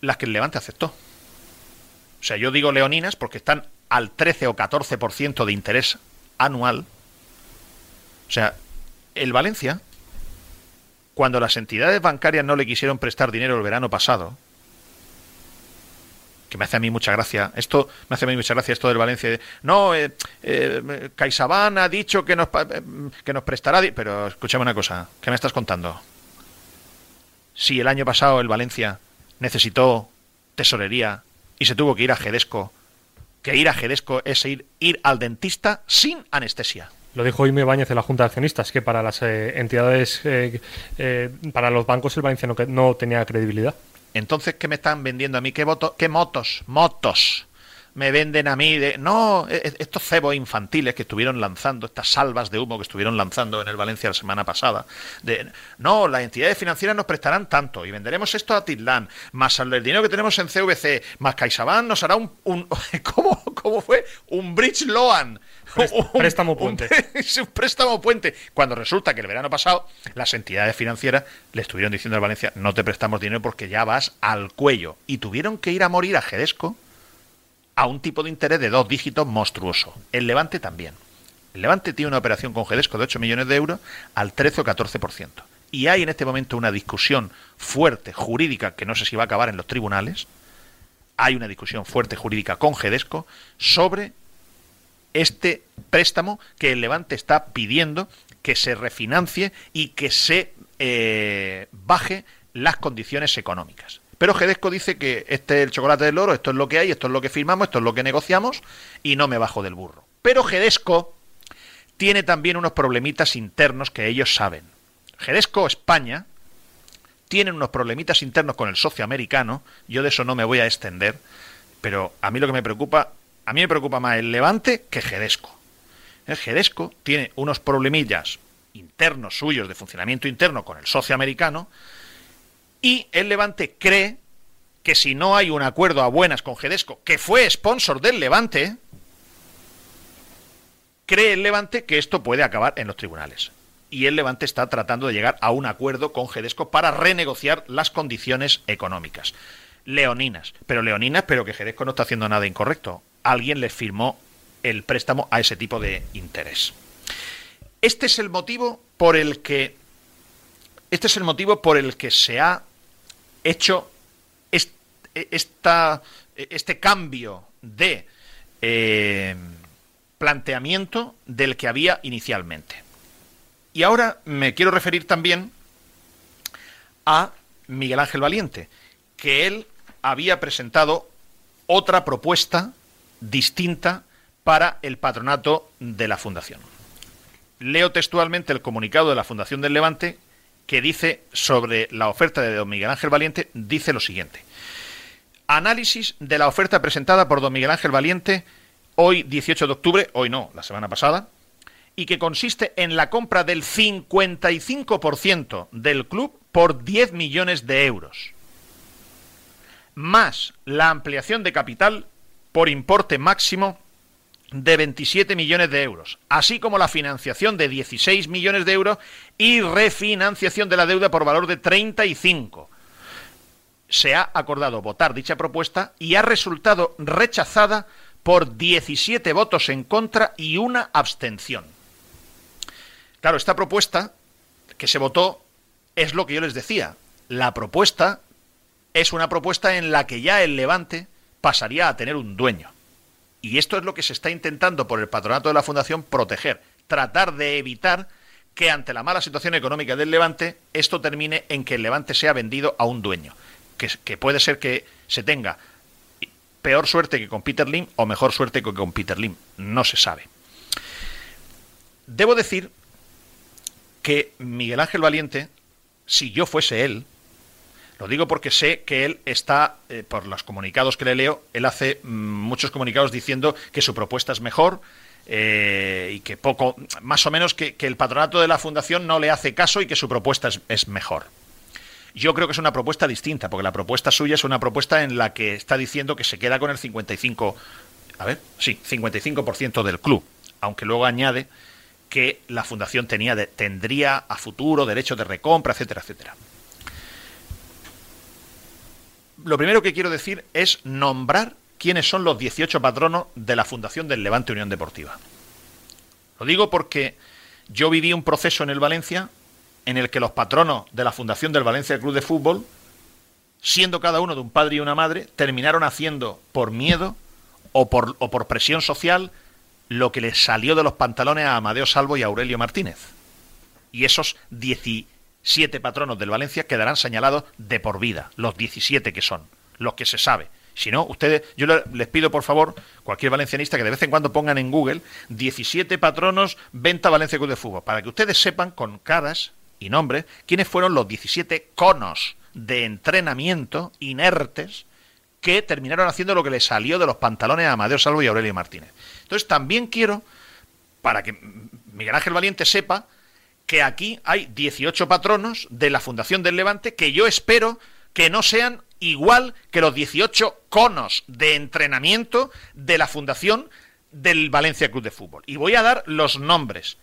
las que el Levante aceptó. O sea, yo digo leoninas porque están al 13 o 14% de interés anual. O sea, el Valencia, cuando las entidades bancarias no le quisieron prestar dinero el verano pasado, que me hace a mí mucha gracia, esto me hace a mí mucha gracia esto del Valencia, no, eh, eh ha dicho que nos, eh, que nos prestará, pero escúchame una cosa, ¿qué me estás contando? si el año pasado el Valencia necesitó tesorería y se tuvo que ir a Gedesco, que ir a Gedesco es ir, ir al dentista sin anestesia. Lo dijo Ime Báñez en la Junta de Accionistas, que para las eh, entidades, eh, eh, para los bancos el Valencia no, no, tenía credibilidad. Entonces, ¿qué me están vendiendo a mí? ¿Qué, voto, qué motos? Motos me venden a mí de no e, e, estos cebos infantiles que estuvieron lanzando estas salvas de humo que estuvieron lanzando en el Valencia la semana pasada de no las entidades financieras nos prestarán tanto y venderemos esto a Titlán más el dinero que tenemos en CVC más CaixaBank nos hará un, un [laughs] ¿cómo, ¿cómo, fue un bridge loan préstamo puente. [laughs] Un, préstamo puente. Cuando resulta que el verano pasado las entidades financieras le estuvieron diciendo al Valencia no te prestamos dinero porque ya vas al cuello. Y tuvieron que ir a morir a Gedesco a un tipo de interés de dos dígitos monstruoso. El Levante también. El Levante tiene una operación con Gedesco de 8 millones de euros al 13 o 14%. Y hay en este momento una discusión fuerte jurídica que no sé si va a acabar en los tribunales. Hay una discusión fuerte jurídica con Gedesco sobre este préstamo que el Levante está pidiendo que se refinancie y que se eh, baje las condiciones económicas. Pero Gedesco dice que este es el chocolate del oro, esto es lo que hay, esto es lo que firmamos, esto es lo que negociamos y no me bajo del burro. Pero Gedesco tiene también unos problemitas internos que ellos saben. Gedesco España tiene unos problemitas internos con el socio americano, yo de eso no me voy a extender, pero a mí lo que me preocupa, a mí me preocupa más el Levante que Gedesco. El Gedesco tiene unos problemillas internos suyos de funcionamiento interno con el socio americano y el Levante cree que si no hay un acuerdo a buenas con Gedesco, que fue sponsor del Levante, cree el Levante que esto puede acabar en los tribunales. Y el Levante está tratando de llegar a un acuerdo con Gedesco para renegociar las condiciones económicas. Leoninas, pero Leoninas, pero que Gedesco no está haciendo nada incorrecto. Alguien le firmó el préstamo a ese tipo de interés. Este es el motivo por el que este es el motivo por el que se ha hecho esta, este cambio de eh, planteamiento del que había inicialmente. Y ahora me quiero referir también a Miguel Ángel Valiente, que él había presentado otra propuesta distinta para el patronato de la Fundación. Leo textualmente el comunicado de la Fundación del Levante que dice sobre la oferta de don Miguel Ángel Valiente, dice lo siguiente. Análisis de la oferta presentada por don Miguel Ángel Valiente hoy 18 de octubre, hoy no, la semana pasada, y que consiste en la compra del 55% del club por 10 millones de euros, más la ampliación de capital por importe máximo de 27 millones de euros, así como la financiación de 16 millones de euros y refinanciación de la deuda por valor de 35. Se ha acordado votar dicha propuesta y ha resultado rechazada por 17 votos en contra y una abstención. Claro, esta propuesta que se votó es lo que yo les decía. La propuesta es una propuesta en la que ya el Levante pasaría a tener un dueño. Y esto es lo que se está intentando por el patronato de la Fundación proteger, tratar de evitar que ante la mala situación económica del Levante, esto termine en que el Levante sea vendido a un dueño. Que, puede ser que se tenga peor suerte que con Peter Lim o mejor suerte que con Peter Lim. No se sabe. Debo decir que Miguel Ángel Valiente, si yo fuese él, lo digo porque sé que él está, eh, por los comunicados que le leo, él hace mm, muchos comunicados diciendo que su propuesta es mejor eh, y que poco, más o menos que, el patronato de la fundación no le hace caso y que su propuesta es, mejor. Yo creo que es una propuesta distinta, porque la propuesta suya es una propuesta en la que está diciendo que se queda con el 55, a ver, sí, 55% del club, aunque luego añade que la fundación tenía tendría a futuro derecho de recompra, etcétera, etcétera lo primero que quiero decir es nombrar quiénes son los 18 patronos de la Fundación del Levante Unión Deportiva. Lo digo porque yo viví un proceso en el Valencia en el que los patronos de la Fundación del Valencia Club de Fútbol, siendo cada uno de un padre y una madre, terminaron haciendo por miedo o por, o por presión social lo que les salió de los pantalones a Amadeo Salvo y Aurelio Martínez. Y esos 18 siete patronos del Valencia quedarán señalados de por vida, los 17 que son, los que se sabe. Si no, ustedes, yo les pido por favor, cualquier valencianista, que de vez en cuando pongan en Google 17 patronos venta Valencia Club de Fútbol, para que ustedes sepan con caras y nombres quiénes fueron los 17 conos de entrenamiento inertes que terminaron haciendo lo que les salió de los pantalones a Amadeo Salvo y Aurelio Martínez. Entonces también quiero, para que Miguel Ángel Valiente sepa, que aquí hay 18 patronos de la Fundación del Levante que yo espero que no sean igual que los 18 conos de entrenamiento de la fundación del Valencia Club de Fútbol. Y voy a dar los nombres,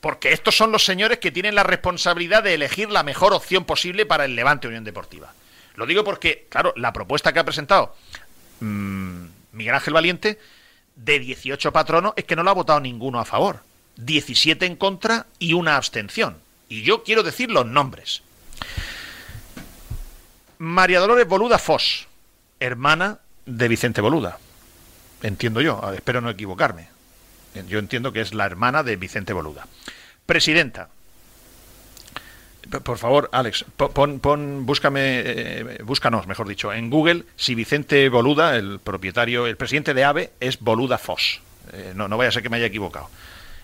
porque estos son los señores que tienen la responsabilidad de elegir la mejor opción posible para el Levante Unión Deportiva. Lo digo porque, claro, la propuesta que ha presentado mmm, Miguel Ángel Valiente de 18 patronos es que no lo ha votado ninguno a favor. 17 en contra y una abstención. Y yo quiero decir los nombres. María Dolores Boluda Foss, hermana de Vicente Boluda. Entiendo yo, espero no equivocarme. Yo entiendo que es la hermana de Vicente Boluda. Presidenta. Por favor, Alex, pon, pon búscame, eh, búscanos, mejor dicho, en Google si Vicente Boluda, el propietario, el presidente de AVE, es Boluda Foss. Eh, no, no vaya a ser que me haya equivocado.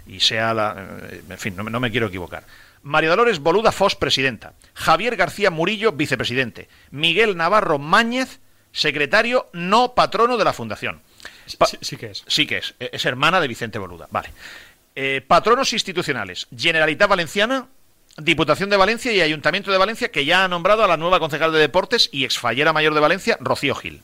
Y sea la. Eh, en fin, no, no me quiero equivocar. María Dolores Boluda Foss, presidenta. Javier García Murillo, vicepresidente. Miguel Navarro Máñez, secretario no patrono de la Fundación. sí, que es. Sí que es. E-, es hermana de Vicente Boluda. Vale. Eh, patronos institucionales. Generalitat Valenciana, Diputación de Valencia y Ayuntamiento de Valencia, que ya ha nombrado a la nueva concejal de Deportes y exfallera mayor de Valencia, Rocío Gil.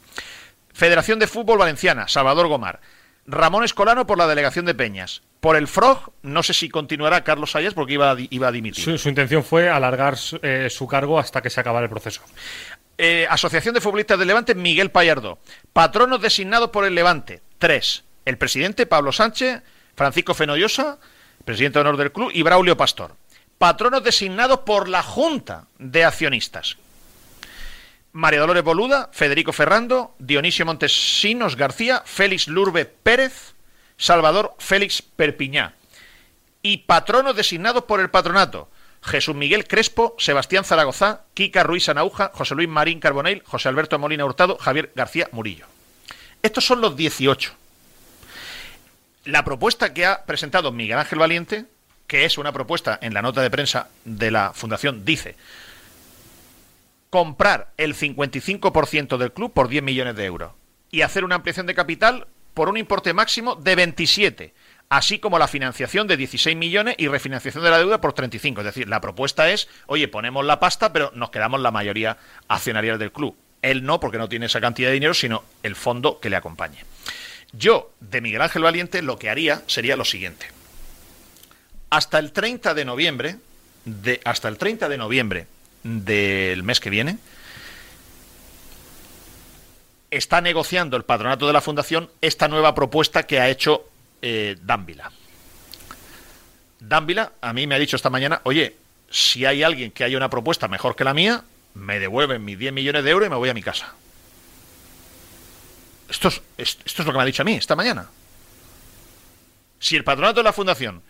Federación de Fútbol Valenciana, Salvador Gomar. Ramón Escolano por la delegación de Peñas. Por el FROG, no sé si continuará Carlos Sayas porque iba a, iba a dimitir. Su, intención fue alargar eh, su cargo hasta que se acabara el proceso. Eh, Asociación de Futbolistas del Levante, Miguel Payardo. Patronos designados por el Levante, tres. El presidente, Pablo Sánchez, Francisco Fenollosa, presidente de honor del club, y Braulio Pastor. Patronos designados por la Junta de Accionistas. María Dolores Boluda, Federico Ferrando, Dionisio Montesinos García, Félix Lurbe Pérez, Salvador Félix Perpiñá. Y patronos designados por el patronato. Jesús Miguel Crespo, Sebastián Zaragoza, Kika Ruiz Anauja, José Luis Marín Carbonell, José Alberto Molina Hurtado, Javier García Murillo. Estos son los 18. La propuesta que ha presentado Miguel Ángel Valiente, que es una propuesta en la nota de prensa de la Fundación, dice comprar el 55% del club por 10 millones de euros y hacer una ampliación de capital por un importe máximo de 27, así como la financiación de 16 millones y refinanciación de la deuda por 35. Es decir, la propuesta es, oye, ponemos la pasta, pero nos quedamos la mayoría accionaria del club. Él no, porque no tiene esa cantidad de dinero, sino el fondo que le acompañe. Yo, de Miguel Ángel Valiente, lo que haría sería lo siguiente. Hasta el 30 de noviembre, hasta el 30 de noviembre del mes que viene, está negociando el patronato de la Fundación esta nueva propuesta que ha hecho eh, Dávila. A mí me ha dicho esta mañana, oye, si hay alguien que haya una propuesta mejor que la mía, me devuelven mis 10 millones de euros y me voy a mi casa. Esto es, esto es lo que me ha dicho a mí esta mañana. Si el patronato de la Fundación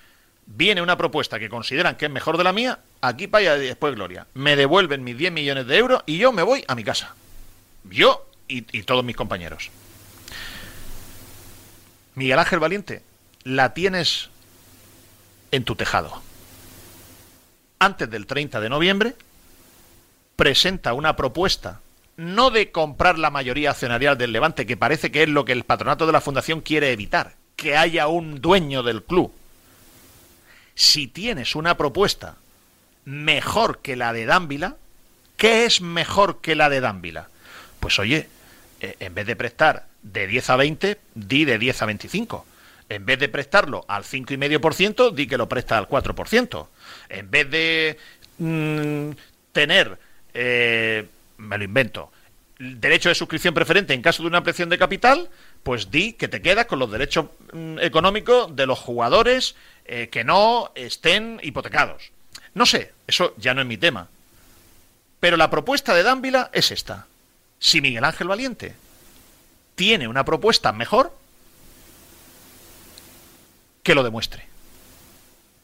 viene una propuesta que consideran que es mejor de la mía, aquí para allá después Gloria. Me devuelven mis 10 millones de euros y yo me voy a mi casa. Yo y, todos mis compañeros. Miguel Ángel Valiente, la tienes en tu tejado. Antes del 30 de noviembre, presenta una propuesta no de comprar la mayoría accionarial del Levante, que parece que es lo que el patronato de la Fundación quiere evitar, que haya un dueño del club. Si tienes una propuesta mejor que la de Dávila, ¿qué es mejor que la de Dávila? Pues oye, eh, en vez de prestar de 10 a 20, di de 10 a 25. En vez de prestarlo al 5,5%, di que lo presta al 4%. En vez de mm, tener, eh, me lo invento, derecho de suscripción preferente en caso de una ampliación de capital, pues di que te quedas con los derechos mm, económicos de los jugadores eh, que no estén hipotecados. No sé, eso ya no es mi tema. Pero la propuesta de Dávila es esta. Si Miguel Ángel Valiente tiene una propuesta mejor, que lo demuestre.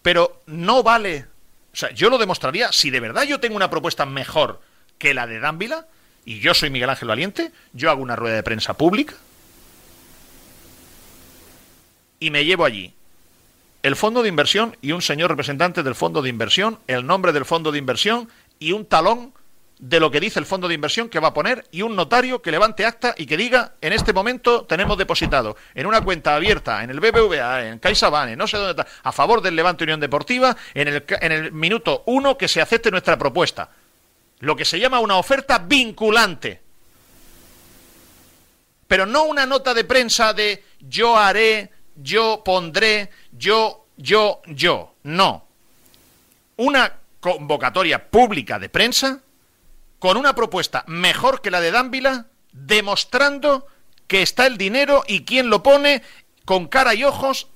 Pero no vale. O sea, yo lo demostraría si de verdad yo tengo una propuesta mejor que la de Dávila, y yo soy Miguel Ángel Valiente, yo hago una rueda de prensa pública y me llevo allí el fondo de inversión y un señor representante del fondo de inversión, el nombre del fondo de inversión y un talón de lo que dice el fondo de inversión que va a poner y un notario que levante acta y que diga en este momento tenemos depositado en una cuenta abierta en el BBVA, en CaixaBank, no sé dónde está, a favor del Levante Unión Deportiva en el, en el minuto uno que se acepte nuestra propuesta. Lo que se llama una oferta vinculante. Pero no una nota de prensa de yo haré, yo pondré, yo, yo, yo. No. Una convocatoria pública de prensa con una propuesta mejor que la de Dávila, demostrando que está el dinero y quién lo pone con cara y ojos.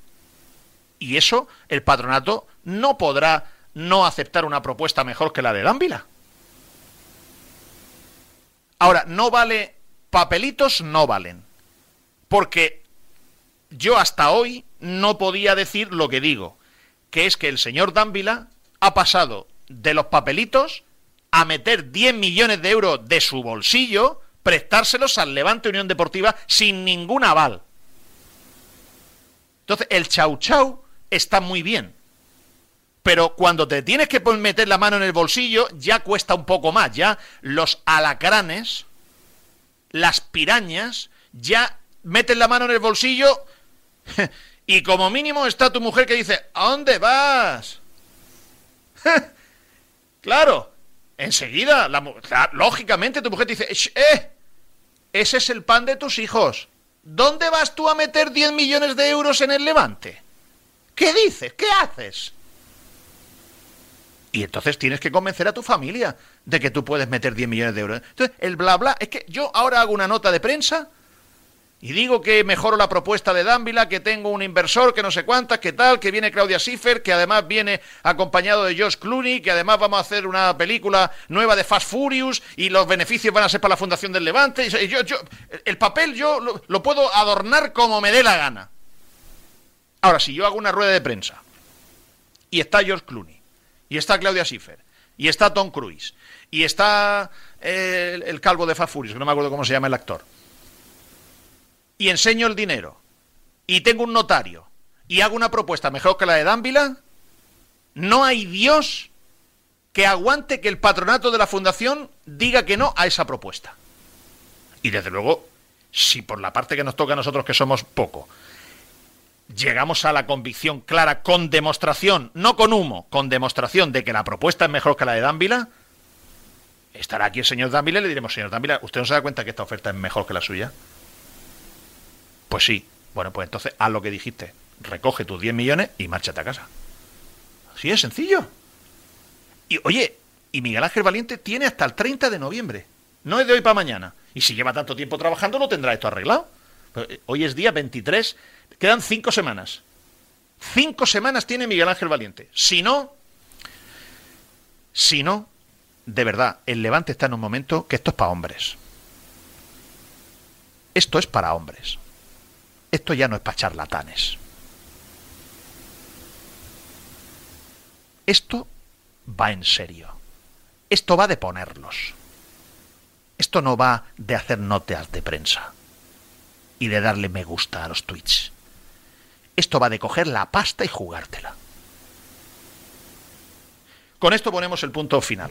Y eso el patronato no podrá no aceptar una propuesta mejor que la de Dávila. Ahora, no vale papelitos, no valen. Porque yo hasta hoy no podía decir lo que digo, que es que el señor Dávila ha pasado de los papelitos a meter 10 millones de euros de su bolsillo, prestárselos al Levante Unión Deportiva sin ningún aval. Entonces, el chau chau está muy bien. Pero cuando te tienes que meter la mano en el bolsillo, ya cuesta un poco más. Ya los alacranes, las pirañas, ya meten la mano en el bolsillo [laughs] y como mínimo está tu mujer que dice, ¿a dónde vas? [laughs] claro, enseguida, lógicamente tu mujer te dice, ¡eh! Ese es el pan de tus hijos. ¿Dónde vas tú a meter 10 millones de euros en el levante? ¿Qué dices? ¿Qué haces? Y entonces tienes que convencer a tu familia de que tú puedes meter 10 millones de euros. Entonces, el bla bla, es que yo ahora hago una nota de prensa y digo que mejoro la propuesta de Dávila, que tengo un inversor, que no sé cuántas, que tal, que viene Claudia Schiffer, que además viene acompañado de Josh Clooney, que además vamos a hacer una película nueva de Fast Furious y los beneficios van a ser para la Fundación del Levante. Y yo, yo, el papel yo lo, puedo adornar como me dé la gana. Ahora, si yo hago una rueda de prensa y está George Clooney, y está Claudia Schiffer, y está Tom Cruise, y está el, el calvo de Fast Furious, que no me acuerdo cómo se llama el actor y enseño el dinero y tengo un notario y hago una propuesta mejor que la de Dávila, no hay Dios que aguante que el patronato de la fundación diga que no a esa propuesta. Y desde luego, si por la parte que nos toca a nosotros, que somos poco, llegamos a la convicción clara con demostración, no con humo, con demostración de que la propuesta es mejor que la de Dávila, estará aquí el señor Dávila y le diremos, señor Dávila, ¿usted no se da cuenta que esta oferta es mejor que la suya? Pues sí. Bueno, pues entonces haz lo que dijiste. Recoge tus 10 millones y márchate a casa. Así es sencillo. Y oye, y Miguel Ángel Valiente tiene hasta el 30 de noviembre. No es de hoy para mañana. Y si lleva tanto tiempo trabajando, no tendrá esto arreglado. Eh, hoy es día 23. Quedan cinco semanas. Cinco semanas tiene Miguel Ángel Valiente. Si no, si no, de verdad, el Levante está en un momento que esto es para hombres. Esto es para hombres. Esto ya no es para charlatanes. Esto va en serio. Esto va de ponerlos. Esto no va de hacer notas de prensa y de darle me gusta a los tweets. Esto va de coger la pasta y jugártela. Con esto ponemos el punto final.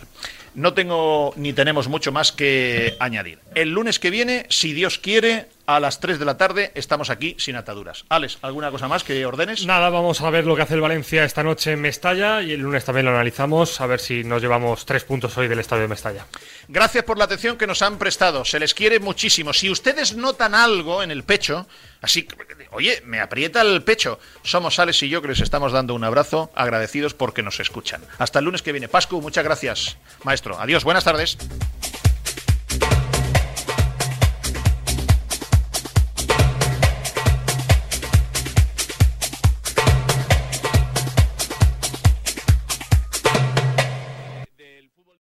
No tengo ni tenemos mucho más que añadir. El lunes que viene, si Dios quiere, a las 3 de la tarde estamos aquí sin ataduras. Alex, ¿alguna cosa más que ordenes? Nada, vamos a ver lo que hace el Valencia esta noche en Mestalla y el lunes también lo analizamos, a ver si nos llevamos tres puntos hoy del estadio de Mestalla. Gracias por la atención que nos han prestado, se les quiere muchísimo. Si ustedes notan algo en el pecho, así, oye, me aprieta el pecho, somos Alex y yo que les estamos dando un abrazo, agradecidos porque nos escuchan. Hasta el lunes que viene. Pascu, muchas gracias, maestro. Adiós, buenas tardes.